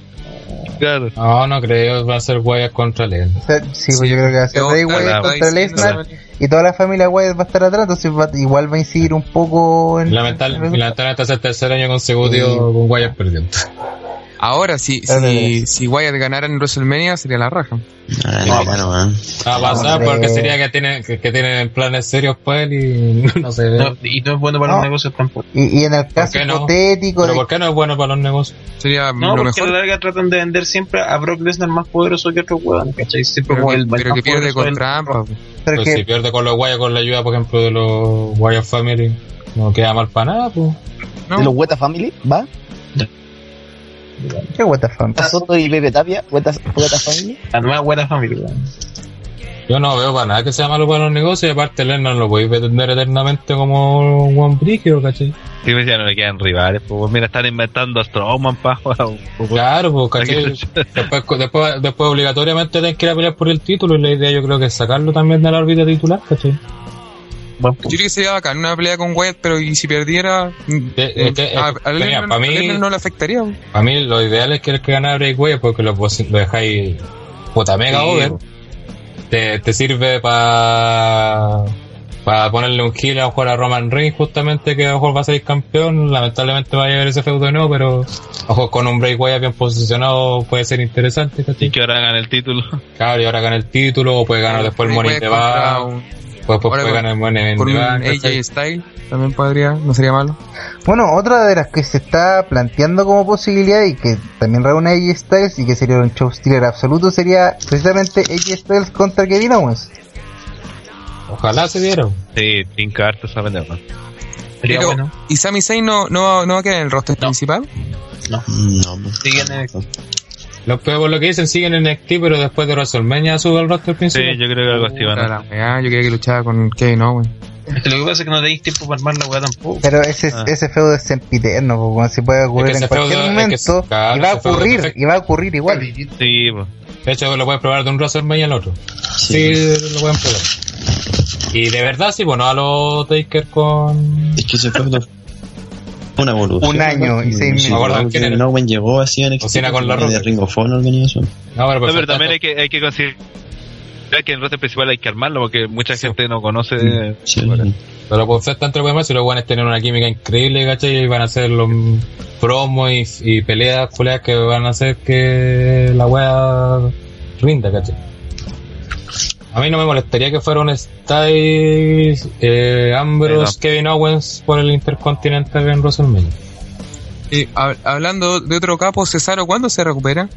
Claro. No, no creo, va a ser Wyatt contra Lesnar. O sea, sí, pues yo creo que va a ser ojalá, Wyatt contra Lesnar y toda la familia Wyatt va a estar atrás, entonces va- igual va a incidir un poco en... Lamentablemente es el tercer año consecutivo Sí. con Wyatt perdiendo. Ahora, si, si, si Wyatt ganara en WrestleMania, sería la raja. Ay, bueno, weón. Va a pasar Hombre. porque sería que tienen, que, que tienen planes serios pues y *laughs* no sé. No, y no es bueno para No. los negocios tampoco. Y, y en el caso no? hipotético Pero de ¿por qué no es bueno para los negocios? Sería No, lo porque a mejor. la larga tratan de vender siempre a Brock Lesnar más poderoso que otros huevones, ¿cachai? Siempre Pero, como el, pero que pierde con trampa. po. pero que- si pierde con los Wyatt con la ayuda, por ejemplo, de los Wyatt Family, no queda mal para nada, pues. ¿no? De los Weta Family, ¿va? ¿Qué what the fuck? Soto y Pepe Tapia, Weta, Weta Family. La nueva buena familia, weón. Yo no veo para nada que sea malo para los negocios y aparte Lesnar no lo podéis vender eternamente como un Juan Brigio, ¿cachai? Sí, pues ya no le quedan rivales, pues mira, están inventando a Strowman, pa, *laughs* weón. Claro, pues, ¿cachai? *laughs* después, después, después obligatoriamente tienen que ir a pelear por el título y la idea yo creo que es sacarlo también de la órbita titular, ¿cachai? Yo creo que sería bacán una pelea con Wyatt, pero y si perdiera. a, a para mí- a no le afectaría. A mí lo ideal es que el que gane a Bray Wyatt porque lo, lo dejáis puta mega Sí, over. Te, te sirve para para ponerle un kill a jugar a Roman Reigns justamente que a lo mejor va a ser campeón. Lamentablemente va a llevar ese feudo de nuevo, pero ojo con un Bray Wyatt bien posicionado puede ser interesante, que ahora hagan el título. Claro, y ahora gana el título, o puede ganar después el Money de Pues, pues ahora puede con- ganar el Money Con Bank, AJ ¿cachai? Style también podría, no sería malo. Bueno, otra de las que se está planteando como posibilidad y que también reúne a AJ Styles y que sería un show stealer absoluto sería precisamente AJ Styles contra Kevin Owens. Ojalá se diera. Sí, Team Carter esa pendeja. Sería Pero, bueno. ¿y Sami Zayn no, no, va- no va a quedar en el roster No. principal? No, pues. Siguen en- Los peores por lo que dicen siguen en NXT, pero después de WrestleMania sube el roster Sí, principal. yo creo que algo así van a yo quería que luchaba con Kevin Owens. Es que lo que pasa es que no tenéis tiempo para armar la weá tampoco. Pero ese, Ah. ese feudo es sempiterno, weón, se puede ocurrir Es que en cualquier feudo- es que momento es- claro, y va a feudo ocurrir, y va a ocurrir igual. Sí, pues. De hecho, lo pueden probar de un WrestleMania al otro. Sí. Sí, lo pueden probar. Y de verdad, sí, bueno, a los Taker con. Es que ese fue una evolución. Un año y seis meses. Me acuerdo quién era. No, when llegó así en Cocina con la de. Ring of Honor venía eso. No, pero, No, pues, pero también hay que, hay que considerar que en el roster principal hay que armarlo porque mucha Sí. gente no conoce. Sí. Pero pues Fed tanto lo pueden más si los buenos tienen una química increíble, ¿cachai? Y van a hacer los promos y, y peleas culeas que van a hacer que la wea rinda, ¿cachai? A mí no me molestaría que fuera un Styles, eh, Ambrose, Kevin Owens por el Intercontinental en WrestleMania. Y hab- hablando de otro capo, Cesaro, ¿cuándo se recupera?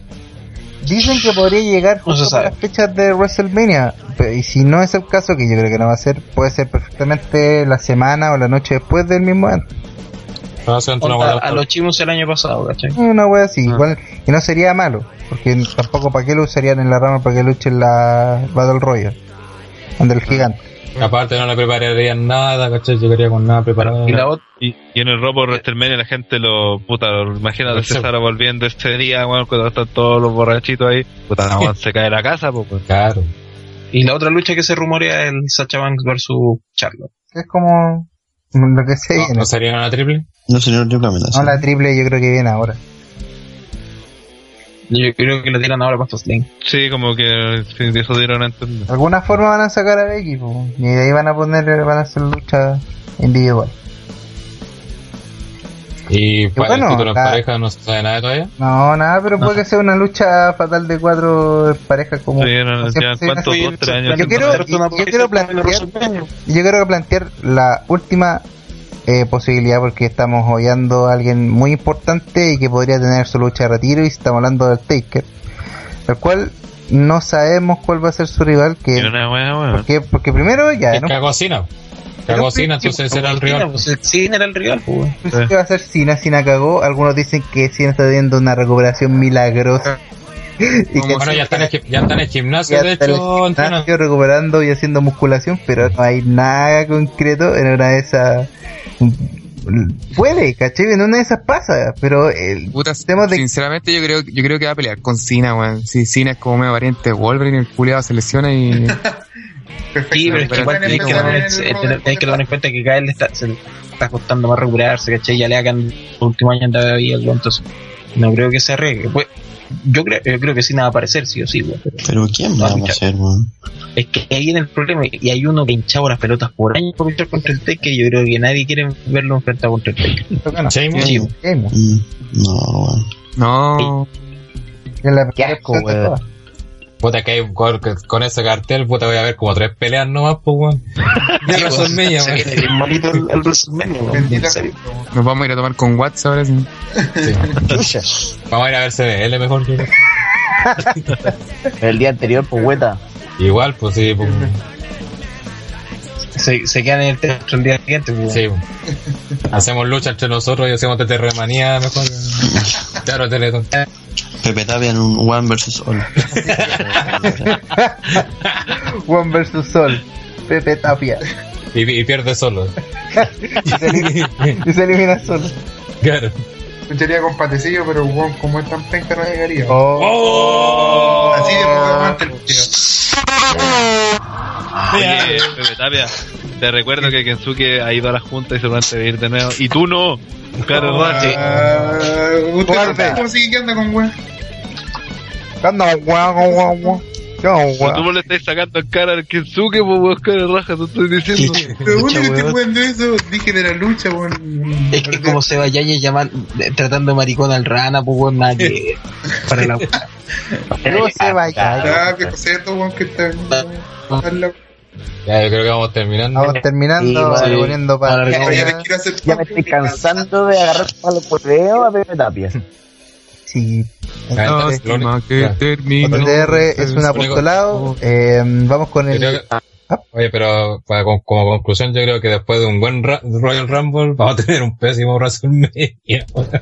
Dicen que podría llegar No justo para sabe. las fechas de WrestleMania. Pero, y si no es el caso, que yo creo que no va a ser, puede ser perfectamente la semana o la noche después del mismo evento. Onda, a los chimos el año pasado, ¿cachai? Una wea así, Ah. igual. Y no sería malo, porque tampoco para qué lo usarían en la rama para que luche en la Battle Royale. Donde el gigante. Aparte no le prepararían nada, ¿cachai? Llegaría con nada preparado. Y la otra, Y, y en el robo WrestleMania la gente lo. Puta, lo- imagínate. César volviendo este día, weón, cuando están todos los borrachitos ahí. Puta, weón, se cae la casa, pues. Claro. y la otra lucha que se rumorea es el Sacha Banks versus Charlotte. Es como lo que se No, viene. ¿No sería una triple? No sería una triple amenaza. No, la triple yo creo que viene ahora. Yo creo que lo tiran ahora para Fastlane. Sí, como que eso dieron a entender. De alguna forma van a sacar a Becky, po, y de ahí van a poner, van a hacer lucha individual. Y para bueno, el título en la- pareja no se sabe nada todavía. No, nada, pero puede que sea una lucha fatal de cuatro parejas como... Sí, no, como ya siempre se viene cuántos, haciendo. dos, tres años. Yo quiero, yo, quiero plantear, yo quiero plantear la última eh, posibilidad porque estamos hollando a alguien muy importante y que podría tener su lucha de retiro y estamos hablando del Taker, el cual no sabemos cuál va a ser su rival, que una weá, weón. porque, porque primero ya Es no cagocina. Cagocina, entonces será el rival. Pues, sí, era el rival, pues. pensé que va a ser Cena, Cena cagó, algunos dicen que Cena está teniendo una recuperación milagrosa y que Bueno, ya están, en, ya están en gimnasio, ya de el hecho, entrenando. gimnasio recuperando y haciendo musculación, pero no hay nada concreto en una de esas. Puede, ¿cachai? En una de esas pasa, pero el Puta, tema de sinceramente yo creo, yo creo que va a pelear con Cena, weón. Si Cena es como medio variante Wolverine, el culiado se lesiona y... *laughs* Sí, pero es que igual tenés que, tener, tener- tenés que tener en cuenta que cada vez le está, se le está costando más recuperarse, ¿cachai? Ya le hagan los últimos años de vida, weón, entonces no creo que se arregle. Pues, yo, creo, yo creo que sí nada va a aparecer, sí o sí, weón, pero Pero ¿quién No, vamos a hacer, weón? es que ahí viene el problema y hay uno que hinchaba las pelotas por años por luchar contra el Taker y yo creo que nadie quiere verlo enfrentado contra el Taker. no, Sí, Mm, No, weón. No, que es Puta, que hay- con, con ese cartel, puta, voy a ver como tres peleas nomás, pues, weón. *laughs* De WrestleMania, weón. nos vamos a ir a tomar con Watts ahora sí. Sí. Vamos a ir a ver CDL mejor. yo creo. El día anterior, pues, hueta. Igual, pues sí, pues, Se, se quedan en el teatro el día siguiente, weón. sí. Hacemos lucha entre nosotros y hacemos de terremanía mejor. Claro, Teletón. Pepe Tapia en un One vs All. *laughs* One versus Sol, Pepe Tapia, Y, y pierde solo. y se elimina, y se elimina solo. Claro. Lucharía con patecillo, pero weón, como es tan penca no llegaría. Oh. Así de poco aguanta el tío. Oye, Pepe Tapia, te recuerdo que Kensuke ha ido a la junta y se va a ir de nuevo. Y tú no. Claro. Ah, ¿Usted cómo sigue que anda con weón? Anda, guau. No, Pero guau. tú le estás sacando en cara al Kensuke, pues weón, cara raja, te estoy diciendo. Pero bueno, yo estoy weón. jugando eso, dije de la lucha, weón. Es que como se vaya y llaman, de- tratando de maricón al rana, pues weón, nada que *laughs* para la No se vaya. Ah, que todo que está. Ya, yo creo que vamos terminando. Vamos terminando, Sí, poniendo para Ya, ya Ya me estoy cansando de agarrar palo por dedo a Pepe Tapia. Sí. Entonces, que. JTR es un apostolado. Eh, vamos con el. Que- Oye, pero para, como conclusión, yo creo que después de un buen Ra- Royal Rumble, vamos a tener un pésimo WrestleMania.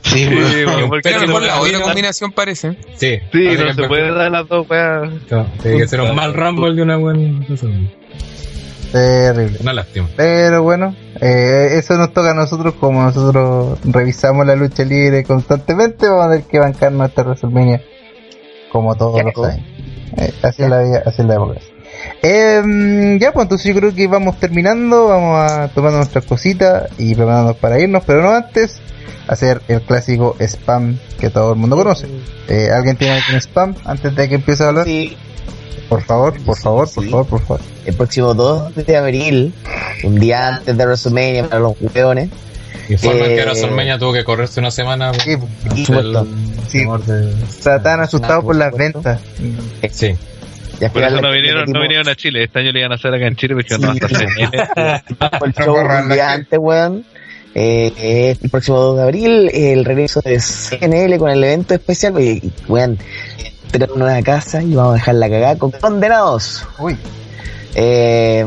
Sí, weón, porque no la otra combinación parece. Sí, Sí, no que se puede dar las dos weas. no, Tiene que ser un mal Rumble y una buena WrestleMania. Terrible. Una lástima. Pero bueno, eh, eso nos toca a nosotros como nosotros revisamos la lucha libre constantemente, vamos a tener que bancar nuestra WrestleMania como todos Ya, los pues. años. Eh, así es la vida, así es la época. Em, ya, pues entonces yo creo que vamos terminando, vamos a tomar nuestras cositas y preparándonos para irnos, pero no antes hacer el clásico spam que todo el mundo conoce. Eh, ¿Alguien tiene algún spam antes de que empiece a hablar? Sí, Por favor, por Sí, favor, por sí. favor, por favor. el próximo 2 de abril, un día antes de WrestleMania para los hueones. Informan Eh, que WrestleMania tuvo que correrse una semana. Sí, pues, Por supuesto. Sí. de- Están asustados por las por supuesto. ventas. Sí. Y al Por eso no vinieron, no vinieron a Chile. Este año le iban a hacer acá en Chile porque no Sí. CNL. fue el weón. Eh, eh, el próximo 2 de abril, el regreso de CNL con el evento especial. Y, weón, tenemos una casa y vamos a dejar la cagada con condenados. Uy, Eh,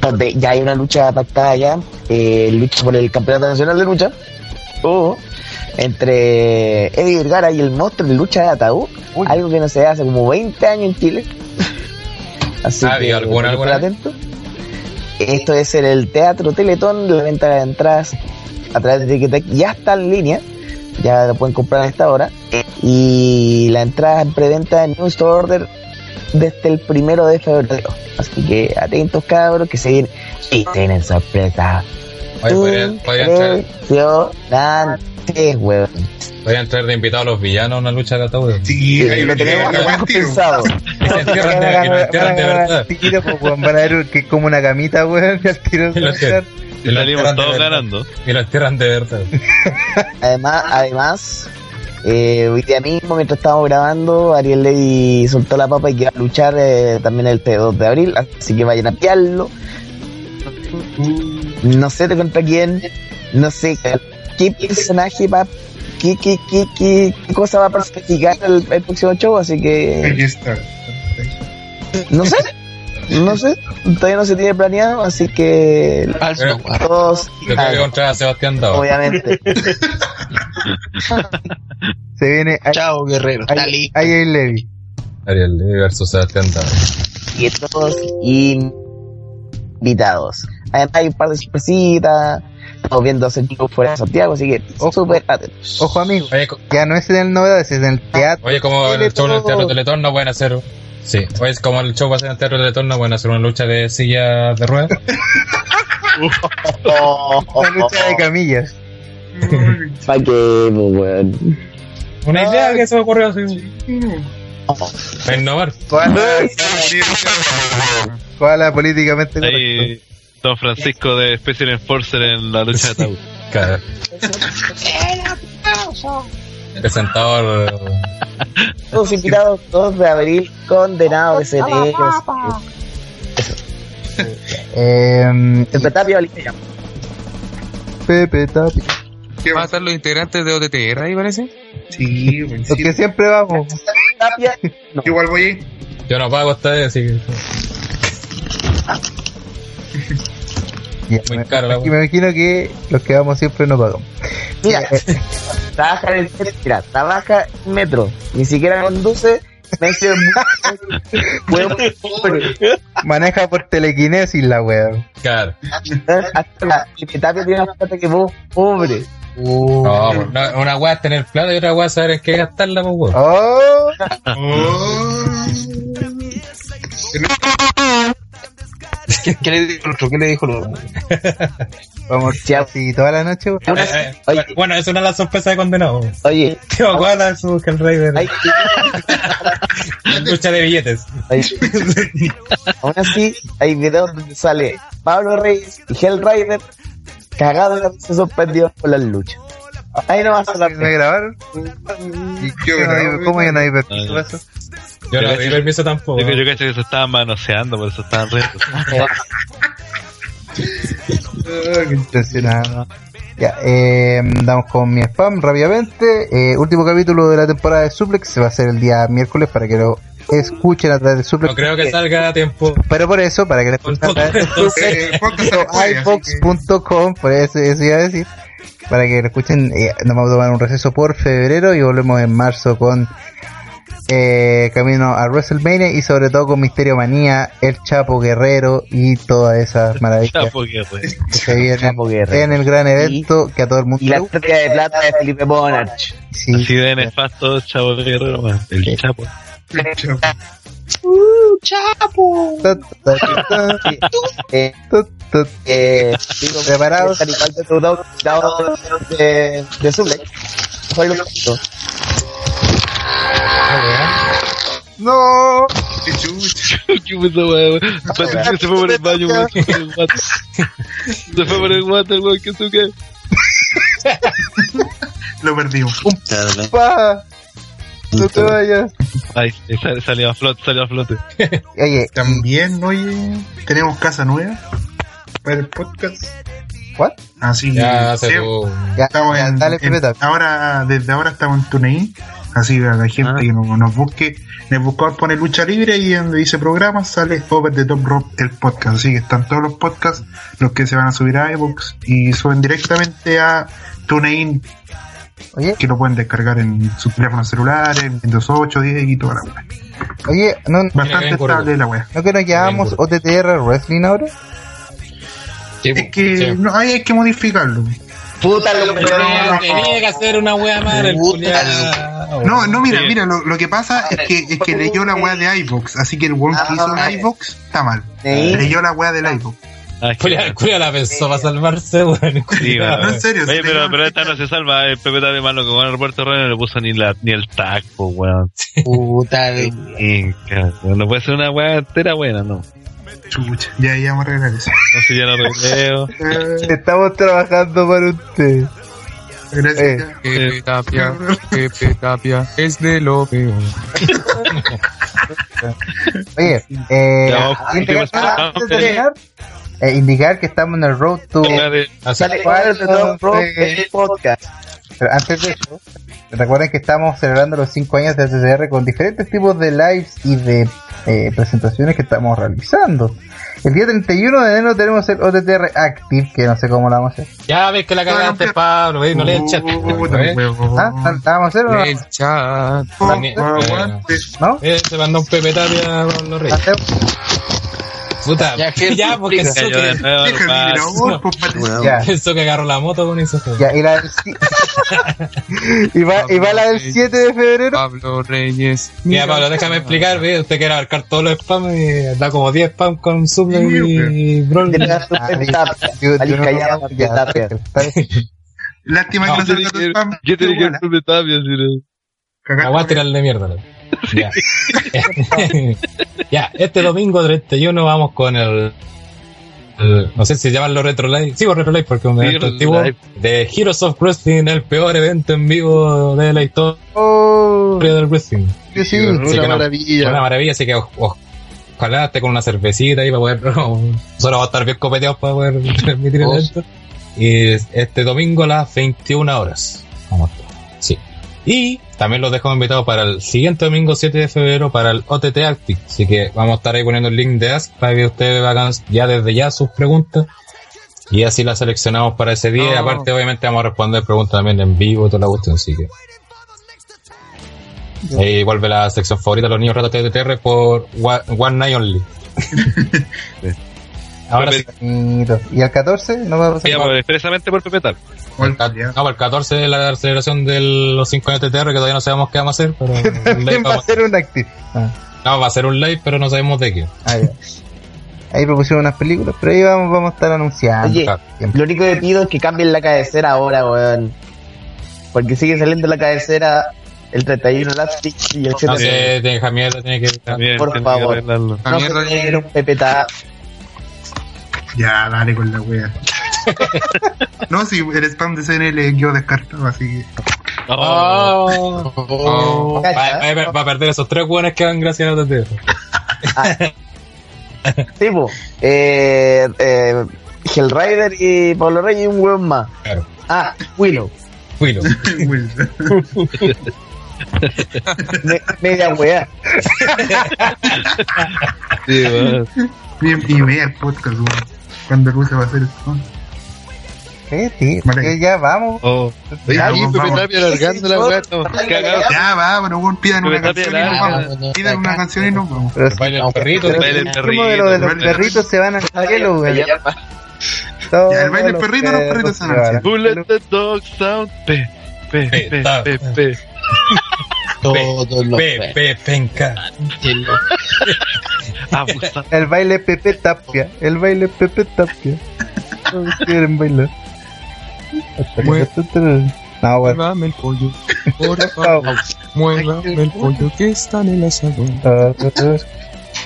donde ya hay una lucha pactada ya, eh, lucha por el campeonato nacional de lucha. O entre Eddie Vergara y el monstruo de lucha de ataúd, algo que no se hace como 20 años en Chile. *laughs* Así ah, que, alguna, atento. Esto es en el Teatro Teletón, la venta de entradas a través de Ticketek ya está en línea, ya lo pueden comprar a esta hora. Y la entrada en preventa en New Order desde el primero de febrero. Así que atentos cabros que se y tienen sorpresa. Oye, podría. 3, weón. Voy a entrar de invitado a los villanos a una lucha de ataúd. Sí, sí lo tenemos pensado. *laughs* De verdad. Pues, van a ver que es como una camita, weón, al tiro y lo entierran ganando. Y de verdad. *laughs* además, además, eh, hoy día mismo, mientras estábamos grabando, Ariel Levy soltó la papa y que va a luchar eh, también el 2 de abril, así que vayan a pillarlo. No sé de contra quién, no sé qué personaje va, qué, qué, qué, qué, cosa va a personificar el, el próximo show, así Aquí que está. no sé, no sé, todavía no se tiene planeado, así que Pero- todos, Yo que contra Sebastián Dava. obviamente. *laughs* Se viene Chao, guerrero. Está ahí, Levi. Ariel Levy versus Sebastián Dava. y todos invitados. Además hay un par de sorpresitas. Estamos viendo hacer chicos fuera de Santiago, así que Ojo. súper atentos. Ojo, amigo, Oye, ya no es en el novedades, es en el teatro. oye, como el show en el. Teatro Teletón no pueden hacer. Sí, oye, como el show va a ser en el Teatro Teletón no pueden hacer una lucha de silla de ruedas. Una lucha de camillas. ¿Para qué, pues, weón? Una idea que se me ocurrió así. Para innovar. Koala, koala políticamente correcto. Don Francisco de Special Enforcer en la lucha de ataúd. *laughs* Claro. Presentador. Todos invitados, 2 de abril, condenados de CNE. Eh, Pepe Tapia. Pepe Tapi. ¿Qué ¿Van a estar los integrantes de OTTR ahí, parece? Sí, bueno, Los sí. que siempre vamos. Tapia. Igual voy. Yo no pago esta vez, así que. Ya, Muy me- caro la y me imagino que los que vamos siempre no pagamos. Mira, *laughs* trabaja en el mira, trabaja en metro, ni siquiera conduce, me pobre. Maneja por telequinesis la wea. Claro. hasta la Pepe Tapia tiene más plata que vos, pobre. No, pues, no, una weá es tener plata y otra weá es saber en qué gastarla, pues weón. Oh, Oh. *laughs* ¿Qué, qué le dijo el otro? ¿Qué le dijo el otro? vamos así toda la noche. Eh, eh, oye. bueno, es una de las sorpresas de condenado. Oye, ¿Qué guarda su Hellraider? hay Lucha de billetes. Hay- aún así, hay videos donde sale Pablo Reyes y Hellrider cagados de la risa sorprendidos por las luchas. Ahí no vas a hablar. ¿Me grabaron? ¿Y Yo qué no ¿Cómo que no hay Ah, permiso para ya. eso? Yo no di permiso tampoco. Yo, cacho que se estaban manoseando, por eso estaban re. Ah, *laughs* qué impresionante. Ya, eh, damos con mi spam rápidamente. Eh, último capítulo de la temporada de Suplex se va a hacer el día miércoles para que lo escuchen a través de Suplex. No creo que salga a tiempo. Pero por eso, para que lo escuchen a través de Eh, por eso, eso iba a decir. Para que lo escuchen, eh, nos vamos a tomar un receso por febrero y volvemos en marzo con eh, camino a WrestleMania y sobre todo con Misterio Manía, El Chapo Guerrero y todas esas maravillas Chapo Guerrero. que se vienen Chapo en el gran evento que a todo el mundo Y la estrella de plata de Felipe Bonach. Sí. Así de nefasto, Chavo Guerrero. El Chapo. Ta, ta, ta, ta, Eh, digo, Preparados. Al igual de tu dado de, de. Fue un poquito. No, Qué chucha. ¿Qué puso, weón? Se fue por el baño, weón. Se fue por el water. Se fue por el water, weón. ¿Qué tú qué? Lo perdimos. Claro, claro. pa, no te vayas. Sal- salió a flote, salió a flote. Oye, También, oye, tenemos casa nueva para el podcast. ¿what? Así Ya hace sí, tu. Ya, estamos ya, en, dale, en- Pepe, ahora, desde ahora estamos en TuneIn. Así a la gente Ah. que nos, nos busque, en el buscador pone lucha libre y donde dice programas sale Over the Top Rope el podcast. Así que están todos los podcasts, los que se van a subir a iVoox y suben directamente a TuneIn, Oye, que lo pueden descargar en sus teléfonos celulares, en Windows 8, 10 y toda la wea. oye, no, Bastante estable la wea. ¿no que nos llamamos OTTR Wrestling ahora? Sí, Es que sí. no, ahí hay que modificarlo. Puta, lo Tenía, tenía que hacer una wea culiao. No, no, mira, Sí. mira, lo, lo que pasa es que, es que leyó la weá de iVoox, así que el weón que hizo Ah. el iVoox está mal. Sí. Leyó la weá del iVoox. Ah, Culiao, el culiao la pensó para salvarse, weón. Sí. No, en serio. Oye, pero, pero esta no se salva. El Pepe está de mano con el Roberto Rey no le puso ni, la, ni el tag, po, weón. Puta, no puede ser una weá entera buena, no. Chucha, ya, ya vamos a arreglar eso. No sé, ya. Eh, *laughs* *laughs* Estamos trabajando para usted. gracias. Eh. Pepe Tapia, *laughs* Pepe Tapia, es de lo peor. Oye, eh, indicar, antes de terminar, eh, indicar que estamos en el road to. De-. Sale el podcast. Pero antes de eso, recuerden que estamos celebrando los 5 años de TTR con diferentes tipos de lives y de eh, presentaciones que estamos realizando. El día 31 de enero tenemos el OTTR Active, que no sé cómo lo vamos a hacer. Ya ves que la cagaste, Pablo, ¿ves? No le ¿ves? weón. ¿Ah? ¿La vamos a hacer o no? El chat. Aguante. ¿No? Eh, se mandó un Pepe Tapia con los reyes. Puta, Ya, *laughs* ya, que- porque de que, pues, que agarró la moto con eso. ya, y la del *laughs* y, va, y va la del 7 de febrero. Pablo Reyes. Mira, Pablo, déjame explicar, ¿ves? Usted quiere abarcar todos los spams y da como 10 spams con Suple y está bien. Lástima que No, se de tenía spam. yo tenía que ir por Tapia, si no. Aguante tirarle mierda. Ya. ya, este domingo 31 vamos con el, el- no sé si los Retro Live. Los Retro Live porque es un evento antiguo. De Heroes of Wrestling, el peor evento en vivo de la historia Oh, del wrestling. sí, sí. Una no, maravilla. Una maravilla, así que o- o- ojalá esté con una cervecita ahí para poder. *laughs* Nosotros vamos a estar bien copeteados para poder *laughs* transmitir el evento. Y este domingo a las 21 horas. Vamos a estar. Sí. Y también los dejo invitados para el siguiente domingo 7 de febrero para el OTT Arctic. Así que vamos a estar ahí poniendo el link de Ask para que ustedes hagan ya desde ya sus preguntas. Y así las seleccionamos para ese día. Y aparte, obviamente, vamos a responder preguntas también en vivo y toda la cuestión. Así que. Ahí vuelve la sección favorita de los niños ratos de TTR por One, One Night Only. *laughs* *laughs* Ahora sí. ¿Y al 14? No va a pasar. Expresamente por Pepe ya. No, para el 14 es la celebración de los 5 años de TTR que todavía no sabemos qué vamos a hacer. Pero *laughs* va a ser un active. Ah, no, va a ser un live, pero no sabemos de qué. ah. Ahí propusieron unas películas, pero ahí vamos, vamos a estar anunciando. Oye, lo único que pido es que cambien la cabecera ahora, weón. Porque sigue saliendo la cabecera el 31 Elastic y el 7 No sé, tiene Javier, tiene que. Por tiene que favor. No se quiere un pepeta. Ya, dale con la wea. *laughs* no, si el spam de CNL quedó descartado, así que. Oh. Oh. Va, va- va a perder esos tres buenos que van gracias a TTR. Tipo, eh, eh, Hellrider y Pablo Reyes y un weón más. Claro. Ah, Willow. Willow. *laughs* Me- media weá. Sí. Bien, y el podcast, weón. Cuando Luce va a hacer el cállate, Vale. que ya vamos. Oh. Ya, sí, vamos, vamos. Alargando la weá. Ya va, pero weón, pidan una canción y nos vamos. Pidan una canción y nos vamos. Pero El si- baile del perrito. si del dijimos de lo de los perrito. perritos se van al cielo, güey. Ya, el baile del perrito, los perritos se van al cielo. Who let the dog sound? Pe, pe, pe, Pe, pe, pe. *laughs* Todos los Pe, pe, penca. El baile Pepe Tapia, el baile Pepe Tapia. Todos quieren bailar. No, güey. Muévame el pollo. Por *laughs* favor, muévame el pollo que está en el asador.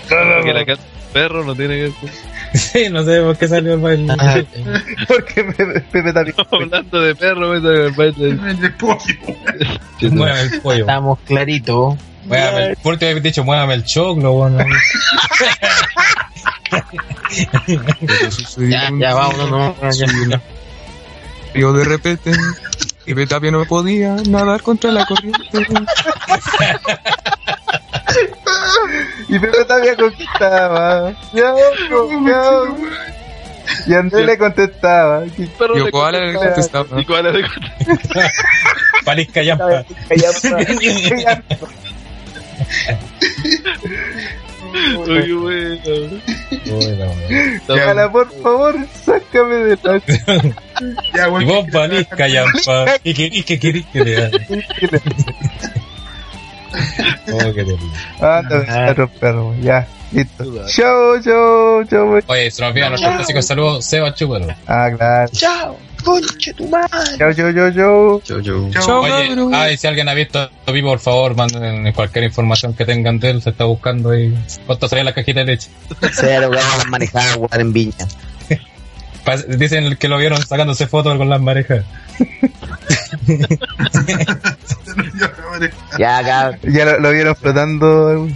Que la canta perro no tiene que ver. Sí, no sé por qué salió el baile. *laughs* Porque Pepe, Pepe Tapia. Hablando de perro, me sale el baile. El pollo. Muévame el pollo. Estamos claritos. Muévame el, por te había dicho, muévame el choclo, bueno. Ya, ya, vámonos, no, ya. Yo de repente, Pepe Tapia no podía nadar contra la corriente. Y Pepe Tapia conquistaba. Ya, ya. Y Andrés le contestaba. Y Perro Yo le Koala le contestaba. contestaba. Y Koala le contestaba. Parisca Yampa. *laughs* Uy, bueno. Bueno, por favor, sácame de la. *laughs* Ya, Y weón. vos, Parisca Yampa. ¿Y qué, y qué querés que le haga? *laughs* Oh, qué terrible. Anda, perro, perro, ya, listo. Chao, chao, chao. Oye, se nos olvida nuestro clásico saludo, Seba Chúpalo. Ah, claro. Chao, conche tu madre. Chao, chao, chao, chao. Chau, chau. Chao, Oye, cabrón. ay, si alguien ha visto a Vivo, por favor, manden cualquier información que tengan de él, se está buscando ahí. ¿Cuánto salía la cajita de leche? Cero, weón, las manejadas, weón, en Viña. *laughs* Dicen que lo vieron sacándose fotos con las marejas. *laughs* Ya acá, Ya lo, lo vieron flotando.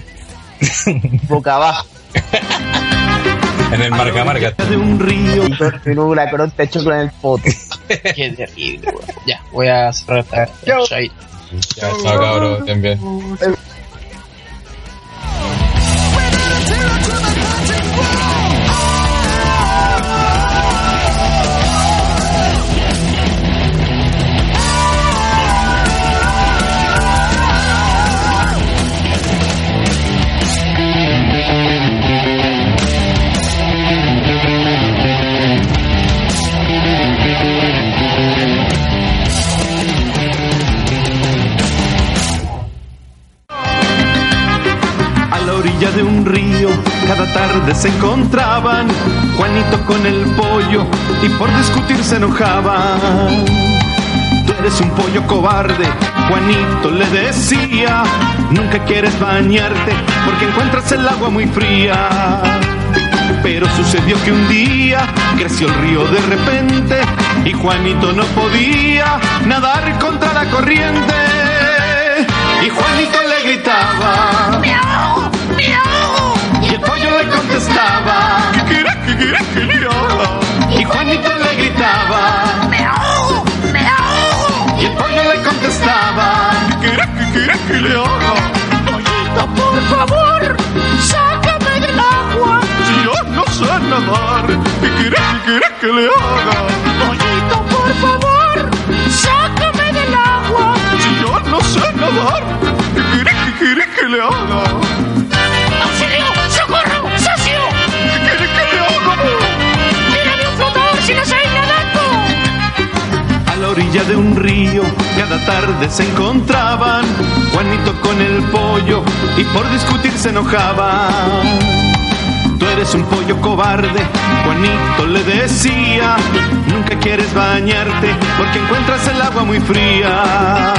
boca abajo. *laughs* En el marca marca. Y continúa la coronta hecho con el poto. *laughs* Qué terrible, weón. Ya, voy a cerrar esta. Chao. Chao. Ya, chao cabrón, estén de un río, cada tarde se encontraban Juanito con el pollo y por discutir se enojaban. Tú eres un pollo cobarde, Juanito le decía. Nunca quieres bañarte porque encuentras el agua muy fría. Pero sucedió que un día creció el río de repente y Juanito no podía nadar contra la corriente. Y Juanito le gritaba. Y el pollo le contestaba. ¿Qué querés, qué querés que le haga? Y Juanito le gritaba. Y el pollo le contestaba. ¿Qué querés, qué querés que le haga? Pollito, por favor, sácame del agua. Si yo no sé nadar, ¿qué querés, qué querés que le haga? Pollito, por favor, sácame del agua. Si yo no sé nadar, ¿qué querés, qué querés que le haga? La orilla de un río, cada tarde se encontraban Juanito con el pollo y por discutir se enojaban. Tú eres un pollo cobarde, Juanito le decía. Nunca quieres bañarte porque encuentras el agua muy fría.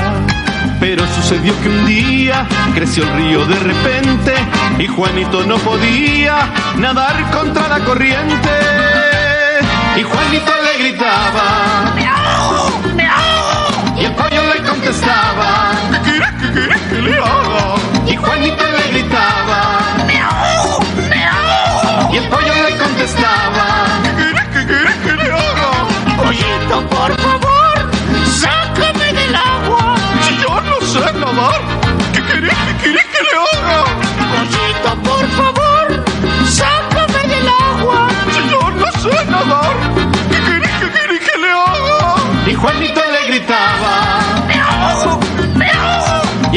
Pero sucedió que un día creció el río de repente y Juanito no podía nadar contra la corriente. Y Juanito le gritaba. Contestaba. ¿Qué querés, qué querés que le haga? Y Juanito le gritaba. Y el pollo le contestaba. ¿Qué querés que le haga? Pollito, por favor, sácame del agua. Si yo no sé nadar, ¿qué querés, que le haga? Pollito, por favor, sácame del agua. Si yo no sé nadar, ¿qué querés, que le haga? Juanito le gritaba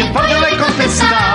importa de confesar.